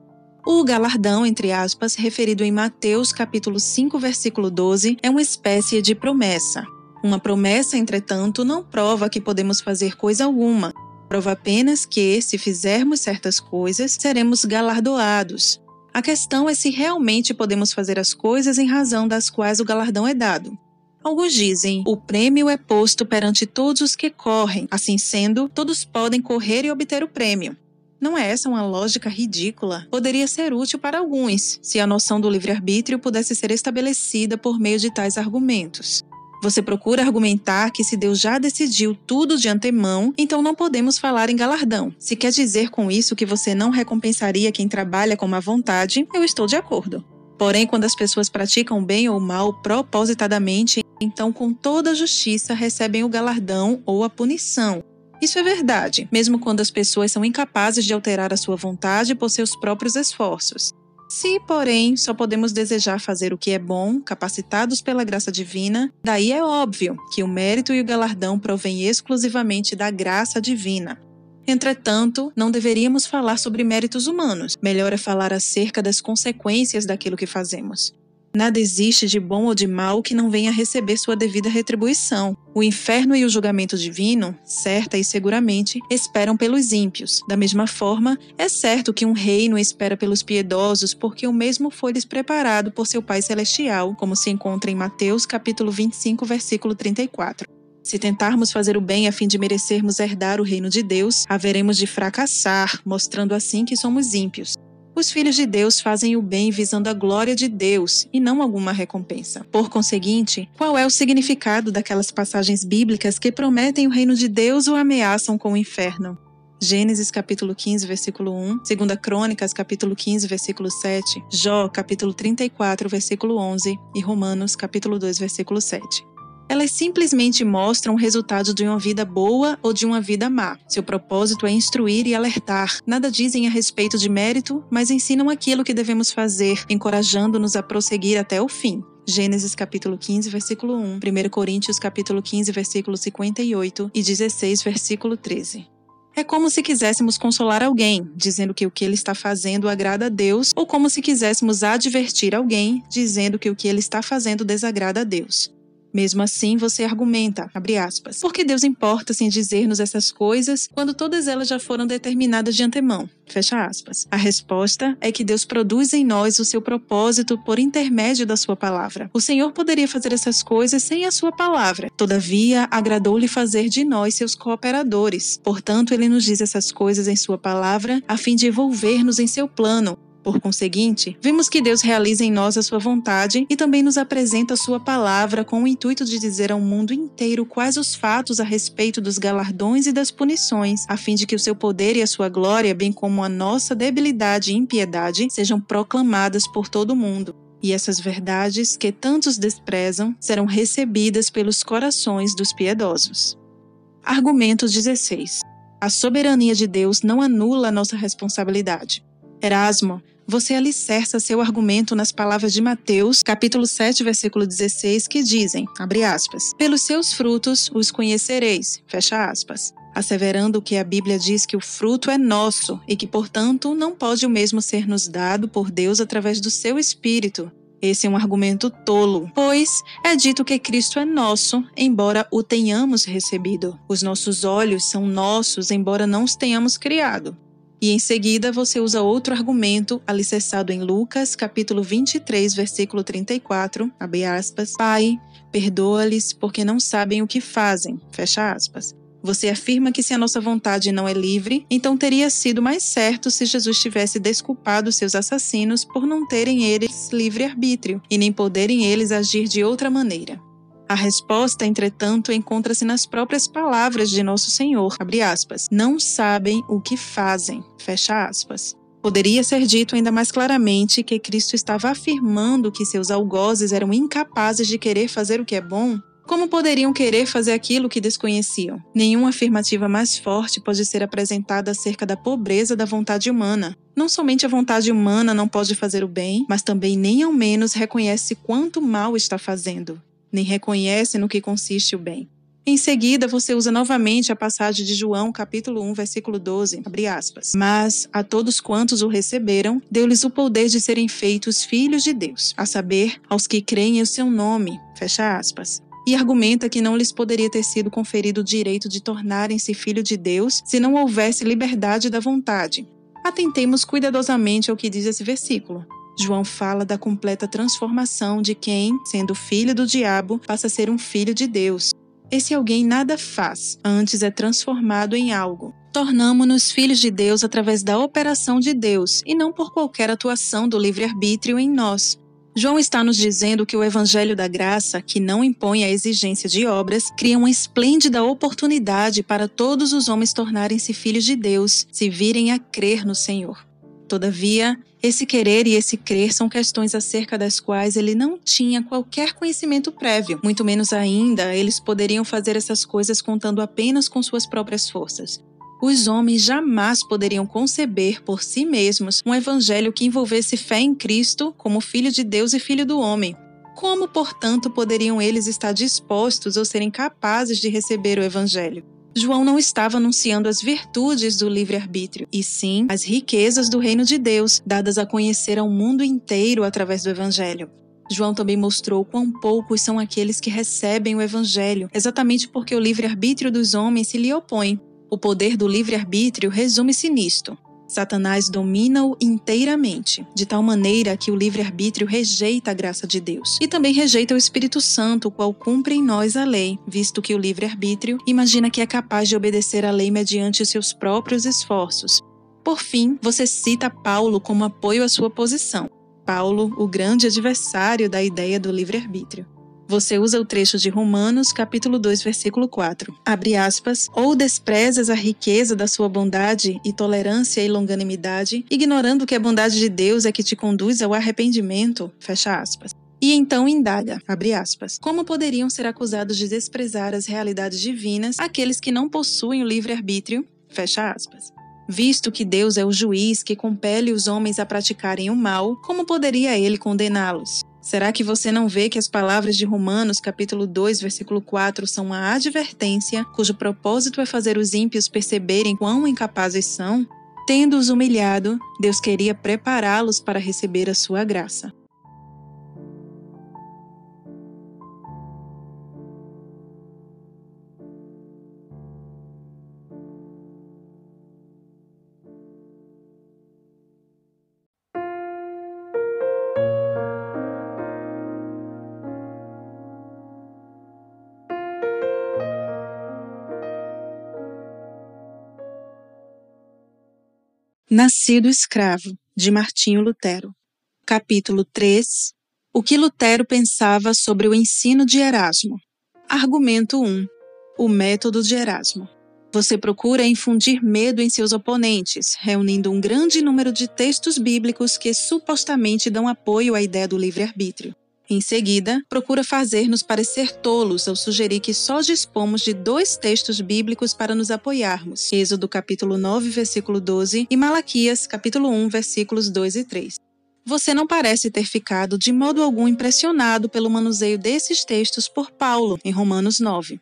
O galardão, entre aspas, referido em Mateus capítulo 5, versículo 12, é uma espécie de promessa. Uma promessa, entretanto, não prova que podemos fazer coisa alguma. Prova apenas que, se fizermos certas coisas, seremos galardoados. A questão é se realmente podemos fazer as coisas em razão das quais o galardão é dado. Alguns dizem: o prêmio é posto perante todos os que correm, assim sendo, todos podem correr e obter o prêmio. Não é essa uma lógica ridícula? Poderia ser útil para alguns, se a noção do livre-arbítrio pudesse ser estabelecida por meio de tais argumentos. Você procura argumentar que se Deus já decidiu tudo de antemão, então não podemos falar em galardão. Se quer dizer com isso que você não recompensaria quem trabalha com má vontade, eu estou de acordo. Porém, quando as pessoas praticam bem ou mal propositadamente, então com toda justiça recebem o galardão ou a punição. Isso é verdade, mesmo quando as pessoas são incapazes de alterar a sua vontade por seus próprios esforços. Se, porém, só podemos desejar fazer o que é bom, capacitados pela graça divina, daí é óbvio que o mérito e o galardão provêm exclusivamente da graça divina. Entretanto, não deveríamos falar sobre méritos humanos, melhor é falar acerca das consequências daquilo que fazemos. Nada existe de bom ou de mal que não venha receber sua devida retribuição. O inferno e o julgamento divino, certa e seguramente, esperam pelos ímpios. Da mesma forma, é certo que um reino espera pelos piedosos, porque o mesmo foi-lhes preparado por seu Pai celestial, como se encontra em Mateus capítulo 25, versículo 34. Se tentarmos fazer o bem a fim de merecermos herdar o reino de Deus, haveremos de fracassar, mostrando assim que somos ímpios. Os filhos de Deus fazem o bem visando a glória de Deus e não alguma recompensa. Por conseguinte, qual é o significado daquelas passagens bíblicas que prometem o reino de Deus ou ameaçam com o inferno? Gênesis capítulo 15, versículo 1, 2 Crônicas capítulo 15, versículo 7, Jó capítulo 34, versículo 11 e Romanos capítulo 2, versículo 7. Elas simplesmente mostram o resultado de uma vida boa ou de uma vida má. Seu propósito é instruir e alertar. Nada dizem a respeito de mérito, mas ensinam aquilo que devemos fazer, encorajando-nos a prosseguir até o fim. Gênesis capítulo 15, versículo 1, 1 Coríntios capítulo 15, versículo 58 e 16, versículo 13. É como se quiséssemos consolar alguém, dizendo que o que ele está fazendo agrada a Deus, ou como se quiséssemos advertir alguém, dizendo que o que ele está fazendo desagrada a Deus. Mesmo assim, você argumenta, abre aspas, porque Deus importa-se em dizer-nos essas coisas quando todas elas já foram determinadas de antemão. Fecha aspas. A resposta é que Deus produz em nós o seu propósito por intermédio da sua palavra. O Senhor poderia fazer essas coisas sem a sua palavra. Todavia, agradou-lhe fazer de nós seus cooperadores. Portanto, ele nos diz essas coisas em sua palavra a fim de envolver-nos em seu plano, por conseguinte, vimos que Deus realiza em nós a sua vontade e também nos apresenta a sua palavra com o intuito de dizer ao mundo inteiro quais os fatos a respeito dos galardões e das punições, a fim de que o seu poder e a sua glória, bem como a nossa debilidade e impiedade, sejam proclamadas por todo o mundo. E essas verdades que tantos desprezam serão recebidas pelos corações dos piedosos. Argumento 16. A soberania de Deus não anula a nossa responsabilidade. Erasmo você alicerça seu argumento nas palavras de Mateus, capítulo 7, versículo 16, que dizem, aspas, pelos seus frutos os conhecereis, fecha aspas, asseverando que a Bíblia diz que o fruto é nosso e que, portanto, não pode o mesmo ser nos dado por Deus através do seu Espírito. Esse é um argumento tolo, pois é dito que Cristo é nosso, embora o tenhamos recebido. Os nossos olhos são nossos, embora não os tenhamos criado. E em seguida você usa outro argumento alicerçado em Lucas, capítulo 23, versículo 34, abre aspas, Pai, perdoa-lhes porque não sabem o que fazem, fecha aspas. Você afirma que se a nossa vontade não é livre, então teria sido mais certo se Jesus tivesse desculpado seus assassinos por não terem eles livre arbítrio e nem poderem eles agir de outra maneira. A resposta, entretanto, encontra-se nas próprias palavras de nosso Senhor, aspas, não sabem o que fazem. Poderia ser dito ainda mais claramente que Cristo estava afirmando que seus algozes eram incapazes de querer fazer o que é bom? Como poderiam querer fazer aquilo que desconheciam? Nenhuma afirmativa mais forte pode ser apresentada acerca da pobreza da vontade humana. Não somente a vontade humana não pode fazer o bem, mas também nem ao menos reconhece quanto mal está fazendo nem reconhece no que consiste o bem. Em seguida, você usa novamente a passagem de João, capítulo 1, versículo 12, abre aspas. Mas a todos quantos o receberam, deu-lhes o poder de serem feitos filhos de Deus, a saber, aos que creem em seu nome, fecha aspas. E argumenta que não lhes poderia ter sido conferido o direito de tornarem-se filho de Deus se não houvesse liberdade da vontade. Atentemos cuidadosamente ao que diz esse versículo. João fala da completa transformação de quem, sendo filho do diabo, passa a ser um filho de Deus. Esse alguém nada faz, antes é transformado em algo. Tornamo-nos filhos de Deus através da operação de Deus e não por qualquer atuação do livre-arbítrio em nós. João está nos dizendo que o Evangelho da Graça, que não impõe a exigência de obras, cria uma esplêndida oportunidade para todos os homens tornarem-se filhos de Deus, se virem a crer no Senhor. Todavia, esse querer e esse crer são questões acerca das quais ele não tinha qualquer conhecimento prévio, muito menos ainda eles poderiam fazer essas coisas contando apenas com suas próprias forças. Os homens jamais poderiam conceber por si mesmos um evangelho que envolvesse fé em Cristo como Filho de Deus e Filho do homem. Como, portanto, poderiam eles estar dispostos ou serem capazes de receber o evangelho? João não estava anunciando as virtudes do livre-arbítrio, e sim as riquezas do reino de Deus, dadas a conhecer ao mundo inteiro através do Evangelho. João também mostrou quão poucos são aqueles que recebem o Evangelho, exatamente porque o livre-arbítrio dos homens se lhe opõe. O poder do livre-arbítrio resume-se nisto: Satanás domina-o inteiramente, de tal maneira que o livre-arbítrio rejeita a graça de Deus. E também rejeita o Espírito Santo, o qual cumpre em nós a lei, visto que o livre-arbítrio imagina que é capaz de obedecer à lei mediante os seus próprios esforços. Por fim, você cita Paulo como apoio à sua posição. Paulo, o grande adversário da ideia do livre-arbítrio. Você usa o trecho de Romanos, capítulo 2, versículo 4. Abre aspas, ou desprezas a riqueza da sua bondade e tolerância e longanimidade, ignorando que a bondade de Deus é que te conduz ao arrependimento, fecha aspas. E então indaga, aspas, como poderiam ser acusados de desprezar as realidades divinas aqueles que não possuem o livre-arbítrio? Fecha aspas. Visto que Deus é o juiz que compele os homens a praticarem o mal, como poderia ele condená-los? Será que você não vê que as palavras de Romanos, capítulo 2, versículo 4, são uma advertência cujo propósito é fazer os ímpios perceberem quão incapazes são? Tendo-os humilhado, Deus queria prepará-los para receber a sua graça. Nascido Escravo, de Martinho Lutero. Capítulo 3 O que Lutero pensava sobre o ensino de Erasmo. Argumento 1 O método de Erasmo. Você procura infundir medo em seus oponentes, reunindo um grande número de textos bíblicos que supostamente dão apoio à ideia do livre-arbítrio. Em seguida, procura fazer-nos parecer tolos ao sugerir que só dispomos de dois textos bíblicos para nos apoiarmos: Êxodo capítulo 9, versículo 12 e Malaquias capítulo 1, versículos 2 e 3. Você não parece ter ficado de modo algum impressionado pelo manuseio desses textos por Paulo em Romanos 9.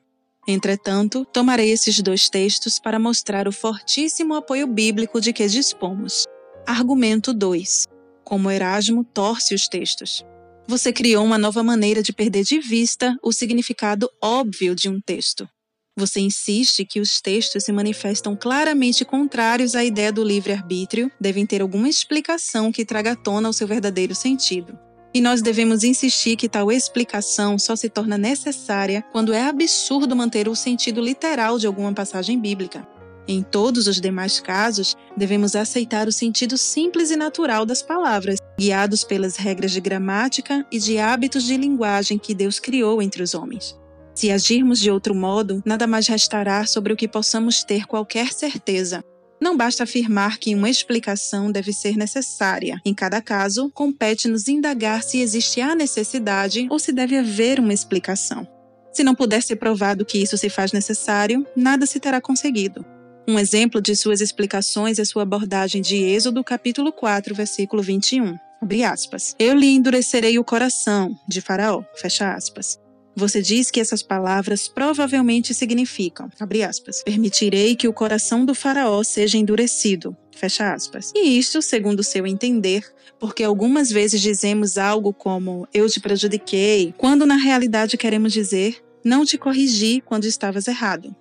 Entretanto, tomarei esses dois textos para mostrar o fortíssimo apoio bíblico de que dispomos. Argumento 2. Como Erasmo torce os textos. Você criou uma nova maneira de perder de vista o significado óbvio de um texto. Você insiste que os textos se manifestam claramente contrários à ideia do livre-arbítrio, devem ter alguma explicação que traga à tona o seu verdadeiro sentido. E nós devemos insistir que tal explicação só se torna necessária quando é absurdo manter o sentido literal de alguma passagem bíblica. Em todos os demais casos, devemos aceitar o sentido simples e natural das palavras, guiados pelas regras de gramática e de hábitos de linguagem que Deus criou entre os homens. Se agirmos de outro modo, nada mais restará sobre o que possamos ter qualquer certeza. Não basta afirmar que uma explicação deve ser necessária. Em cada caso, compete-nos indagar se existe a necessidade ou se deve haver uma explicação. Se não puder ser provado que isso se faz necessário, nada se terá conseguido. Um exemplo de suas explicações é sua abordagem de Êxodo, capítulo 4, versículo 21. Abre aspas. Eu lhe endurecerei o coração, de Faraó. Fecha aspas. Você diz que essas palavras provavelmente significam, abre aspas, permitirei que o coração do faraó seja endurecido, fecha aspas. E isto, segundo seu entender, porque algumas vezes dizemos algo como eu te prejudiquei, quando na realidade queremos dizer não te corrigi quando estavas errado.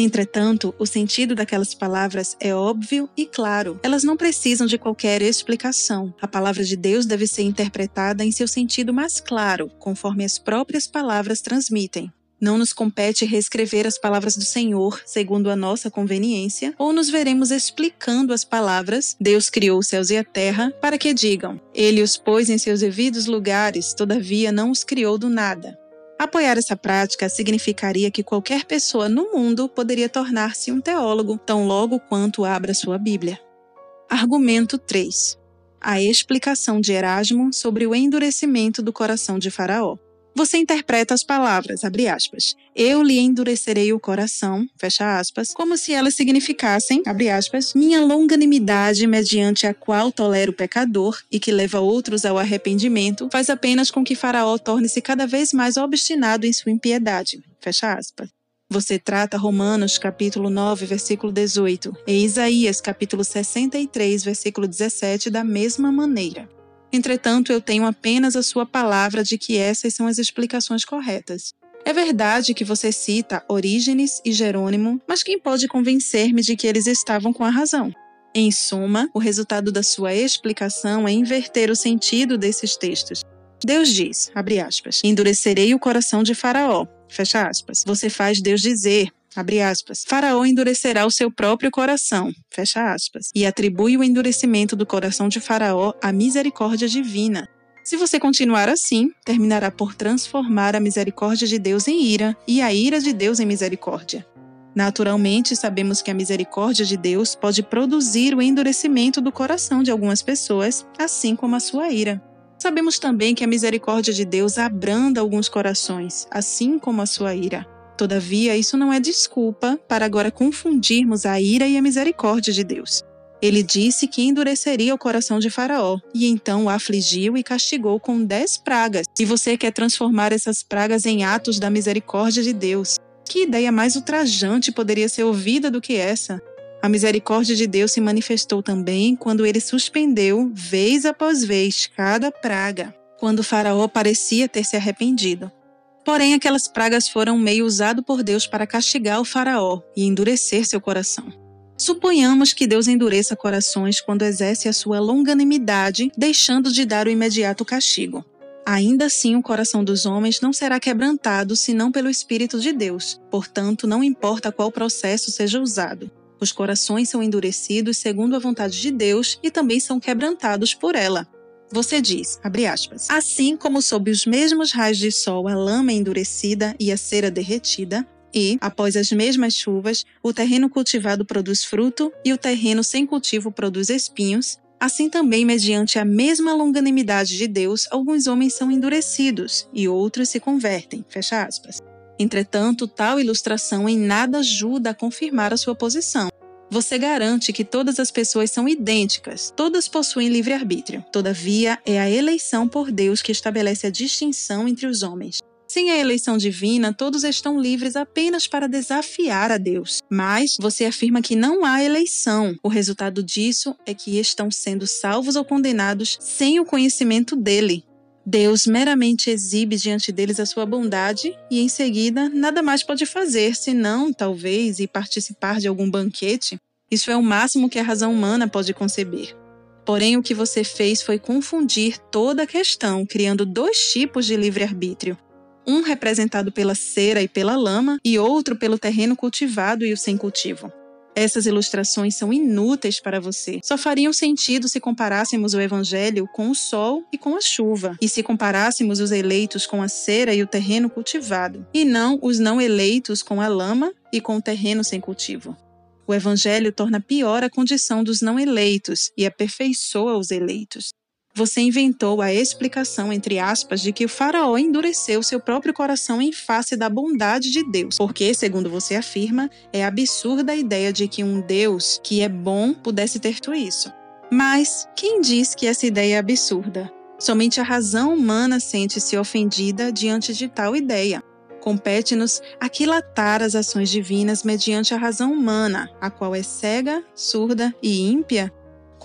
Entretanto, o sentido daquelas palavras é óbvio e claro. Elas não precisam de qualquer explicação. A palavra de Deus deve ser interpretada em seu sentido mais claro, conforme as próprias palavras transmitem. Não nos compete reescrever as palavras do Senhor segundo a nossa conveniência, ou nos veremos explicando as palavras Deus criou os céus e a terra para que digam: Ele os pôs em seus devidos lugares, todavia não os criou do nada. Apoiar essa prática significaria que qualquer pessoa no mundo poderia tornar-se um teólogo tão logo quanto abra sua Bíblia. Argumento 3. A explicação de Erasmo sobre o endurecimento do coração de Faraó. Você interpreta as palavras, abre aspas, eu lhe endurecerei o coração, fecha aspas, como se elas significassem, abre aspas, minha longanimidade mediante a qual tolero o pecador e que leva outros ao arrependimento, faz apenas com que Faraó torne-se cada vez mais obstinado em sua impiedade, fecha aspas. Você trata Romanos capítulo 9, versículo 18 e Isaías capítulo 63, versículo 17 da mesma maneira. Entretanto, eu tenho apenas a sua palavra de que essas são as explicações corretas. É verdade que você cita Orígenes e Jerônimo, mas quem pode convencer-me de que eles estavam com a razão? Em suma, o resultado da sua explicação é inverter o sentido desses textos. Deus diz, abre aspas, endurecerei o coração de Faraó, fecha aspas. Você faz Deus dizer, abre aspas, Faraó endurecerá o seu próprio coração, fecha aspas, e atribui o endurecimento do coração de Faraó à misericórdia divina. Se você continuar assim, terminará por transformar a misericórdia de Deus em ira e a ira de Deus em misericórdia. Naturalmente, sabemos que a misericórdia de Deus pode produzir o endurecimento do coração de algumas pessoas, assim como a sua ira. Sabemos também que a misericórdia de Deus abranda alguns corações, assim como a sua ira. Todavia, isso não é desculpa para agora confundirmos a ira e a misericórdia de Deus. Ele disse que endureceria o coração de Faraó, e então o afligiu e castigou com dez pragas. E você quer transformar essas pragas em atos da misericórdia de Deus. Que ideia mais ultrajante poderia ser ouvida do que essa? A misericórdia de Deus se manifestou também quando ele suspendeu, vez após vez, cada praga, quando Faraó parecia ter se arrependido. Porém, aquelas pragas foram meio usado por Deus para castigar o Faraó e endurecer seu coração. Suponhamos que Deus endureça corações quando exerce a sua longanimidade, deixando de dar o imediato castigo. Ainda assim, o coração dos homens não será quebrantado senão pelo Espírito de Deus. Portanto, não importa qual processo seja usado. Os corações são endurecidos segundo a vontade de Deus e também são quebrantados por ela. Você diz, abre aspas, assim como sob os mesmos raios de sol a lama é endurecida e a cera derretida, e, após as mesmas chuvas, o terreno cultivado produz fruto e o terreno sem cultivo produz espinhos, assim também, mediante a mesma longanimidade de Deus, alguns homens são endurecidos e outros se convertem. Fecha aspas. Entretanto, tal ilustração em nada ajuda a confirmar a sua posição. Você garante que todas as pessoas são idênticas, todas possuem livre-arbítrio. Todavia, é a eleição por Deus que estabelece a distinção entre os homens. Sem a eleição divina, todos estão livres apenas para desafiar a Deus. Mas você afirma que não há eleição. O resultado disso é que estão sendo salvos ou condenados sem o conhecimento dele. Deus meramente exibe diante deles a sua bondade e, em seguida, nada mais pode fazer senão, talvez, ir participar de algum banquete. Isso é o máximo que a razão humana pode conceber. Porém, o que você fez foi confundir toda a questão, criando dois tipos de livre-arbítrio um representado pela cera e pela lama, e outro pelo terreno cultivado e o sem cultivo. Essas ilustrações são inúteis para você. Só fariam sentido se comparássemos o Evangelho com o sol e com a chuva, e se comparássemos os eleitos com a cera e o terreno cultivado, e não os não eleitos com a lama e com o terreno sem cultivo. O Evangelho torna pior a condição dos não eleitos e aperfeiçoa os eleitos você inventou a explicação, entre aspas, de que o faraó endureceu seu próprio coração em face da bondade de Deus. Porque, segundo você afirma, é absurda a ideia de que um Deus que é bom pudesse ter feito isso. Mas quem diz que essa ideia é absurda? Somente a razão humana sente-se ofendida diante de tal ideia. Compete-nos aquilatar as ações divinas mediante a razão humana, a qual é cega, surda e ímpia,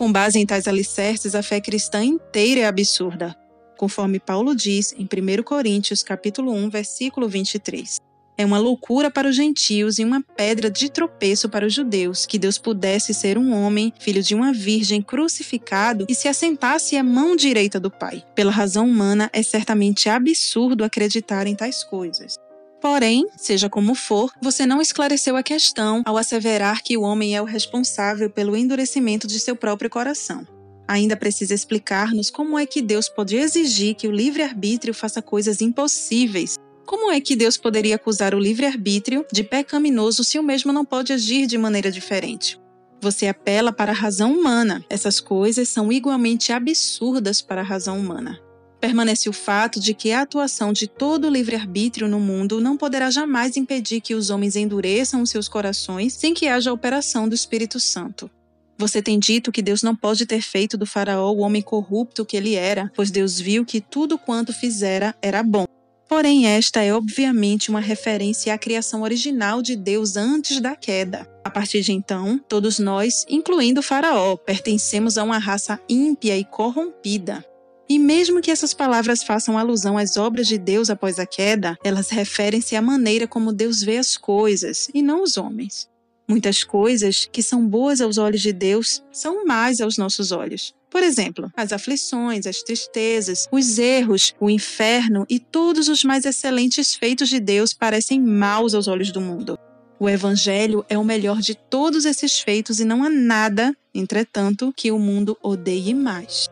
com base em tais alicerces, a fé cristã inteira é absurda, conforme Paulo diz em 1 Coríntios capítulo 1, versículo 23. É uma loucura para os gentios e uma pedra de tropeço para os judeus que Deus pudesse ser um homem, filho de uma virgem, crucificado e se assentasse à mão direita do Pai. Pela razão humana, é certamente absurdo acreditar em tais coisas. Porém, seja como for, você não esclareceu a questão ao asseverar que o homem é o responsável pelo endurecimento de seu próprio coração. Ainda precisa explicar-nos como é que Deus pode exigir que o livre-arbítrio faça coisas impossíveis. Como é que Deus poderia acusar o livre-arbítrio de pecaminoso se o mesmo não pode agir de maneira diferente? Você apela para a razão humana. Essas coisas são igualmente absurdas para a razão humana permanece o fato de que a atuação de todo livre-arbítrio no mundo não poderá jamais impedir que os homens endureçam os seus corações sem que haja a operação do Espírito Santo. Você tem dito que Deus não pode ter feito do Faraó o homem corrupto que ele era, pois Deus viu que tudo quanto fizera era bom. Porém, esta é obviamente uma referência à criação original de Deus antes da queda. A partir de então, todos nós, incluindo o Faraó, pertencemos a uma raça ímpia e corrompida. E mesmo que essas palavras façam alusão às obras de Deus após a queda, elas referem-se à maneira como Deus vê as coisas e não os homens. Muitas coisas que são boas aos olhos de Deus são más aos nossos olhos. Por exemplo, as aflições, as tristezas, os erros, o inferno e todos os mais excelentes feitos de Deus parecem maus aos olhos do mundo. O Evangelho é o melhor de todos esses feitos e não há nada, entretanto, que o mundo odeie mais.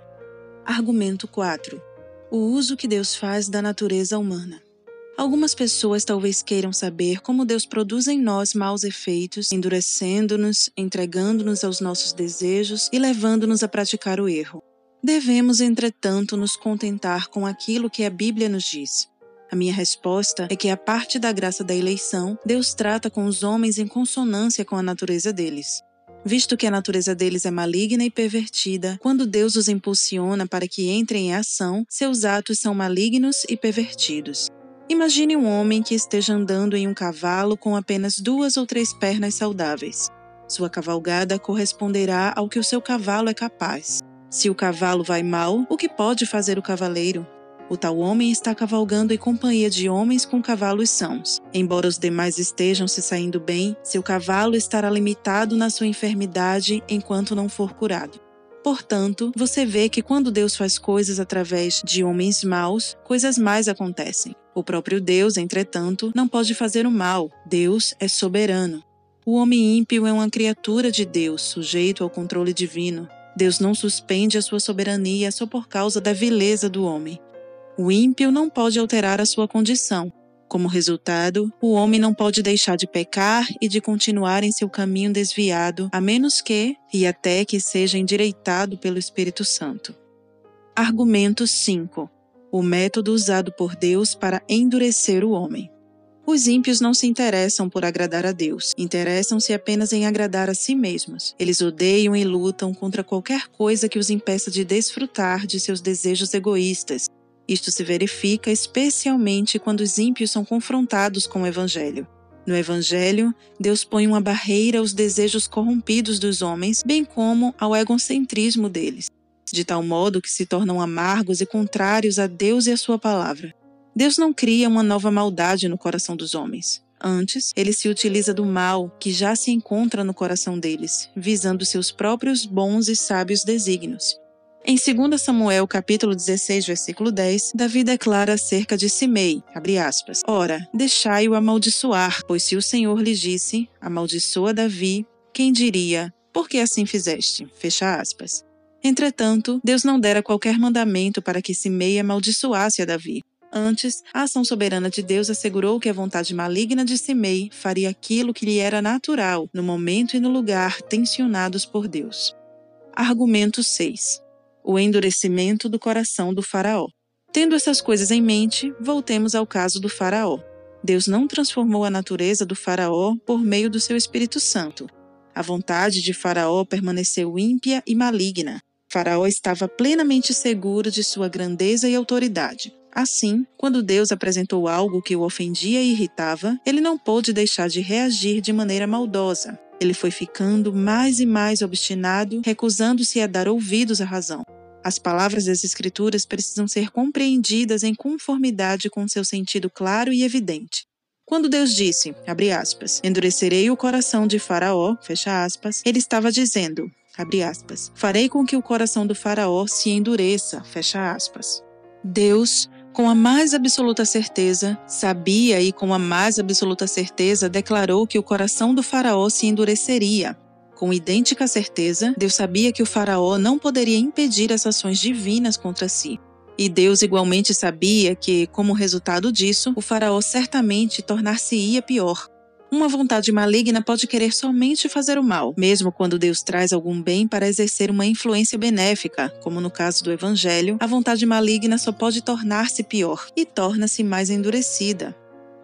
Argumento 4. O uso que Deus faz da natureza humana. Algumas pessoas talvez queiram saber como Deus produz em nós maus efeitos, endurecendo-nos, entregando-nos aos nossos desejos e levando-nos a praticar o erro. Devemos, entretanto, nos contentar com aquilo que a Bíblia nos diz. A minha resposta é que, a parte da graça da eleição, Deus trata com os homens em consonância com a natureza deles. Visto que a natureza deles é maligna e pervertida, quando Deus os impulsiona para que entrem em ação, seus atos são malignos e pervertidos. Imagine um homem que esteja andando em um cavalo com apenas duas ou três pernas saudáveis. Sua cavalgada corresponderá ao que o seu cavalo é capaz. Se o cavalo vai mal, o que pode fazer o cavaleiro? O tal homem está cavalgando em companhia de homens com cavalos sãos. Embora os demais estejam se saindo bem, seu cavalo estará limitado na sua enfermidade enquanto não for curado. Portanto, você vê que quando Deus faz coisas através de homens maus, coisas mais acontecem. O próprio Deus, entretanto, não pode fazer o mal. Deus é soberano. O homem ímpio é uma criatura de Deus, sujeito ao controle divino. Deus não suspende a sua soberania só por causa da vileza do homem. O ímpio não pode alterar a sua condição. Como resultado, o homem não pode deixar de pecar e de continuar em seu caminho desviado, a menos que, e até que seja endireitado pelo Espírito Santo. Argumento 5 o método usado por Deus para endurecer o homem. Os ímpios não se interessam por agradar a Deus, interessam-se apenas em agradar a si mesmos. Eles odeiam e lutam contra qualquer coisa que os impeça de desfrutar de seus desejos egoístas. Isto se verifica especialmente quando os ímpios são confrontados com o Evangelho. No Evangelho, Deus põe uma barreira aos desejos corrompidos dos homens, bem como ao egocentrismo deles de tal modo que se tornam amargos e contrários a Deus e a Sua palavra. Deus não cria uma nova maldade no coração dos homens. Antes, ele se utiliza do mal que já se encontra no coração deles, visando seus próprios bons e sábios desígnios. Em 2 Samuel capítulo 16, versículo 10, Davi declara acerca de Simei, aspas, Ora, deixai-o amaldiçoar, pois se o Senhor lhe disse, amaldiçoa Davi, quem diria, por que assim fizeste? Fecha aspas. Entretanto, Deus não dera qualquer mandamento para que Simei amaldiçoasse a Davi. Antes, a ação soberana de Deus assegurou que a vontade maligna de Simei faria aquilo que lhe era natural, no momento e no lugar tensionados por Deus. Argumento 6. O endurecimento do coração do Faraó. Tendo essas coisas em mente, voltemos ao caso do Faraó. Deus não transformou a natureza do Faraó por meio do seu Espírito Santo. A vontade de Faraó permaneceu ímpia e maligna. Faraó estava plenamente seguro de sua grandeza e autoridade. Assim, quando Deus apresentou algo que o ofendia e irritava, ele não pôde deixar de reagir de maneira maldosa. Ele foi ficando mais e mais obstinado, recusando-se a dar ouvidos à razão. As palavras das Escrituras precisam ser compreendidas em conformidade com seu sentido claro e evidente. Quando Deus disse, aspas, endurecerei o coração de Faraó, aspas, ele estava dizendo, aspas, farei com que o coração do faraó se endureça, fecha aspas. Deus, com a mais absoluta certeza, sabia e com a mais absoluta certeza declarou que o coração do faraó se endureceria. Com idêntica certeza, Deus sabia que o faraó não poderia impedir as ações divinas contra si. E Deus igualmente sabia que, como resultado disso, o faraó certamente tornar-se-ia pior, uma vontade maligna pode querer somente fazer o mal, mesmo quando Deus traz algum bem para exercer uma influência benéfica, como no caso do Evangelho, a vontade maligna só pode tornar-se pior e torna-se mais endurecida.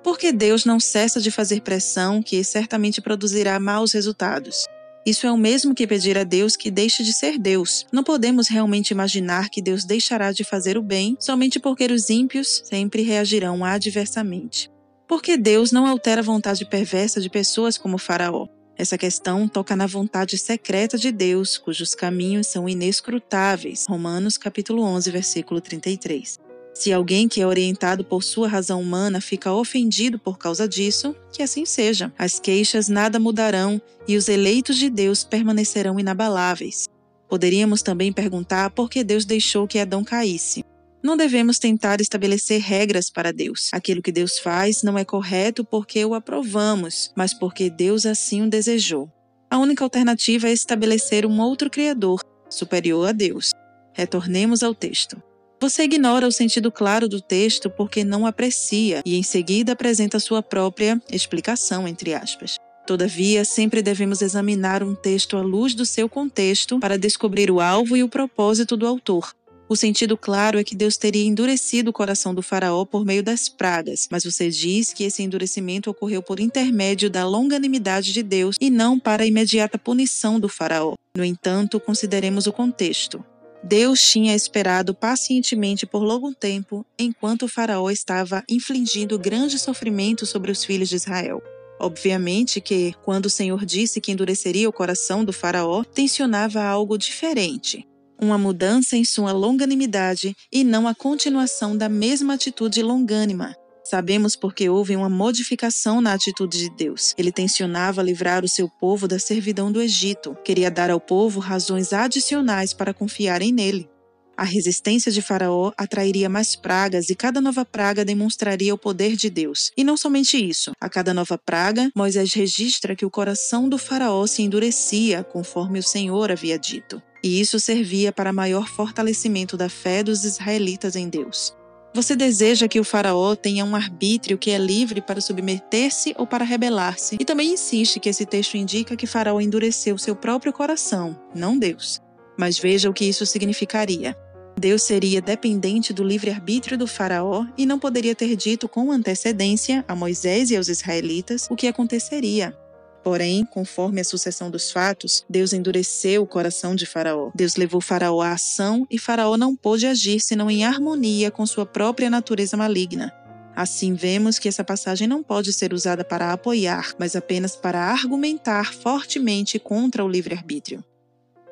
Porque Deus não cessa de fazer pressão que certamente produzirá maus resultados. Isso é o mesmo que pedir a Deus que deixe de ser Deus. Não podemos realmente imaginar que Deus deixará de fazer o bem somente porque os ímpios sempre reagirão adversamente. Porque Deus não altera a vontade perversa de pessoas como Faraó. Essa questão toca na vontade secreta de Deus, cujos caminhos são inescrutáveis. Romanos capítulo 11, versículo 33. Se alguém que é orientado por sua razão humana fica ofendido por causa disso, que assim seja. As queixas nada mudarão e os eleitos de Deus permanecerão inabaláveis. Poderíamos também perguntar por que Deus deixou que Adão caísse. Não devemos tentar estabelecer regras para Deus. Aquilo que Deus faz não é correto porque o aprovamos, mas porque Deus assim o desejou. A única alternativa é estabelecer um outro Criador, superior a Deus. Retornemos ao texto. Você ignora o sentido claro do texto porque não aprecia e em seguida apresenta sua própria explicação, entre aspas. Todavia, sempre devemos examinar um texto à luz do seu contexto para descobrir o alvo e o propósito do autor. O sentido claro é que Deus teria endurecido o coração do Faraó por meio das pragas, mas você diz que esse endurecimento ocorreu por intermédio da longanimidade de Deus e não para a imediata punição do Faraó. No entanto, consideremos o contexto. Deus tinha esperado pacientemente por longo tempo, enquanto o Faraó estava infligindo grande sofrimento sobre os filhos de Israel. Obviamente que, quando o Senhor disse que endureceria o coração do Faraó, tensionava algo diferente uma mudança em sua longanimidade e não a continuação da mesma atitude longânima. Sabemos porque houve uma modificação na atitude de Deus. Ele tensionava livrar o seu povo da servidão do Egito, queria dar ao povo razões adicionais para confiarem nele. A resistência de Faraó atrairia mais pragas e cada nova praga demonstraria o poder de Deus. E não somente isso, a cada nova praga, Moisés registra que o coração do Faraó se endurecia, conforme o Senhor havia dito e isso servia para maior fortalecimento da fé dos israelitas em Deus. Você deseja que o Faraó tenha um arbítrio que é livre para submeter-se ou para rebelar-se, e também insiste que esse texto indica que Faraó endureceu seu próprio coração, não Deus. Mas veja o que isso significaria. Deus seria dependente do livre-arbítrio do Faraó e não poderia ter dito com antecedência a Moisés e aos israelitas o que aconteceria. Porém, conforme a sucessão dos fatos, Deus endureceu o coração de Faraó. Deus levou Faraó à ação e Faraó não pôde agir senão em harmonia com sua própria natureza maligna. Assim, vemos que essa passagem não pode ser usada para apoiar, mas apenas para argumentar fortemente contra o livre-arbítrio.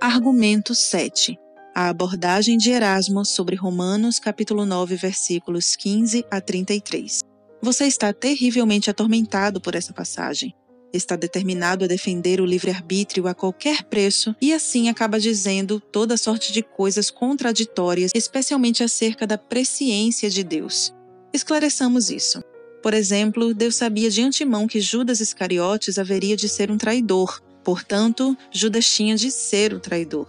Argumento 7. A abordagem de Erasmo sobre Romanos capítulo 9, versículos 15 a 33. Você está terrivelmente atormentado por essa passagem está determinado a defender o livre-arbítrio a qualquer preço e assim acaba dizendo toda sorte de coisas contraditórias, especialmente acerca da presciência de Deus. Esclareçamos isso. Por exemplo, Deus sabia de antemão que Judas Iscariotes haveria de ser um traidor, portanto, Judas tinha de ser o traidor.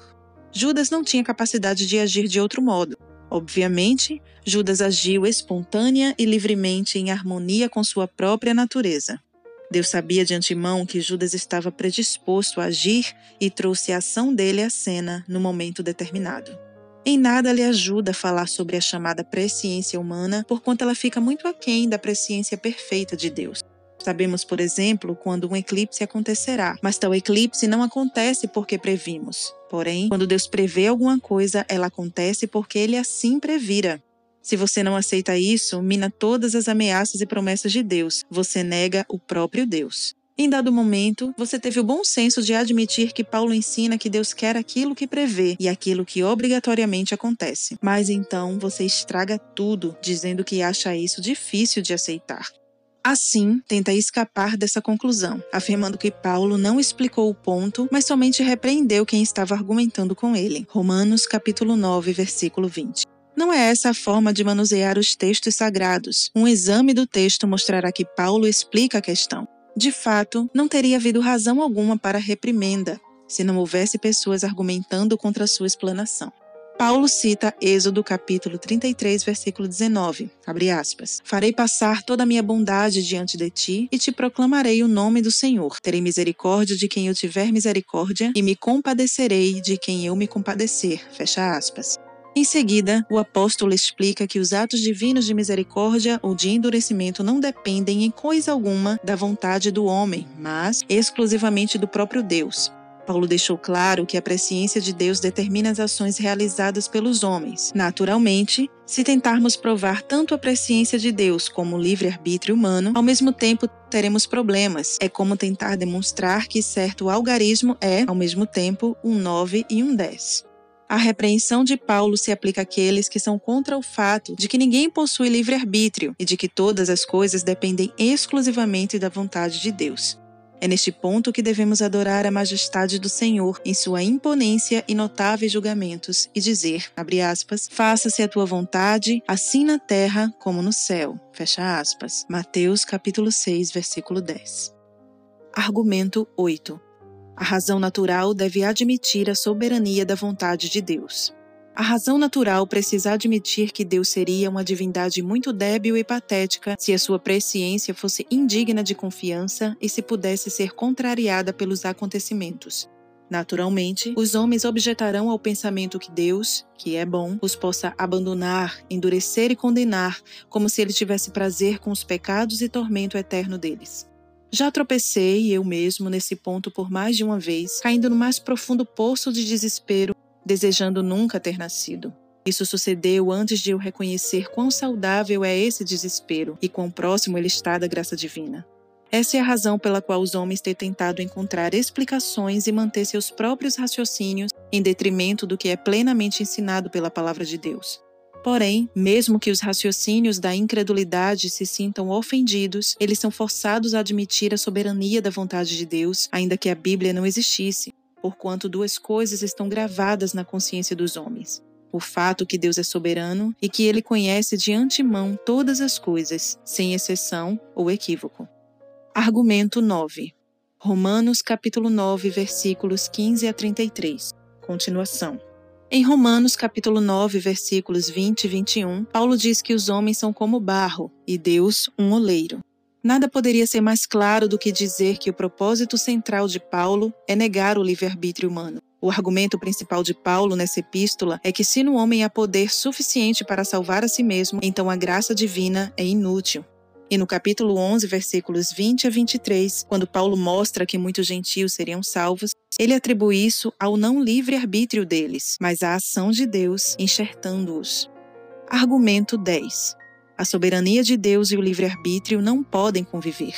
Judas não tinha capacidade de agir de outro modo. Obviamente, Judas agiu espontânea e livremente em harmonia com sua própria natureza. Deus sabia de antemão que Judas estava predisposto a agir e trouxe a ação dele à cena no momento determinado. Em nada lhe ajuda falar sobre a chamada presciência humana, porquanto ela fica muito aquém da presciência perfeita de Deus. Sabemos, por exemplo, quando um eclipse acontecerá, mas tal eclipse não acontece porque previmos. Porém, quando Deus prevê alguma coisa, ela acontece porque ele assim previra. Se você não aceita isso, mina todas as ameaças e promessas de Deus. Você nega o próprio Deus. Em dado momento, você teve o bom senso de admitir que Paulo ensina que Deus quer aquilo que prevê e aquilo que obrigatoriamente acontece. Mas então você estraga tudo, dizendo que acha isso difícil de aceitar. Assim, tenta escapar dessa conclusão, afirmando que Paulo não explicou o ponto, mas somente repreendeu quem estava argumentando com ele. Romanos capítulo 9, versículo 20. Não é essa a forma de manusear os textos sagrados. Um exame do texto mostrará que Paulo explica a questão. De fato, não teria havido razão alguma para reprimenda, se não houvesse pessoas argumentando contra sua explanação. Paulo cita Êxodo capítulo 33, versículo 19, abre aspas, Farei passar toda a minha bondade diante de ti e te proclamarei o nome do Senhor. Terei misericórdia de quem eu tiver misericórdia e me compadecerei de quem eu me compadecer. Fecha aspas. Em seguida, o apóstolo explica que os atos divinos de misericórdia ou de endurecimento não dependem em coisa alguma da vontade do homem, mas exclusivamente do próprio Deus. Paulo deixou claro que a presciência de Deus determina as ações realizadas pelos homens. Naturalmente, se tentarmos provar tanto a presciência de Deus como o livre-arbítrio humano, ao mesmo tempo teremos problemas. É como tentar demonstrar que certo algarismo é, ao mesmo tempo, um 9 e um 10. A repreensão de Paulo se aplica àqueles que são contra o fato de que ninguém possui livre-arbítrio e de que todas as coisas dependem exclusivamente da vontade de Deus. É neste ponto que devemos adorar a majestade do Senhor em sua imponência e notáveis julgamentos e dizer, abre aspas, faça-se a tua vontade, assim na terra como no céu. Fecha aspas. Mateus capítulo 6, versículo 10. Argumento 8. A razão natural deve admitir a soberania da vontade de Deus. A razão natural precisa admitir que Deus seria uma divindade muito débil e patética se a sua presciência fosse indigna de confiança e se pudesse ser contrariada pelos acontecimentos. Naturalmente, os homens objetarão ao pensamento que Deus, que é bom, os possa abandonar, endurecer e condenar, como se ele tivesse prazer com os pecados e tormento eterno deles. Já tropecei, eu mesmo, nesse ponto por mais de uma vez, caindo no mais profundo poço de desespero, desejando nunca ter nascido. Isso sucedeu antes de eu reconhecer quão saudável é esse desespero e quão próximo ele está da graça divina. Essa é a razão pela qual os homens têm tentado encontrar explicações e manter seus próprios raciocínios em detrimento do que é plenamente ensinado pela palavra de Deus. Porém, mesmo que os raciocínios da incredulidade se sintam ofendidos, eles são forçados a admitir a soberania da vontade de Deus, ainda que a Bíblia não existisse, porquanto duas coisas estão gravadas na consciência dos homens: o fato que Deus é soberano e que ele conhece de antemão todas as coisas, sem exceção ou equívoco. Argumento 9. Romanos capítulo 9, versículos 15 a 33. Continuação. Em Romanos capítulo 9, versículos 20 e 21, Paulo diz que os homens são como barro e Deus um oleiro. Nada poderia ser mais claro do que dizer que o propósito central de Paulo é negar o livre-arbítrio humano. O argumento principal de Paulo nessa epístola é que se no homem há poder suficiente para salvar a si mesmo, então a graça divina é inútil. E no capítulo 11, versículos 20 a 23, quando Paulo mostra que muitos gentios seriam salvos, ele atribui isso ao não livre arbítrio deles, mas à ação de Deus enxertando-os. Argumento 10. A soberania de Deus e o livre-arbítrio não podem conviver.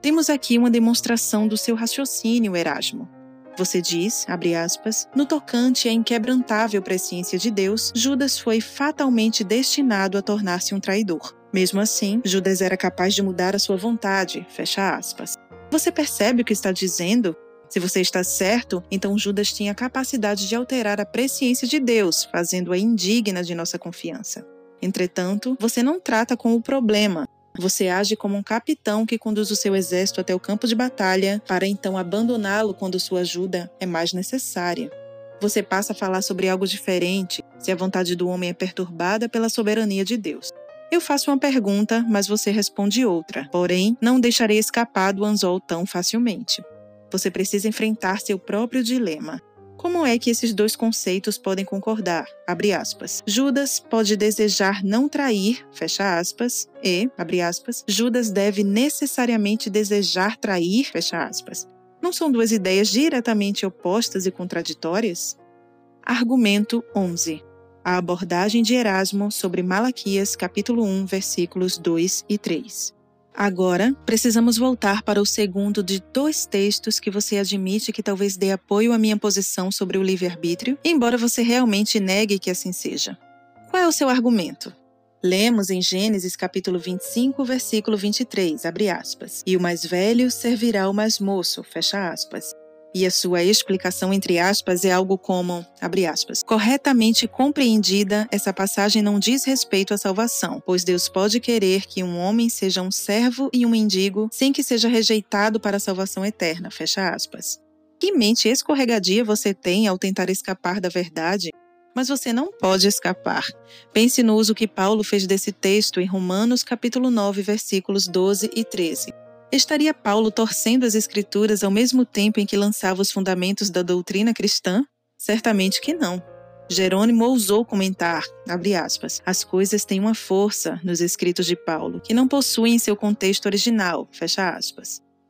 Temos aqui uma demonstração do seu raciocínio, Erasmo. Você diz, abre aspas, no tocante à inquebrantável presciência de Deus, Judas foi fatalmente destinado a tornar-se um traidor. Mesmo assim, Judas era capaz de mudar a sua vontade. Fecha aspas. Você percebe o que está dizendo? Se você está certo, então Judas tinha a capacidade de alterar a presciência de Deus, fazendo-a indigna de nossa confiança. Entretanto, você não trata com o problema. Você age como um capitão que conduz o seu exército até o campo de batalha, para então abandoná-lo quando sua ajuda é mais necessária. Você passa a falar sobre algo diferente se a vontade do homem é perturbada pela soberania de Deus. Eu faço uma pergunta, mas você responde outra. Porém, não deixarei escapar do anzol tão facilmente. Você precisa enfrentar seu próprio dilema. Como é que esses dois conceitos podem concordar? Judas pode desejar não trair, fecha aspas, e, aspas, Judas deve necessariamente desejar trair, fecha aspas. Não são duas ideias diretamente opostas e contraditórias? Argumento 11 a abordagem de Erasmo sobre Malaquias, capítulo 1, versículos 2 e 3. Agora, precisamos voltar para o segundo de dois textos que você admite que talvez dê apoio à minha posição sobre o livre-arbítrio, embora você realmente negue que assim seja. Qual é o seu argumento? Lemos em Gênesis capítulo 25, versículo 23, abre aspas, e o mais velho servirá o mais moço, fecha aspas. E a sua explicação, entre aspas, é algo como, abre aspas, corretamente compreendida, essa passagem não diz respeito à salvação, pois Deus pode querer que um homem seja um servo e um mendigo sem que seja rejeitado para a salvação eterna, fecha aspas. Que mente escorregadia você tem ao tentar escapar da verdade? Mas você não pode escapar. Pense no uso que Paulo fez desse texto em Romanos capítulo 9, versículos 12 e 13. Estaria Paulo torcendo as Escrituras ao mesmo tempo em que lançava os fundamentos da doutrina cristã? Certamente que não. Jerônimo ousou comentar, aspas, as coisas têm uma força nos escritos de Paulo, que não possuem seu contexto original.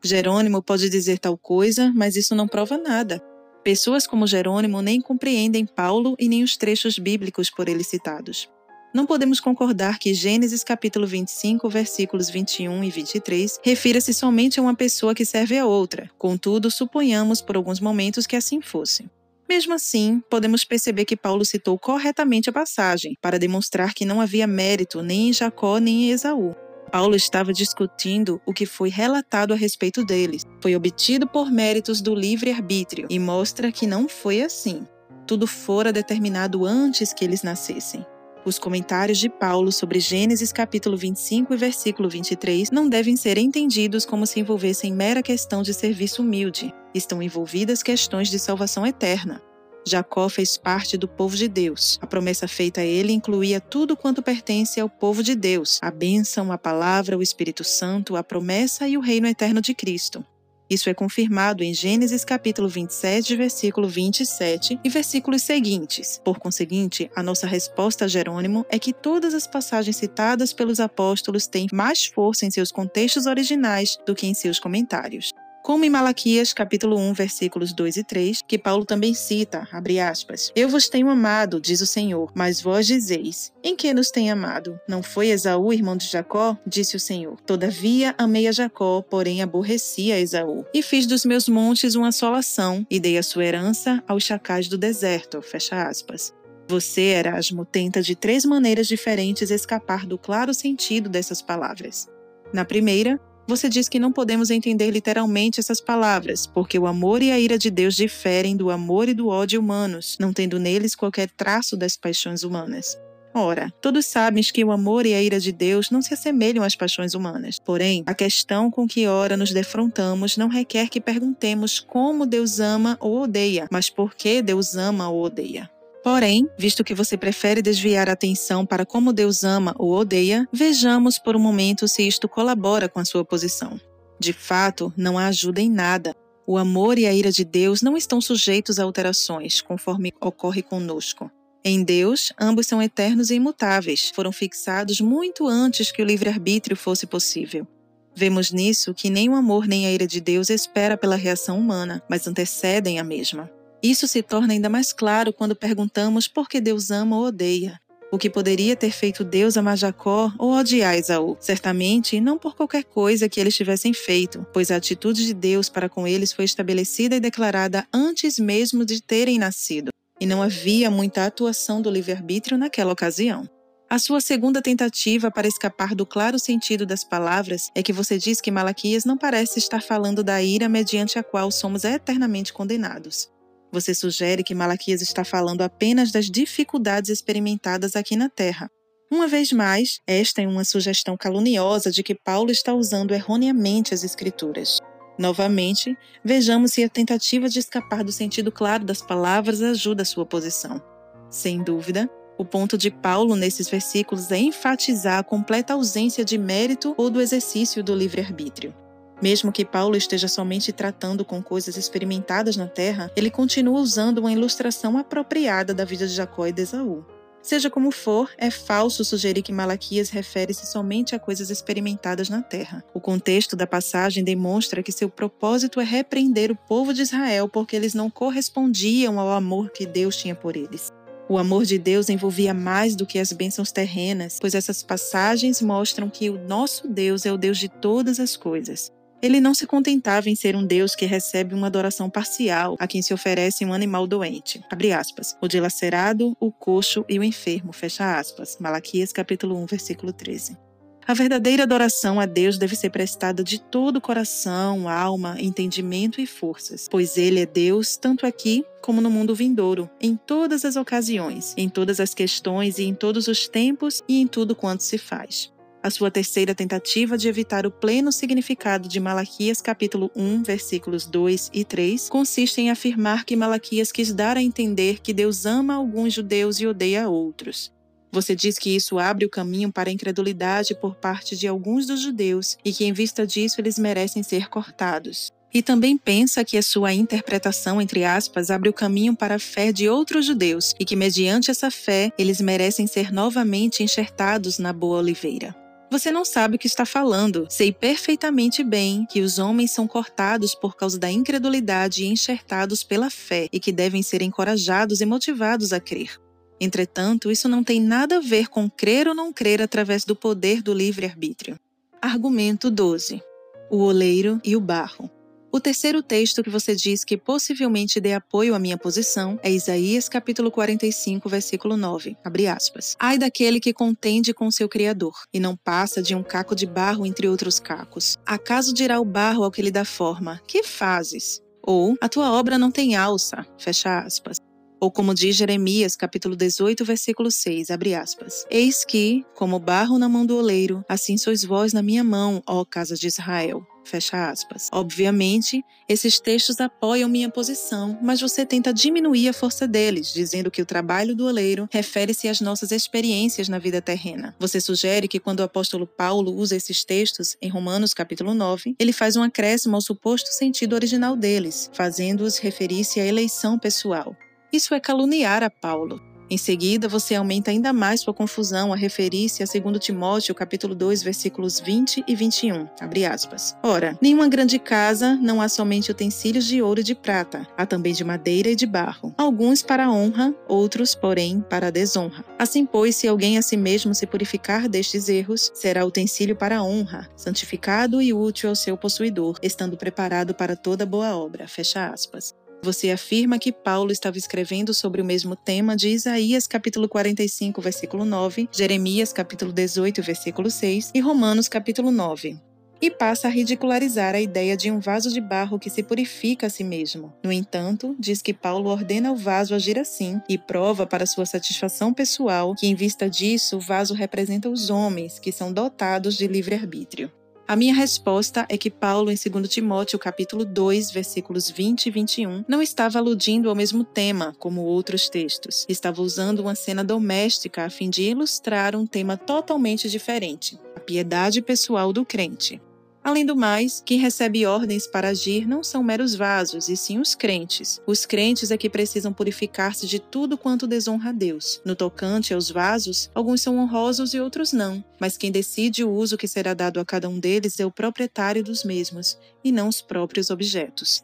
Jerônimo pode dizer tal coisa, mas isso não prova nada. Pessoas como Jerônimo nem compreendem Paulo e nem os trechos bíblicos por ele citados. Não podemos concordar que Gênesis capítulo 25, versículos 21 e 23 refira-se somente a uma pessoa que serve a outra. Contudo, suponhamos por alguns momentos que assim fosse. Mesmo assim, podemos perceber que Paulo citou corretamente a passagem, para demonstrar que não havia mérito nem em Jacó nem em Esaú. Paulo estava discutindo o que foi relatado a respeito deles. Foi obtido por méritos do livre-arbítrio e mostra que não foi assim. Tudo fora determinado antes que eles nascessem. Os comentários de Paulo sobre Gênesis capítulo 25 e versículo 23 não devem ser entendidos como se envolvessem mera questão de serviço humilde. Estão envolvidas questões de salvação eterna. Jacó fez parte do povo de Deus. A promessa feita a ele incluía tudo quanto pertence ao povo de Deus: a bênção, a palavra, o Espírito Santo, a promessa e o reino eterno de Cristo. Isso é confirmado em Gênesis capítulo 27, versículo 27 e versículos seguintes. Por conseguinte, a nossa resposta a Jerônimo é que todas as passagens citadas pelos apóstolos têm mais força em seus contextos originais do que em seus comentários como em Malaquias capítulo 1, versículos 2 e 3, que Paulo também cita, abre aspas, Eu vos tenho amado, diz o Senhor, mas vós dizeis, em que nos tem amado? Não foi Esaú, irmão de Jacó? Disse o Senhor. Todavia amei a Jacó, porém aborreci a Esaú. E fiz dos meus montes uma assolação, e dei a sua herança aos chacais do deserto, fecha aspas. Você, Erasmo, tenta de três maneiras diferentes escapar do claro sentido dessas palavras. Na primeira, você diz que não podemos entender literalmente essas palavras, porque o amor e a ira de Deus diferem do amor e do ódio humanos, não tendo neles qualquer traço das paixões humanas. Ora, todos sabem que o amor e a ira de Deus não se assemelham às paixões humanas. Porém, a questão com que ora nos defrontamos não requer que perguntemos como Deus ama ou odeia, mas por que Deus ama ou odeia. Porém, visto que você prefere desviar a atenção para como Deus ama ou odeia, vejamos por um momento se isto colabora com a sua posição. De fato, não há ajuda em nada. O amor e a ira de Deus não estão sujeitos a alterações, conforme ocorre conosco. Em Deus, ambos são eternos e imutáveis, foram fixados muito antes que o livre-arbítrio fosse possível. Vemos nisso que nem o amor nem a ira de Deus espera pela reação humana, mas antecedem a mesma. Isso se torna ainda mais claro quando perguntamos por que Deus ama ou odeia. O que poderia ter feito Deus amar Jacó ou odiar Esaú? Certamente não por qualquer coisa que eles tivessem feito, pois a atitude de Deus para com eles foi estabelecida e declarada antes mesmo de terem nascido, e não havia muita atuação do livre-arbítrio naquela ocasião. A sua segunda tentativa para escapar do claro sentido das palavras é que você diz que Malaquias não parece estar falando da ira mediante a qual somos eternamente condenados. Você sugere que Malaquias está falando apenas das dificuldades experimentadas aqui na Terra. Uma vez mais, esta é uma sugestão caluniosa de que Paulo está usando erroneamente as Escrituras. Novamente, vejamos se a tentativa de escapar do sentido claro das palavras ajuda a sua posição. Sem dúvida, o ponto de Paulo nesses versículos é enfatizar a completa ausência de mérito ou do exercício do livre-arbítrio. Mesmo que Paulo esteja somente tratando com coisas experimentadas na terra, ele continua usando uma ilustração apropriada da vida de Jacó e de Esaú. Seja como for, é falso sugerir que Malaquias refere-se somente a coisas experimentadas na terra. O contexto da passagem demonstra que seu propósito é repreender o povo de Israel porque eles não correspondiam ao amor que Deus tinha por eles. O amor de Deus envolvia mais do que as bênçãos terrenas, pois essas passagens mostram que o nosso Deus é o Deus de todas as coisas. Ele não se contentava em ser um Deus que recebe uma adoração parcial a quem se oferece um animal doente. Aspas, o dilacerado, o coxo e o enfermo. Fecha aspas. Malaquias capítulo 1, versículo 13. A verdadeira adoração a Deus deve ser prestada de todo o coração, alma, entendimento e forças, pois Ele é Deus tanto aqui como no mundo vindouro, em todas as ocasiões, em todas as questões e em todos os tempos e em tudo quanto se faz. A sua terceira tentativa de evitar o pleno significado de Malaquias capítulo 1, versículos 2 e 3, consiste em afirmar que Malaquias quis dar a entender que Deus ama alguns judeus e odeia outros. Você diz que isso abre o caminho para a incredulidade por parte de alguns dos judeus e que, em vista disso, eles merecem ser cortados. E também pensa que a sua interpretação, entre aspas, abre o caminho para a fé de outros judeus e que, mediante essa fé, eles merecem ser novamente enxertados na boa oliveira. Você não sabe o que está falando. Sei perfeitamente bem que os homens são cortados por causa da incredulidade e enxertados pela fé e que devem ser encorajados e motivados a crer. Entretanto, isso não tem nada a ver com crer ou não crer através do poder do livre-arbítrio. Argumento 12. O oleiro e o barro. O terceiro texto que você diz que possivelmente dê apoio à minha posição é Isaías capítulo 45, versículo 9. Abre aspas. Ai daquele que contende com seu Criador, e não passa de um caco de barro entre outros cacos. Acaso dirá o barro ao que lhe dá forma: Que fazes? Ou a tua obra não tem alça. Fecha aspas. Ou como diz Jeremias, capítulo 18, versículo 6, abre aspas. Eis que, como barro na mão do oleiro, assim sois vós na minha mão, ó casa de Israel. Fecha aspas. Obviamente, esses textos apoiam minha posição, mas você tenta diminuir a força deles, dizendo que o trabalho do oleiro refere-se às nossas experiências na vida terrena. Você sugere que quando o apóstolo Paulo usa esses textos em Romanos capítulo 9, ele faz um acréscimo ao suposto sentido original deles, fazendo-os referir-se à eleição pessoal. Isso é caluniar a Paulo. Em seguida, você aumenta ainda mais sua confusão a referir-se a 2 Timóteo, capítulo 2, versículos 20 e 21. Abre aspas. Ora, nenhuma grande casa não há somente utensílios de ouro e de prata, há também de madeira e de barro. Alguns para honra, outros, porém, para desonra. Assim, pois, se alguém a si mesmo se purificar destes erros, será utensílio para honra, santificado e útil ao seu possuidor, estando preparado para toda boa obra. Fecha aspas. Você afirma que Paulo estava escrevendo sobre o mesmo tema de Isaías capítulo 45, versículo 9, Jeremias capítulo 18, versículo 6 e Romanos capítulo 9 e passa a ridicularizar a ideia de um vaso de barro que se purifica a si mesmo. No entanto, diz que Paulo ordena o vaso agir assim e prova para sua satisfação pessoal que, em vista disso, o vaso representa os homens, que são dotados de livre-arbítrio. A minha resposta é que Paulo, em 2 Timóteo, capítulo 2, versículos 20 e 21, não estava aludindo ao mesmo tema, como outros textos. Estava usando uma cena doméstica a fim de ilustrar um tema totalmente diferente: a piedade pessoal do crente. Além do mais, quem recebe ordens para agir não são meros vasos, e sim os crentes. Os crentes é que precisam purificar-se de tudo quanto desonra a Deus. No tocante aos vasos, alguns são honrosos e outros não, mas quem decide o uso que será dado a cada um deles é o proprietário dos mesmos, e não os próprios objetos.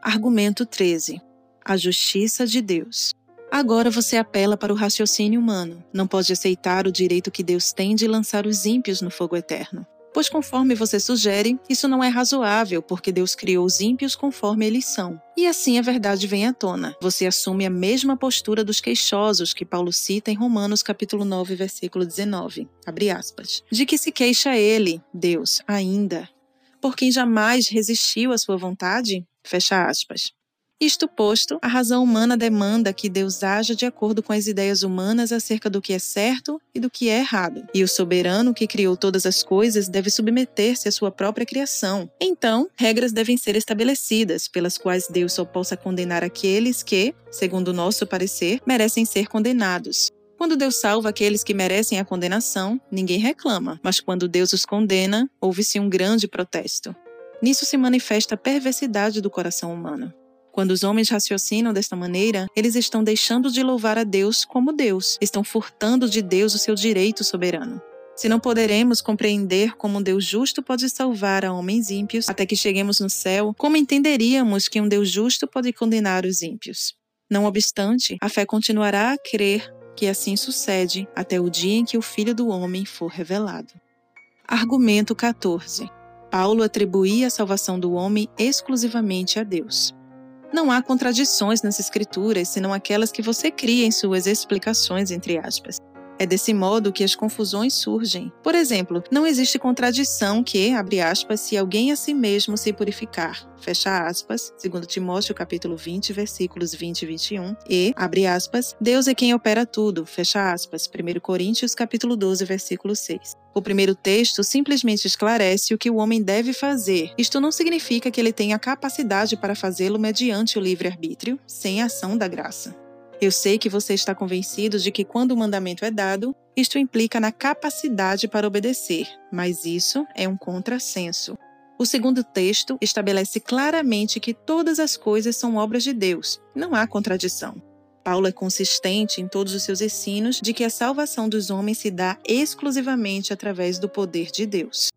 Argumento 13. A justiça de Deus. Agora você apela para o raciocínio humano. Não pode aceitar o direito que Deus tem de lançar os ímpios no fogo eterno. Pois, conforme você sugere, isso não é razoável, porque Deus criou os ímpios conforme eles são. E assim a verdade vem à tona. Você assume a mesma postura dos queixosos que Paulo cita em Romanos capítulo 9, versículo 19. Abre aspas. De que se queixa ele, Deus, ainda, por quem jamais resistiu à sua vontade? Fecha aspas. Isto posto, a razão humana demanda que Deus haja de acordo com as ideias humanas acerca do que é certo e do que é errado. E o soberano que criou todas as coisas deve submeter-se à sua própria criação. Então, regras devem ser estabelecidas, pelas quais Deus só possa condenar aqueles que, segundo o nosso parecer, merecem ser condenados. Quando Deus salva aqueles que merecem a condenação, ninguém reclama, mas quando Deus os condena, houve-se um grande protesto. Nisso se manifesta a perversidade do coração humano. Quando os homens raciocinam desta maneira, eles estão deixando de louvar a Deus como Deus, estão furtando de Deus o seu direito soberano. Se não poderemos compreender como um Deus justo pode salvar a homens ímpios até que cheguemos no céu, como entenderíamos que um Deus justo pode condenar os ímpios? Não obstante, a fé continuará a crer que assim sucede até o dia em que o Filho do Homem for revelado. Argumento 14. Paulo atribuía a salvação do homem exclusivamente a Deus. Não há contradições nas escrituras, senão aquelas que você cria em suas explicações, entre aspas. É desse modo que as confusões surgem. Por exemplo, não existe contradição que, abre aspas, se alguém a si mesmo se purificar, fecha aspas, segundo Timóteo capítulo 20, versículos 20 e 21, e, abre aspas, Deus é quem opera tudo, fecha aspas, 1 Coríntios capítulo 12, versículo 6. O primeiro texto simplesmente esclarece o que o homem deve fazer. Isto não significa que ele tenha capacidade para fazê-lo mediante o livre-arbítrio, sem ação da graça. Eu sei que você está convencido de que quando o mandamento é dado, isto implica na capacidade para obedecer, mas isso é um contrassenso. O segundo texto estabelece claramente que todas as coisas são obras de Deus, não há contradição. Paulo é consistente em todos os seus ensinos de que a salvação dos homens se dá exclusivamente através do poder de Deus.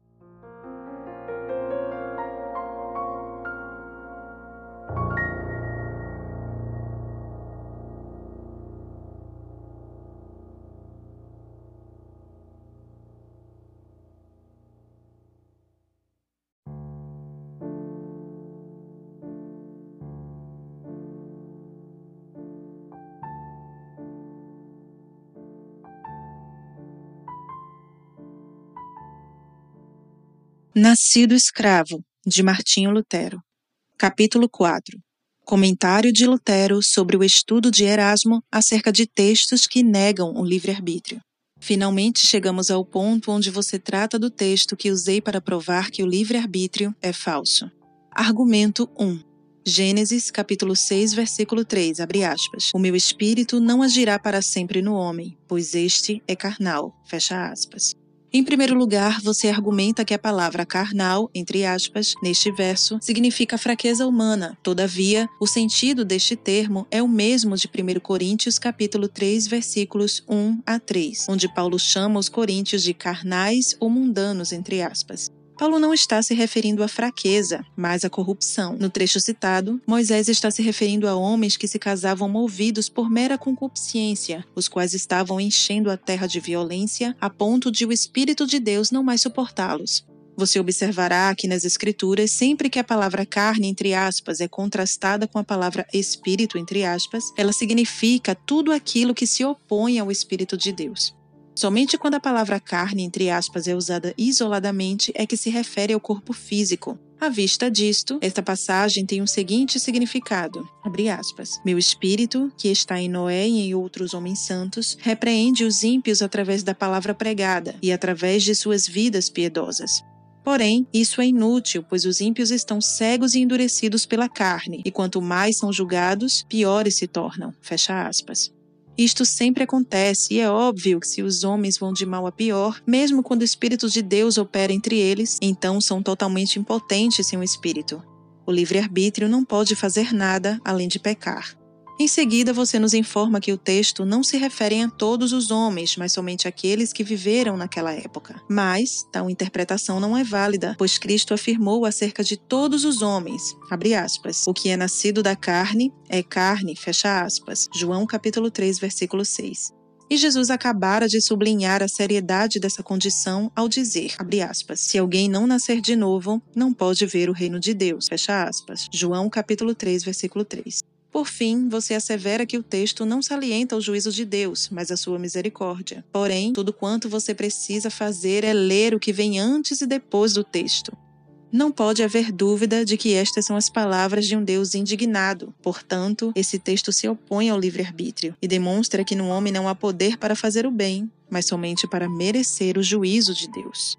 Nascido escravo, de Martinho Lutero. Capítulo 4. Comentário de Lutero sobre o estudo de Erasmo acerca de textos que negam o livre-arbítrio. Finalmente chegamos ao ponto onde você trata do texto que usei para provar que o livre-arbítrio é falso. Argumento 1. Gênesis capítulo 6, versículo 3, abre aspas. O meu espírito não agirá para sempre no homem, pois este é carnal, fecha aspas. Em primeiro lugar, você argumenta que a palavra carnal, entre aspas, neste verso, significa fraqueza humana. Todavia, o sentido deste termo é o mesmo de 1 Coríntios capítulo 3, versículos 1 a 3, onde Paulo chama os coríntios de carnais ou mundanos, entre aspas. Paulo não está se referindo à fraqueza, mas à corrupção. No trecho citado, Moisés está se referindo a homens que se casavam movidos por mera concupiscência, os quais estavam enchendo a terra de violência a ponto de o Espírito de Deus não mais suportá-los. Você observará que nas Escrituras, sempre que a palavra carne, entre aspas, é contrastada com a palavra espírito, entre aspas, ela significa tudo aquilo que se opõe ao Espírito de Deus. Somente quando a palavra carne, entre aspas, é usada isoladamente é que se refere ao corpo físico. À vista disto, esta passagem tem o um seguinte significado: aspas, Meu espírito, que está em Noé e em outros homens santos, repreende os ímpios através da palavra pregada e através de suas vidas piedosas. Porém, isso é inútil, pois os ímpios estão cegos e endurecidos pela carne, e quanto mais são julgados, piores se tornam. Fecha aspas. Isto sempre acontece e é óbvio que se os homens vão de mal a pior, mesmo quando o Espírito de Deus opera entre eles, então são totalmente impotentes sem o Espírito. O livre-arbítrio não pode fazer nada além de pecar. Em seguida, você nos informa que o texto não se refere a todos os homens, mas somente àqueles que viveram naquela época. Mas tal interpretação não é válida, pois Cristo afirmou acerca de todos os homens, aspas, o que é nascido da carne é carne, fecha aspas. João capítulo 3, versículo 6. E Jesus acabara de sublinhar a seriedade dessa condição ao dizer, aspas, se alguém não nascer de novo, não pode ver o reino de Deus, fecha aspas. João capítulo 3, versículo 3. Por fim, você assevera que o texto não salienta o juízo de Deus, mas a sua misericórdia. Porém, tudo quanto você precisa fazer é ler o que vem antes e depois do texto. Não pode haver dúvida de que estas são as palavras de um Deus indignado. Portanto, esse texto se opõe ao livre-arbítrio e demonstra que no homem não há poder para fazer o bem, mas somente para merecer o juízo de Deus.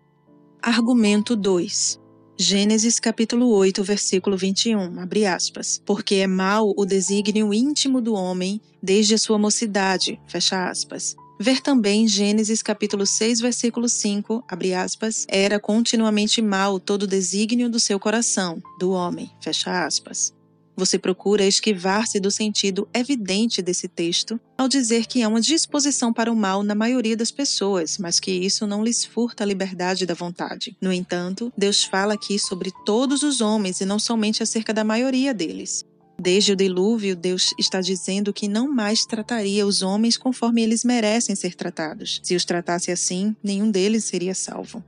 Argumento 2. Gênesis capítulo 8, versículo 21, abre aspas. Porque é mau o desígnio íntimo do homem desde a sua mocidade, fecha aspas. Ver também Gênesis capítulo 6, versículo 5, abre aspas, era continuamente mau todo o desígnio do seu coração, do homem, fecha aspas. Você procura esquivar-se do sentido evidente desse texto ao dizer que há uma disposição para o mal na maioria das pessoas, mas que isso não lhes furta a liberdade da vontade. No entanto, Deus fala aqui sobre todos os homens e não somente acerca da maioria deles. Desde o dilúvio, Deus está dizendo que não mais trataria os homens conforme eles merecem ser tratados. Se os tratasse assim, nenhum deles seria salvo.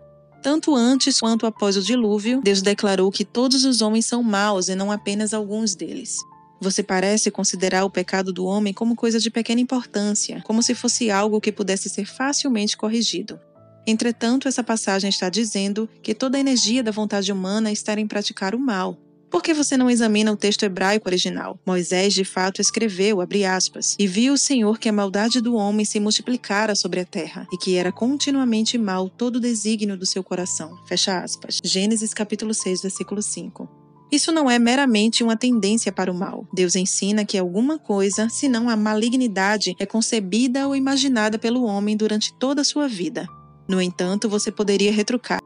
Tanto antes quanto após o dilúvio, Deus declarou que todos os homens são maus e não apenas alguns deles. Você parece considerar o pecado do homem como coisa de pequena importância, como se fosse algo que pudesse ser facilmente corrigido. Entretanto, essa passagem está dizendo que toda a energia da vontade humana está em praticar o mal, por que você não examina o texto hebraico original? Moisés de fato escreveu, abre aspas, e viu o Senhor que a maldade do homem se multiplicara sobre a terra, e que era continuamente mal todo o desígnio do seu coração. Fecha aspas. Gênesis capítulo 6, versículo 5. Isso não é meramente uma tendência para o mal. Deus ensina que alguma coisa, senão a malignidade, é concebida ou imaginada pelo homem durante toda a sua vida. No entanto, você poderia retrucar,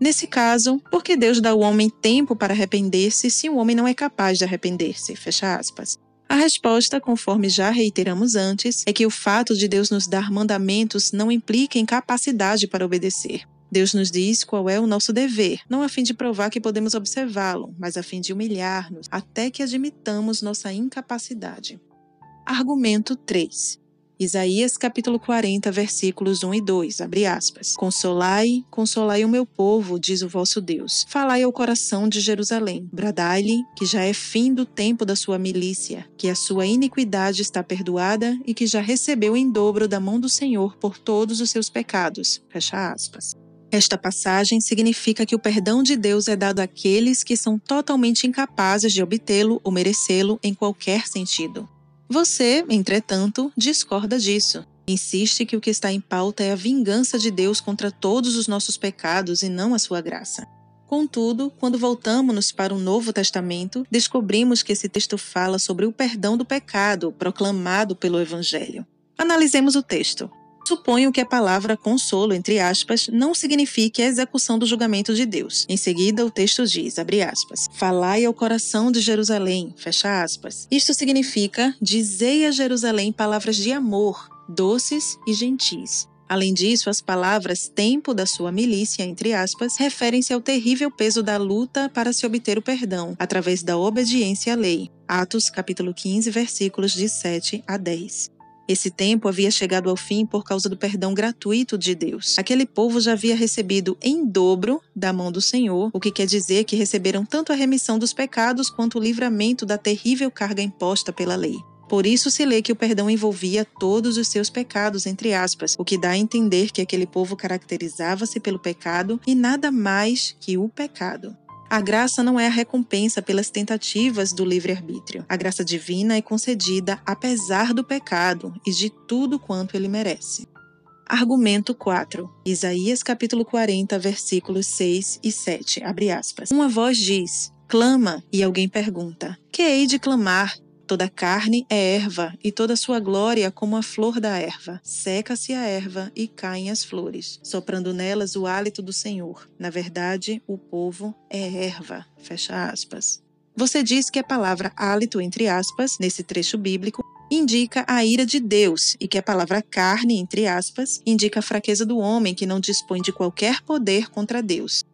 Nesse caso, por que Deus dá ao homem tempo para arrepender-se se o homem não é capaz de arrepender-se? A resposta, conforme já reiteramos antes, é que o fato de Deus nos dar mandamentos não implica incapacidade para obedecer. Deus nos diz qual é o nosso dever, não a fim de provar que podemos observá-lo, mas a fim de humilhar-nos até que admitamos nossa incapacidade. Argumento 3. Isaías capítulo 40, versículos 1 e 2, abre aspas. Consolai, consolai o meu povo, diz o vosso Deus. Falai ao coração de Jerusalém. Bradai-lhe que já é fim do tempo da sua milícia, que a sua iniquidade está perdoada e que já recebeu em dobro da mão do Senhor por todos os seus pecados. Fecha aspas. Esta passagem significa que o perdão de Deus é dado àqueles que são totalmente incapazes de obtê-lo ou merecê-lo em qualquer sentido. Você, entretanto, discorda disso. Insiste que o que está em pauta é a vingança de Deus contra todos os nossos pecados e não a sua graça. Contudo, quando voltamos para o Novo Testamento, descobrimos que esse texto fala sobre o perdão do pecado proclamado pelo Evangelho. Analisemos o texto. Suponho que a palavra consolo, entre aspas, não signifique a execução do julgamento de Deus. Em seguida, o texto diz, abre aspas, falai ao coração de Jerusalém, fecha aspas. Isto significa, dizei a Jerusalém palavras de amor, doces e gentis. Além disso, as palavras tempo da sua milícia, entre aspas, referem-se ao terrível peso da luta para se obter o perdão, através da obediência à lei. Atos capítulo 15, versículos de 7 a 10. Esse tempo havia chegado ao fim por causa do perdão gratuito de Deus. Aquele povo já havia recebido em dobro da mão do Senhor, o que quer dizer que receberam tanto a remissão dos pecados quanto o livramento da terrível carga imposta pela lei. Por isso se lê que o perdão envolvia todos os seus pecados, entre aspas, o que dá a entender que aquele povo caracterizava-se pelo pecado e nada mais que o pecado. A graça não é a recompensa pelas tentativas do livre-arbítrio. A graça divina é concedida apesar do pecado e de tudo quanto ele merece. Argumento 4. Isaías capítulo 40, versículos 6 e 7. Abre aspas. Uma voz diz: Clama, e alguém pergunta: Que hei de clamar? Toda carne é erva, e toda sua glória como a flor da erva. Seca-se a erva e caem as flores, soprando nelas o hálito do Senhor. Na verdade, o povo é erva. Fecha aspas. Você diz que a palavra hálito, entre aspas, nesse trecho bíblico, indica a ira de Deus e que a palavra carne, entre aspas, indica a fraqueza do homem que não dispõe de qualquer poder contra Deus.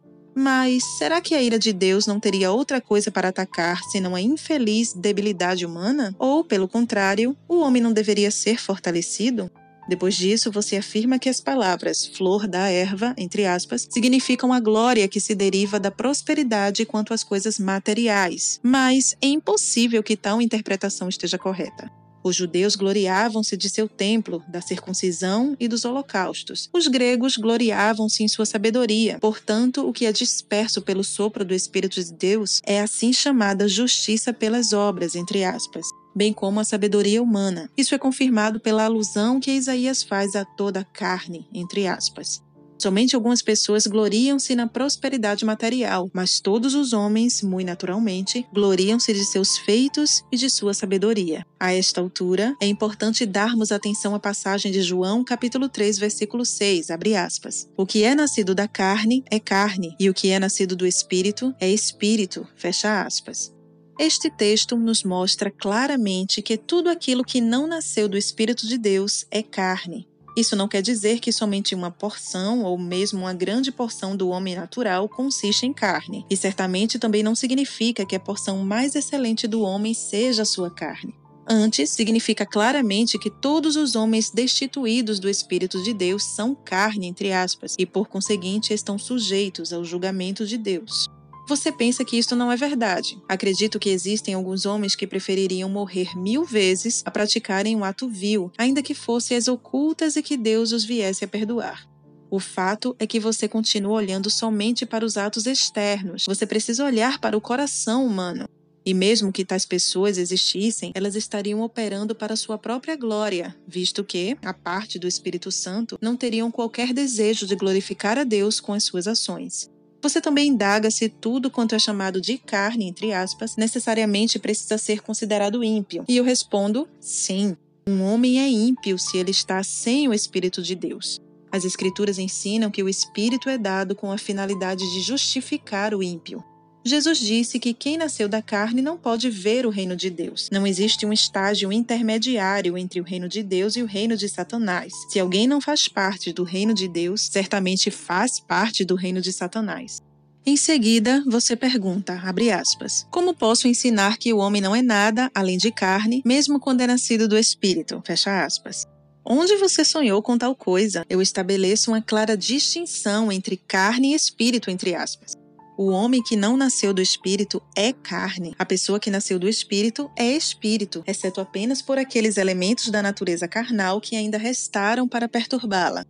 Mas será que a ira de Deus não teria outra coisa para atacar senão a infeliz debilidade humana? Ou, pelo contrário, o homem não deveria ser fortalecido? Depois disso, você afirma que as palavras flor da erva, entre aspas, significam a glória que se deriva da prosperidade quanto às coisas materiais. Mas é impossível que tal interpretação esteja correta. Os judeus gloriavam-se de seu templo, da circuncisão e dos holocaustos. Os gregos gloriavam-se em sua sabedoria. Portanto, o que é disperso pelo sopro do Espírito de Deus é assim chamada justiça pelas obras, entre aspas bem como a sabedoria humana. Isso é confirmado pela alusão que Isaías faz a toda a carne, entre aspas. Somente algumas pessoas gloriam-se na prosperidade material, mas todos os homens, muito naturalmente, gloriam-se de seus feitos e de sua sabedoria. A esta altura, é importante darmos atenção à passagem de João, capítulo 3, versículo 6, abre aspas. O que é nascido da carne é carne, e o que é nascido do espírito é espírito, fecha aspas. Este texto nos mostra claramente que tudo aquilo que não nasceu do Espírito de Deus é carne. Isso não quer dizer que somente uma porção ou mesmo uma grande porção do homem natural consiste em carne, e certamente também não significa que a porção mais excelente do homem seja a sua carne. Antes, significa claramente que todos os homens destituídos do Espírito de Deus são carne, entre aspas, e por conseguinte estão sujeitos ao julgamento de Deus. Você pensa que isto não é verdade. Acredito que existem alguns homens que prefeririam morrer mil vezes a praticarem um ato vil, ainda que fossem as ocultas e que Deus os viesse a perdoar. O fato é que você continua olhando somente para os atos externos. Você precisa olhar para o coração humano. E mesmo que tais pessoas existissem, elas estariam operando para sua própria glória, visto que, a parte do Espírito Santo, não teriam qualquer desejo de glorificar a Deus com as suas ações. Você também indaga se tudo quanto é chamado de carne, entre aspas, necessariamente precisa ser considerado ímpio. E eu respondo: sim. Um homem é ímpio se ele está sem o Espírito de Deus. As Escrituras ensinam que o Espírito é dado com a finalidade de justificar o ímpio. Jesus disse que quem nasceu da carne não pode ver o reino de Deus. Não existe um estágio intermediário entre o reino de Deus e o reino de Satanás. Se alguém não faz parte do reino de Deus, certamente faz parte do reino de Satanás. Em seguida, você pergunta, aspas, como posso ensinar que o homem não é nada além de carne, mesmo quando é nascido do Espírito? Fecha aspas. Onde você sonhou com tal coisa? Eu estabeleço uma clara distinção entre carne e espírito, entre aspas. O homem que não nasceu do espírito é carne. A pessoa que nasceu do espírito é espírito, exceto apenas por aqueles elementos da natureza carnal que ainda restaram para perturbá-la.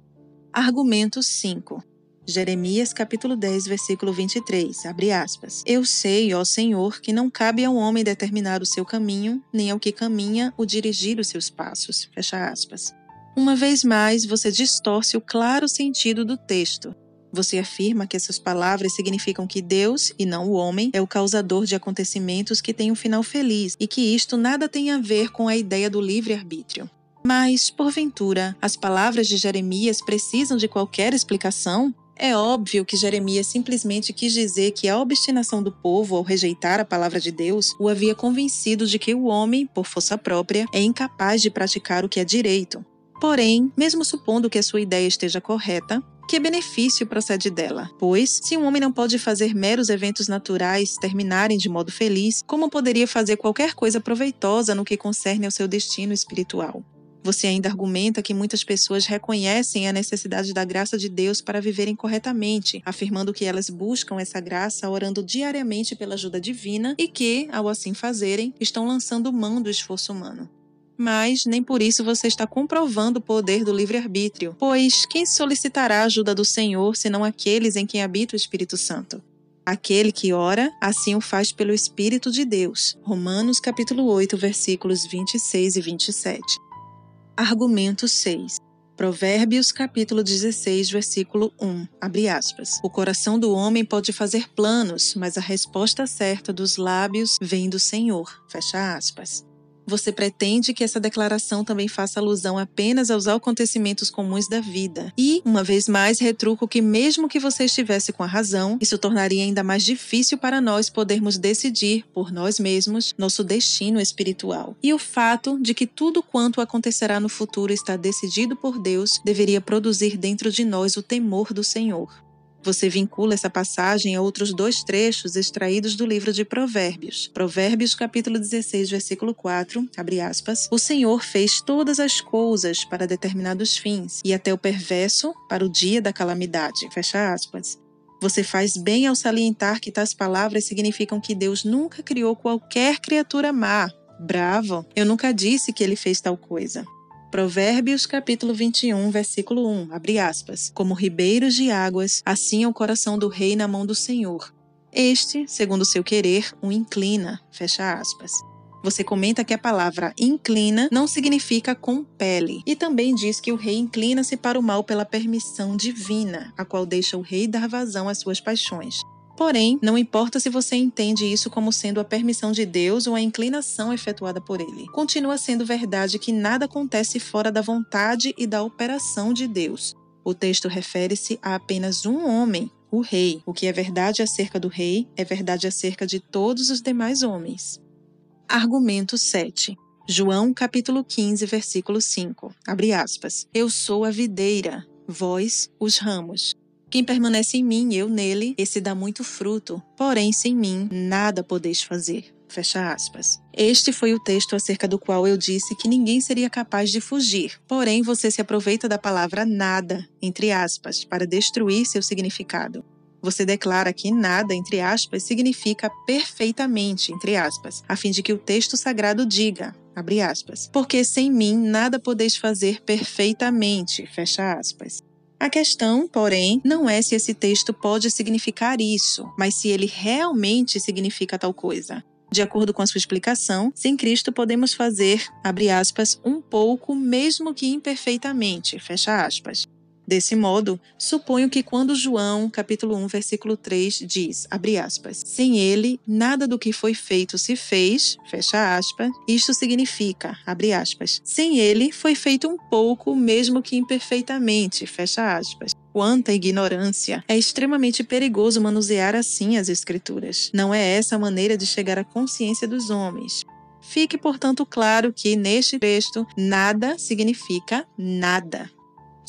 Argumento 5. Jeremias capítulo 10, versículo 23, abre aspas. Eu sei, ó Senhor, que não cabe ao homem determinar o seu caminho, nem ao que caminha o dirigir os seus passos. Fecha aspas. Uma vez mais, você distorce o claro sentido do texto. Você afirma que essas palavras significam que Deus, e não o homem, é o causador de acontecimentos que têm um final feliz e que isto nada tem a ver com a ideia do livre-arbítrio. Mas, porventura, as palavras de Jeremias precisam de qualquer explicação? É óbvio que Jeremias simplesmente quis dizer que a obstinação do povo ao rejeitar a palavra de Deus o havia convencido de que o homem, por força própria, é incapaz de praticar o que é direito. Porém, mesmo supondo que a sua ideia esteja correta, que benefício procede dela? Pois, se um homem não pode fazer meros eventos naturais terminarem de modo feliz, como poderia fazer qualquer coisa proveitosa no que concerne ao seu destino espiritual? Você ainda argumenta que muitas pessoas reconhecem a necessidade da graça de Deus para viverem corretamente, afirmando que elas buscam essa graça orando diariamente pela ajuda divina e que, ao assim fazerem, estão lançando mão do esforço humano mas nem por isso você está comprovando o poder do livre-arbítrio, pois quem solicitará a ajuda do Senhor senão aqueles em quem habita o Espírito Santo? Aquele que ora, assim o faz pelo Espírito de Deus. Romanos capítulo 8, versículos 26 e 27. Argumento 6. Provérbios capítulo 16, versículo 1, abre aspas. O coração do homem pode fazer planos, mas a resposta certa dos lábios vem do Senhor. Fecha aspas. Você pretende que essa declaração também faça alusão apenas aos acontecimentos comuns da vida. E, uma vez mais, retruco que, mesmo que você estivesse com a razão, isso tornaria ainda mais difícil para nós podermos decidir, por nós mesmos, nosso destino espiritual. E o fato de que tudo quanto acontecerá no futuro está decidido por Deus deveria produzir dentro de nós o temor do Senhor. Você vincula essa passagem a outros dois trechos extraídos do livro de Provérbios. Provérbios, capítulo 16, versículo 4, abre aspas. O Senhor fez todas as coisas para determinados fins, e até o perverso para o dia da calamidade. Fecha aspas. Você faz bem ao salientar que tais palavras significam que Deus nunca criou qualquer criatura má. Bravo! Eu nunca disse que ele fez tal coisa. Provérbios capítulo 21, versículo 1, abre aspas. Como ribeiros de águas, assim é o coração do rei na mão do Senhor. Este, segundo seu querer, o inclina, fecha aspas. Você comenta que a palavra inclina não significa compele, e também diz que o rei inclina-se para o mal pela permissão divina, a qual deixa o rei dar vazão às suas paixões. Porém, não importa se você entende isso como sendo a permissão de Deus ou a inclinação efetuada por ele. Continua sendo verdade que nada acontece fora da vontade e da operação de Deus. O texto refere-se a apenas um homem, o rei. O que é verdade acerca do rei é verdade acerca de todos os demais homens. Argumento 7. João capítulo 15, versículo 5. Abre aspas. Eu sou a videira, vós os ramos. Quem permanece em mim, eu nele, esse dá muito fruto. Porém, sem mim, nada podeis fazer. Fecha aspas. Este foi o texto acerca do qual eu disse que ninguém seria capaz de fugir. Porém, você se aproveita da palavra nada, entre aspas, para destruir seu significado. Você declara que nada, entre aspas, significa perfeitamente, entre aspas, a fim de que o texto sagrado diga, abre aspas, porque sem mim nada podeis fazer perfeitamente, fecha aspas. A questão, porém, não é se esse texto pode significar isso, mas se ele realmente significa tal coisa. De acordo com a sua explicação, sem Cristo podemos fazer, abre aspas, um pouco, mesmo que imperfeitamente, fecha aspas. Desse modo, suponho que quando João, capítulo 1, versículo 3 diz, abre aspas, sem ele nada do que foi feito se fez, fecha aspas, isto significa, abre aspas, sem ele foi feito um pouco, mesmo que imperfeitamente, fecha aspas. Quanta ignorância! É extremamente perigoso manusear assim as Escrituras. Não é essa a maneira de chegar à consciência dos homens. Fique, portanto, claro que neste texto nada significa nada.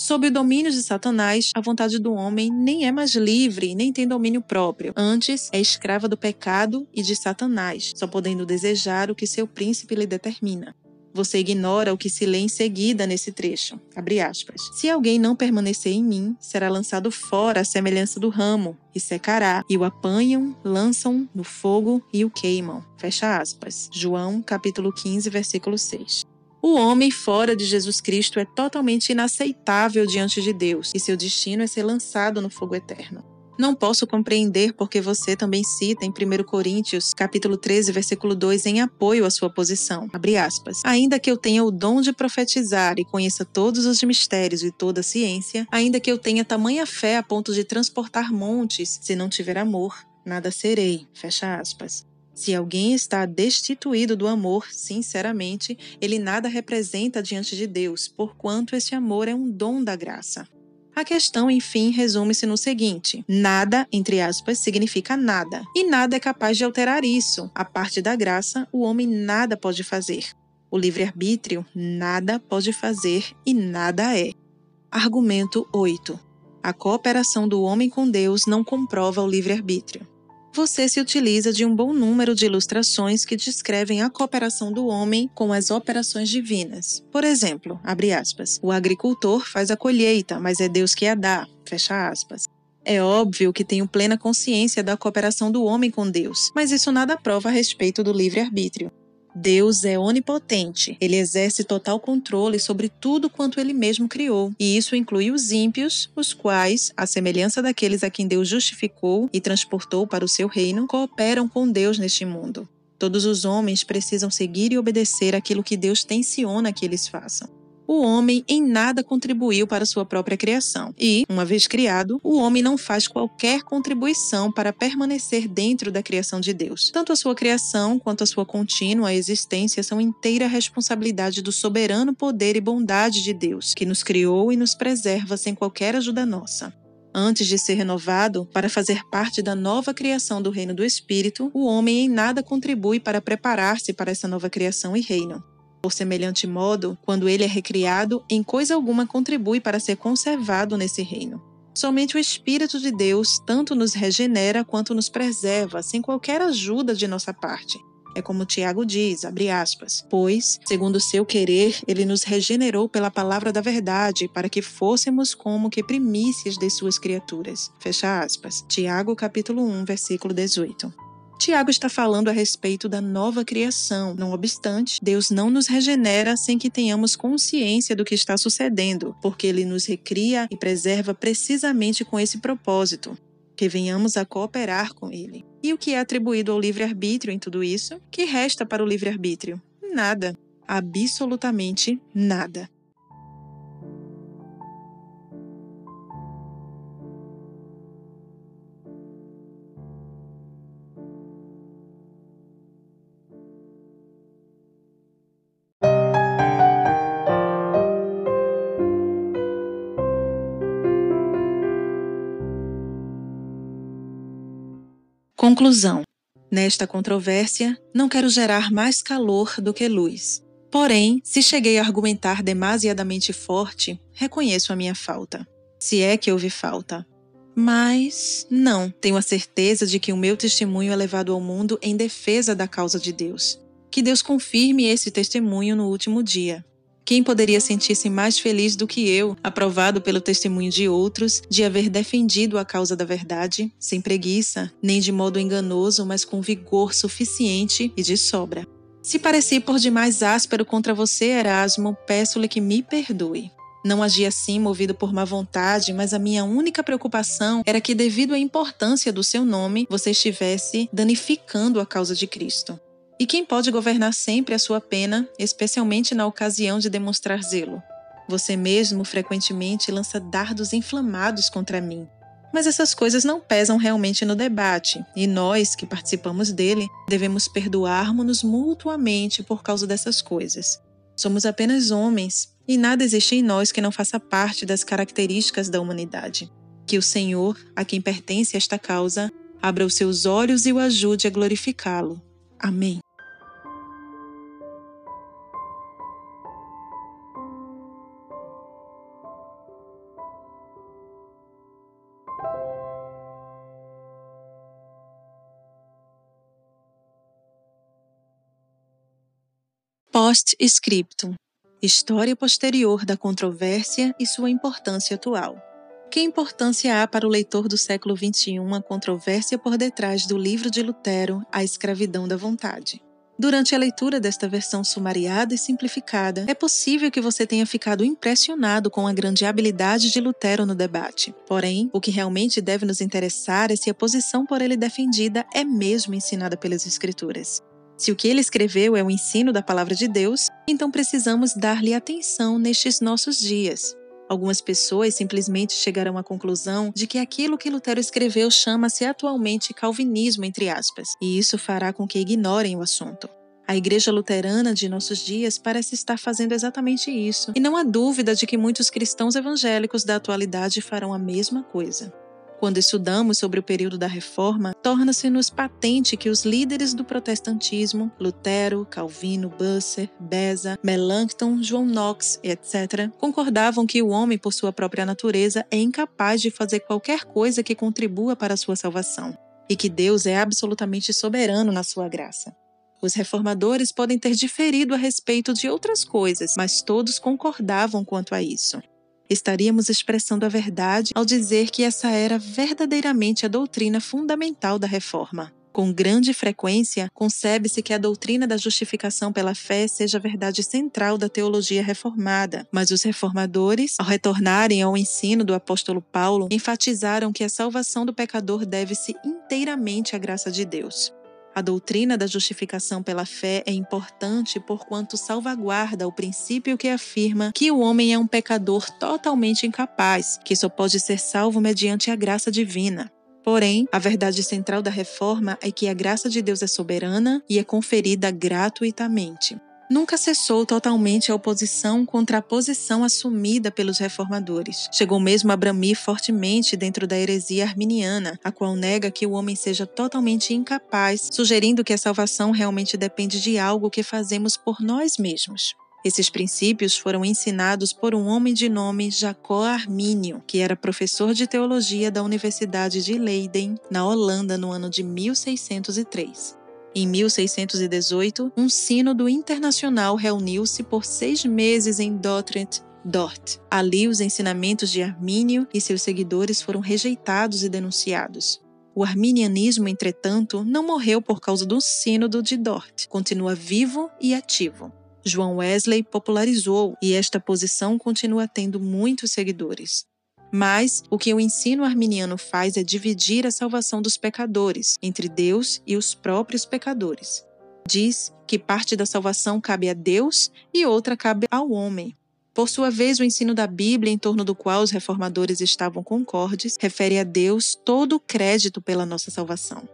Sob o domínio de Satanás, a vontade do homem nem é mais livre, nem tem domínio próprio. Antes, é escrava do pecado e de Satanás, só podendo desejar o que seu príncipe lhe determina. Você ignora o que se lê em seguida nesse trecho. Se alguém não permanecer em mim, será lançado fora à semelhança do ramo, e secará, e o apanham, lançam no fogo e o queimam. Fecha aspas. João, capítulo 15, versículo 6. O homem fora de Jesus Cristo é totalmente inaceitável diante de Deus e seu destino é ser lançado no fogo eterno. Não posso compreender porque você também cita em 1 Coríntios, capítulo 13, versículo 2, em apoio à sua posição. Abre aspas. Ainda que eu tenha o dom de profetizar e conheça todos os mistérios e toda a ciência, ainda que eu tenha tamanha fé a ponto de transportar montes, se não tiver amor, nada serei. Fecha aspas. Se alguém está destituído do amor, sinceramente, ele nada representa diante de Deus, porquanto esse amor é um dom da graça. A questão, enfim, resume-se no seguinte: nada, entre aspas, significa nada, e nada é capaz de alterar isso. A parte da graça, o homem nada pode fazer. O livre-arbítrio nada pode fazer e nada é. Argumento 8. A cooperação do homem com Deus não comprova o livre-arbítrio você se utiliza de um bom número de ilustrações que descrevem a cooperação do homem com as operações divinas. Por exemplo, aspas, o agricultor faz a colheita, mas é Deus que a dá. É óbvio que tenho plena consciência da cooperação do homem com Deus, mas isso nada prova a respeito do livre-arbítrio. Deus é onipotente. Ele exerce total controle sobre tudo quanto ele mesmo criou. E isso inclui os ímpios, os quais, à semelhança daqueles a quem Deus justificou e transportou para o seu reino, cooperam com Deus neste mundo. Todos os homens precisam seguir e obedecer aquilo que Deus tensiona que eles façam o homem em nada contribuiu para sua própria criação. E, uma vez criado, o homem não faz qualquer contribuição para permanecer dentro da criação de Deus. Tanto a sua criação quanto a sua contínua existência são inteira responsabilidade do soberano poder e bondade de Deus, que nos criou e nos preserva sem qualquer ajuda nossa. Antes de ser renovado, para fazer parte da nova criação do reino do Espírito, o homem em nada contribui para preparar-se para essa nova criação e reino. Por semelhante modo, quando ele é recriado, em coisa alguma contribui para ser conservado nesse reino. Somente o Espírito de Deus tanto nos regenera quanto nos preserva, sem qualquer ajuda de nossa parte. É como Tiago diz, abre aspas, pois, segundo o seu querer, ele nos regenerou pela palavra da verdade, para que fôssemos como que primícias de suas criaturas. Fecha aspas. Tiago capítulo 1, versículo 18. Tiago está falando a respeito da nova criação. Não obstante, Deus não nos regenera sem que tenhamos consciência do que está sucedendo, porque ele nos recria e preserva precisamente com esse propósito que venhamos a cooperar com ele. E o que é atribuído ao livre-arbítrio em tudo isso? Que resta para o livre-arbítrio? Nada. Absolutamente nada. Conclusão: Nesta controvérsia, não quero gerar mais calor do que luz. Porém, se cheguei a argumentar demasiadamente forte, reconheço a minha falta. Se é que houve falta. Mas, não, tenho a certeza de que o meu testemunho é levado ao mundo em defesa da causa de Deus. Que Deus confirme esse testemunho no último dia. Quem poderia sentir-se mais feliz do que eu, aprovado pelo testemunho de outros, de haver defendido a causa da verdade, sem preguiça, nem de modo enganoso, mas com vigor suficiente e de sobra? Se pareci por demais áspero contra você, Erasmo, peço-lhe que me perdoe. Não agi assim movido por má vontade, mas a minha única preocupação era que, devido à importância do seu nome, você estivesse danificando a causa de Cristo. E quem pode governar sempre a sua pena, especialmente na ocasião de demonstrar zelo? Você mesmo frequentemente lança dardos inflamados contra mim. Mas essas coisas não pesam realmente no debate, e nós, que participamos dele, devemos perdoarmos-nos mutuamente por causa dessas coisas. Somos apenas homens, e nada existe em nós que não faça parte das características da humanidade. Que o Senhor, a quem pertence esta causa, abra os seus olhos e o ajude a glorificá-lo. Amém. Post-scriptum História posterior da controvérsia e sua importância atual. Que importância há para o leitor do século XXI a controvérsia por detrás do livro de Lutero, A Escravidão da Vontade? Durante a leitura desta versão sumariada e simplificada, é possível que você tenha ficado impressionado com a grande habilidade de Lutero no debate. Porém, o que realmente deve nos interessar é se a posição por ele defendida é mesmo ensinada pelas Escrituras. Se o que ele escreveu é o ensino da palavra de Deus, então precisamos dar-lhe atenção nestes nossos dias. Algumas pessoas simplesmente chegarão à conclusão de que aquilo que Lutero escreveu chama-se atualmente calvinismo, entre aspas, e isso fará com que ignorem o assunto. A Igreja Luterana de nossos dias parece estar fazendo exatamente isso, e não há dúvida de que muitos cristãos evangélicos da atualidade farão a mesma coisa. Quando estudamos sobre o período da Reforma, torna-se-nos patente que os líderes do protestantismo, Lutero, Calvino, Busser, Beza, Melanchthon, João Knox, etc., concordavam que o homem, por sua própria natureza, é incapaz de fazer qualquer coisa que contribua para a sua salvação, e que Deus é absolutamente soberano na sua graça. Os reformadores podem ter diferido a respeito de outras coisas, mas todos concordavam quanto a isso estaríamos expressando a verdade ao dizer que essa era verdadeiramente a doutrina fundamental da reforma. Com grande frequência, concebe-se que a doutrina da justificação pela fé seja a verdade central da teologia reformada, mas os reformadores, ao retornarem ao ensino do apóstolo Paulo, enfatizaram que a salvação do pecador deve-se inteiramente à graça de Deus. A doutrina da justificação pela fé é importante porquanto salvaguarda o princípio que afirma que o homem é um pecador totalmente incapaz, que só pode ser salvo mediante a graça divina. Porém, a verdade central da reforma é que a graça de Deus é soberana e é conferida gratuitamente nunca cessou totalmente a oposição contra a posição assumida pelos reformadores. Chegou mesmo a bramir fortemente dentro da heresia arminiana, a qual nega que o homem seja totalmente incapaz, sugerindo que a salvação realmente depende de algo que fazemos por nós mesmos. Esses princípios foram ensinados por um homem de nome Jacó Armínio, que era professor de teologia da Universidade de Leiden, na Holanda, no ano de 1603. Em 1618, um sínodo internacional reuniu-se por seis meses em Dordrecht, Dort. Ali, os ensinamentos de Armínio e seus seguidores foram rejeitados e denunciados. O arminianismo, entretanto, não morreu por causa do sínodo de Dort. Continua vivo e ativo. João Wesley popularizou e esta posição continua tendo muitos seguidores. Mas o que o ensino arminiano faz é dividir a salvação dos pecadores entre Deus e os próprios pecadores. Diz que parte da salvação cabe a Deus e outra cabe ao homem. Por sua vez, o ensino da Bíblia, em torno do qual os reformadores estavam concordes, refere a Deus todo o crédito pela nossa salvação.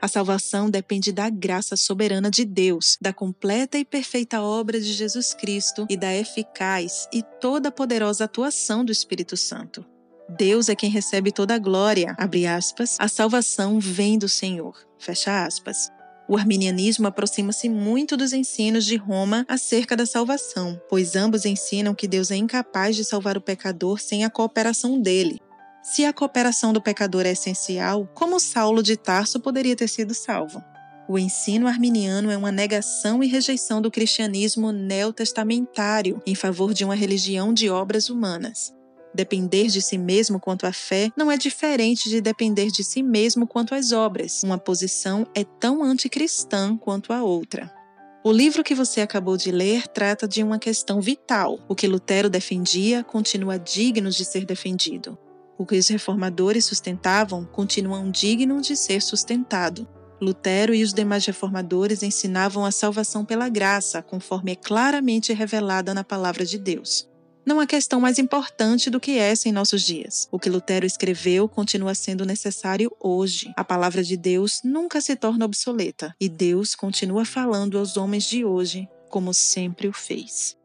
A salvação depende da graça soberana de Deus, da completa e perfeita obra de Jesus Cristo e da eficaz e toda poderosa atuação do Espírito Santo. Deus é quem recebe toda a glória, abre aspas, a salvação vem do Senhor, fecha aspas. O arminianismo aproxima-se muito dos ensinos de Roma acerca da salvação, pois ambos ensinam que Deus é incapaz de salvar o pecador sem a cooperação dele. Se a cooperação do pecador é essencial, como Saulo de Tarso poderia ter sido salvo? O ensino arminiano é uma negação e rejeição do cristianismo neotestamentário em favor de uma religião de obras humanas. Depender de si mesmo quanto à fé não é diferente de depender de si mesmo quanto às obras. Uma posição é tão anticristã quanto a outra. O livro que você acabou de ler trata de uma questão vital. O que Lutero defendia continua digno de ser defendido. O que os reformadores sustentavam continua digno de ser sustentado. Lutero e os demais reformadores ensinavam a salvação pela graça, conforme é claramente revelada na palavra de Deus. Não há questão mais importante do que essa em nossos dias. O que Lutero escreveu continua sendo necessário hoje. A palavra de Deus nunca se torna obsoleta e Deus continua falando aos homens de hoje como sempre o fez.